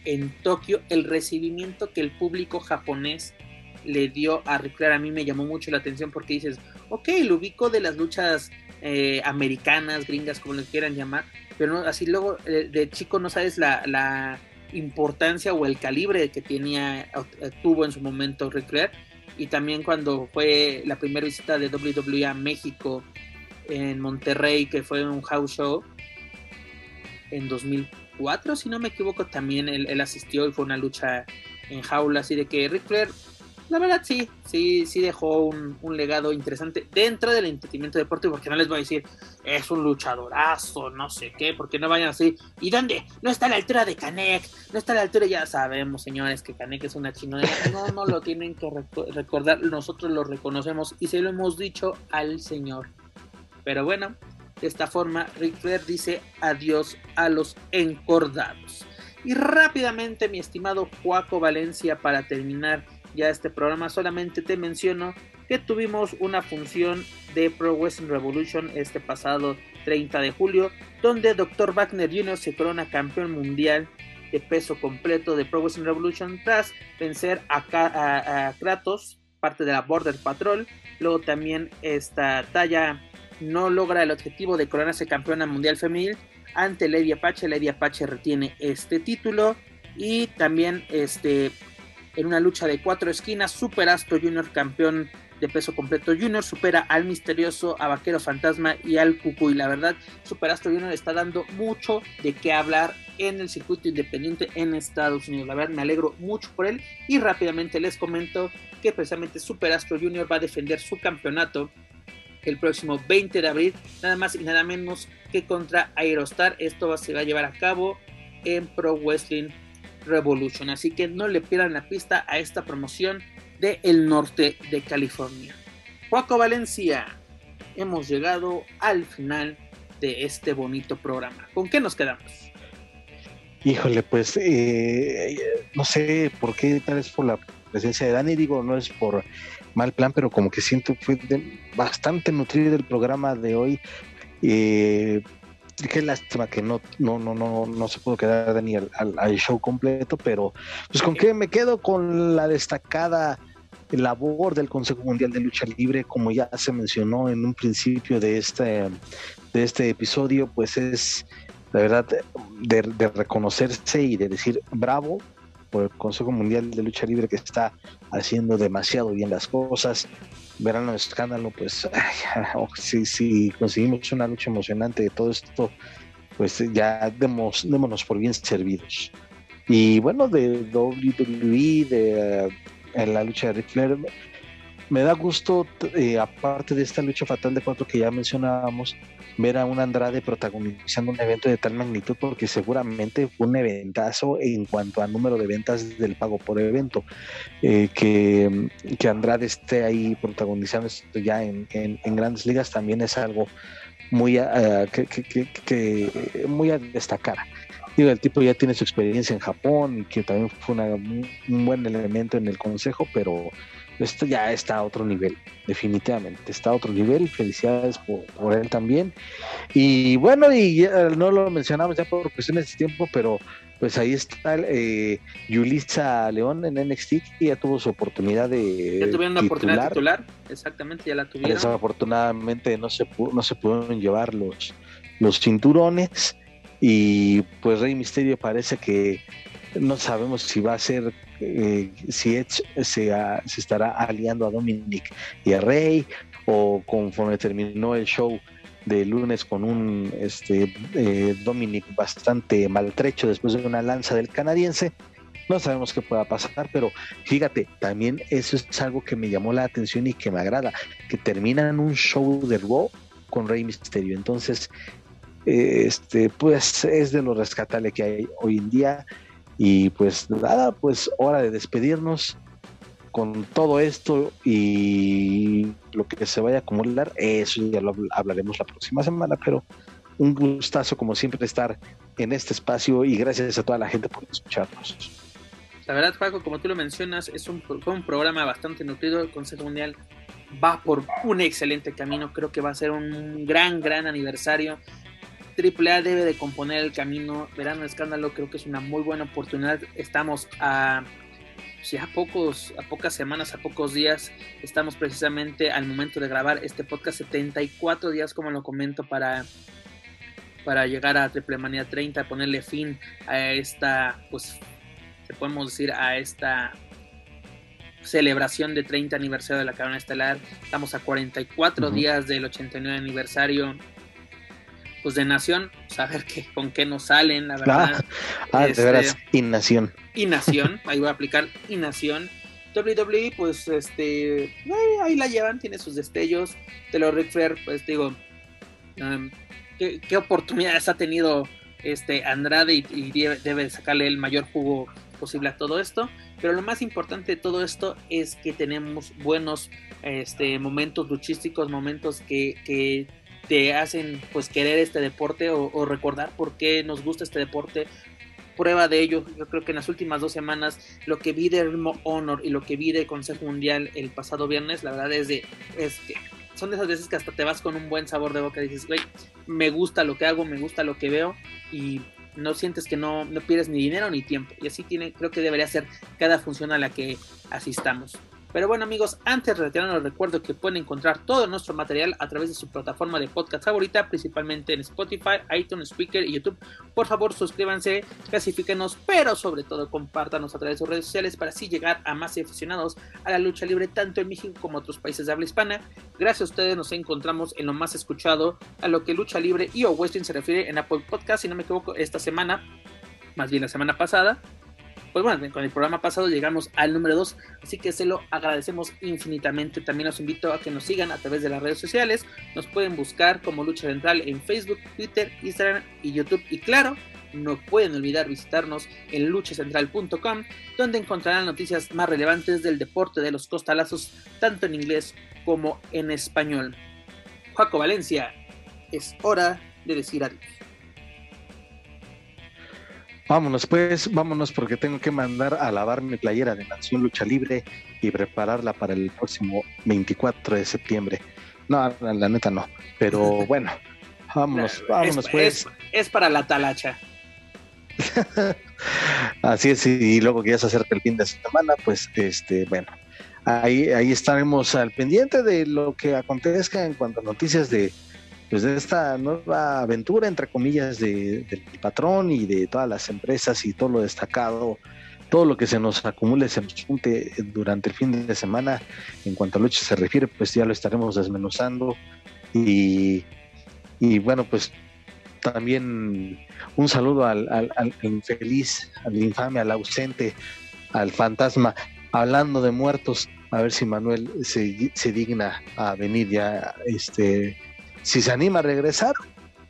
en Tokio. El recibimiento que el público japonés le dio a Ric a mí me llamó mucho la atención porque dices, ok, lo ubico de las luchas eh, americanas, gringas, como les quieran llamar, pero así luego eh, de chico no sabes la, importancia o el calibre que tenía, eh, tuvo en su momento Ric y también cuando fue la primera visita de WWE a México en Monterrey, que fue un house show en 2004, si no me equivoco, también él, asistió y fue una lucha en jaula, así de que Ric Flair la verdad sí, sí, sí dejó un, legado interesante dentro del entretenimiento deportivo, porque no les voy a decir, es un luchadorazo, no sé qué, porque no vayan así, ¿y dónde? No está a la altura de Canek, no está a la altura, ya sabemos, señores, que Canek es una chinonera, no, no lo tienen que recordar, nosotros lo reconocemos y se lo hemos dicho al señor. Pero bueno, de esta forma, Rick Flair dice adiós a los encordados. Y rápidamente, mi estimado Juaco Valencia, para terminar ya este programa, solamente te menciono que tuvimos una función de Pro Wrestling Revolution este pasado 30 de julio, donde Dr. Wagner Jr. se corona campeón mundial de peso completo de Pro Wrestling Revolution tras vencer a, Kratos, parte de la Border Patrol. Luego también esta talla no logra el objetivo de coronarse campeona mundial femenil ante Lady Apache. Lady Apache retiene este título y también este en una lucha de cuatro esquinas. Super Astro Junior, campeón de peso completo Junior, supera al misterioso, a Vaquero Fantasma y al Y La verdad, Super Astro Junior está dando mucho de qué hablar en el circuito independiente en Estados Unidos. La verdad, me alegro mucho por él. Y rápidamente les comento que precisamente Super Astro Junior va a defender su campeonato el próximo 20 de abril, nada más y nada menos que contra Aerostar. Esto se va a llevar a cabo en Pro Wrestling Revolution. Así que no le pierdan la pista a esta promoción de el norte de California. Juaco Valencia, hemos llegado al final de este bonito programa. ¿Con qué nos quedamos? Híjole, pues eh, no sé por qué, tal vez por la presencia de Dani, digo, no es por mal plan, pero como que siento que fue bastante nutrido el programa de hoy. Eh, qué lástima que no, no, no, no, no se pudo quedar Dani al, al, show completo, pero pues con qué me quedo con la destacada labor del Consejo Mundial de Lucha Libre, como ya se mencionó en un principio de este, de este episodio, pues es la verdad de, de reconocerse y de decir bravo por el Consejo Mundial de Lucha Libre que está haciendo demasiado bien las cosas, verano de escándalo, pues si, conseguimos una lucha emocionante de todo esto, pues ya demos, démonos por bien servidos. Y bueno, de WWE, de eh, la lucha de Ric Flair, me da gusto, eh, aparte de esta lucha fatal de cuatro que ya mencionábamos, ver a un Andrade protagonizando un evento de tal magnitud porque seguramente fue un eventazo en cuanto a número de ventas del pago por evento. Eh, que, que, Andrade esté ahí protagonizando esto ya en, grandes ligas también es algo muy, uh, que, muy a destacar. Digo, el tipo ya tiene su experiencia en Japón y que también fue un buen elemento en el consejo, pero esto ya está a otro nivel, definitivamente, está a otro nivel, felicidades por, él también. Y bueno, y no lo mencionamos ya por cuestiones de tiempo, pero pues ahí está eh, Yulisa León en NXT y ya tuvo su oportunidad de ya tuvieron la oportunidad de titular, exactamente, ya la tuvieron. Desafortunadamente no se no se pudieron llevar los, los cinturones y pues Rey Misterio parece que no sabemos si va a ser eh, si Edge se, estará aliando a Dominic y a Rey o conforme terminó el show de lunes con un este, eh, Dominic bastante maltrecho después de una lanza del canadiense. No sabemos qué pueda pasar, pero fíjate, también eso es algo que me llamó la atención y que me agrada, que terminan un show de Raw con Rey Mysterio. Entonces, este, pues es de lo rescatable que hay hoy en día. Y pues nada, pues hora de despedirnos. con todo esto y lo que se vaya a acumular, eso ya lo hablaremos la próxima semana, pero un gustazo como siempre estar en este espacio y gracias a toda la gente por escucharnos. La verdad, Paco, como tú lo mencionas, es un, un programa bastante nutrido. El Consejo Mundial va por un excelente camino. Creo que va a ser un gran, gran aniversario. AAA debe de componer el camino. Verán el escándalo, creo que es una muy buena oportunidad. Estamos a ya pocos, a pocas semanas, a pocos días, estamos precisamente al momento de grabar este podcast, 74 días, como lo comento, para, para llegar a Triple Manía 30, ponerle fin a esta, pues, se podemos decir, a esta celebración de 30 aniversario de la Corona Estelar. Estamos a 44 días del 89 aniversario pues de Nación, saber que, con qué nos salen, la verdad. Ah, de este, veras, Innación. Innación, ahí voy a aplicar Innación. WWE, pues este, ahí la llevan, tiene sus destellos. De lo Ric Flair, pues digo, um, ¿qué, oportunidades ha tenido este Andrade y, debe sacarle el mayor jugo posible a todo esto. Pero lo más importante de todo esto es que tenemos buenos este, momentos luchísticos, momentos que, que te hacen pues querer este deporte o, recordar por qué nos gusta este deporte. Prueba de ello, yo creo que en las últimas dos semanas lo que vi de Honor y lo que vi de Consejo Mundial el pasado viernes, la verdad es de es que son de esas veces que hasta te vas con un buen sabor de boca y dices, güey, me gusta lo que hago, me gusta lo que veo y no sientes que no, no pierdes ni dinero ni tiempo. Y así tiene, creo que debería ser cada función a la que asistamos. Pero bueno amigos, antes de retirarnos les recuerdo que pueden encontrar todo nuestro material a través de su plataforma de podcast favorita, principalmente en Spotify, iTunes, Speaker y YouTube. Por favor suscríbanse, clasifíquenos, pero sobre todo compártanos a través de sus redes sociales para así llegar a más aficionados a la lucha libre tanto en México como en otros países de habla hispana. Gracias a ustedes nos encontramos en lo más escuchado a lo que lucha libre y o western se refiere en Apple Podcast, si no me equivoco, esta semana, más bien la semana pasada pues bueno, con el programa pasado llegamos al número 2, así que se lo agradecemos infinitamente. También los invito a que nos sigan a través de las redes sociales. Nos pueden buscar como Lucha Central en Facebook, Twitter, Instagram y YouTube. Y claro, no pueden olvidar visitarnos en luchacentral.com, donde encontrarán noticias más relevantes del deporte de los costalazos, tanto en inglés como en español. Juaco Valencia, es hora de decir adiós. Vámonos pues, vámonos porque tengo que mandar a lavar mi playera de Nación Lucha Libre y prepararla para el próximo 24 de septiembre. No, la neta no, pero bueno, vámonos, vámonos pues. Es, para la talacha. Así es, y luego que ya se acerca el fin de semana, pues este, bueno, ahí, ahí estaremos al pendiente de lo que acontezca en cuanto a noticias de, pues de esta nueva aventura, entre comillas, de, del patrón y de todas las empresas y todo lo destacado, todo lo que se nos acumule, se nos junte durante el fin de semana, en cuanto a lucha se refiere, pues ya lo estaremos desmenuzando. Y, y bueno, pues también un saludo al, infeliz, al infame, al ausente, al fantasma, hablando de muertos, a ver si Manuel se, se digna a venir ya este si se anima a regresar,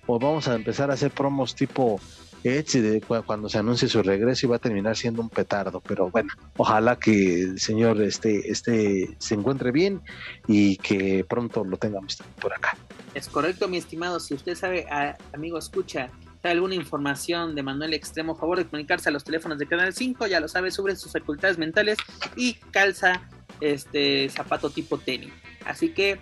o vamos a empezar a hacer promos tipo Edge de cuando se anuncie su regreso y va a terminar siendo un petardo. Pero bueno, ojalá que el señor este, este se encuentre bien y que pronto lo tengamos por acá. Es correcto, mi estimado. Si usted sabe, amigo, escucha, alguna información de Manuel Extremo, favor de comunicarse a los teléfonos de Canal 5, ya lo sabe, sobre sus facultades mentales y calza este zapato tipo tenis. Así que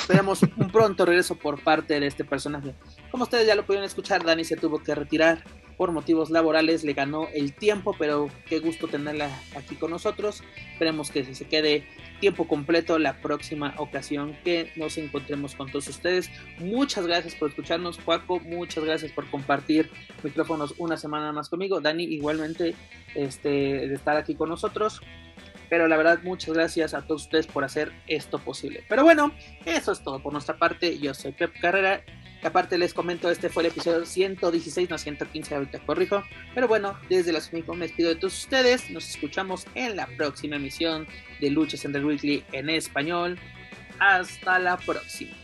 esperamos un pronto regreso por parte de este personaje. Como ustedes ya lo pudieron escuchar, Dani se tuvo que retirar por motivos laborales, le ganó el tiempo, pero qué gusto tenerla aquí con nosotros. Esperemos que se quede tiempo completo la próxima ocasión que nos encontremos con todos ustedes. Muchas gracias por escucharnos, Juaco. Muchas gracias por compartir micrófonos una semana más conmigo. Dani, igualmente, este, de estar aquí con nosotros. Pero la verdad, muchas gracias a todos ustedes por hacer esto posible. Pero bueno, eso es todo por nuestra parte. Yo soy Pep Carrera. Y aparte les comento, este fue el episodio 116, no 115, ahorita corrijo. Pero bueno, desde la Sumico me despido de todos ustedes. Nos escuchamos en la próxima emisión de Luchas en the Weekly en español. Hasta la próxima.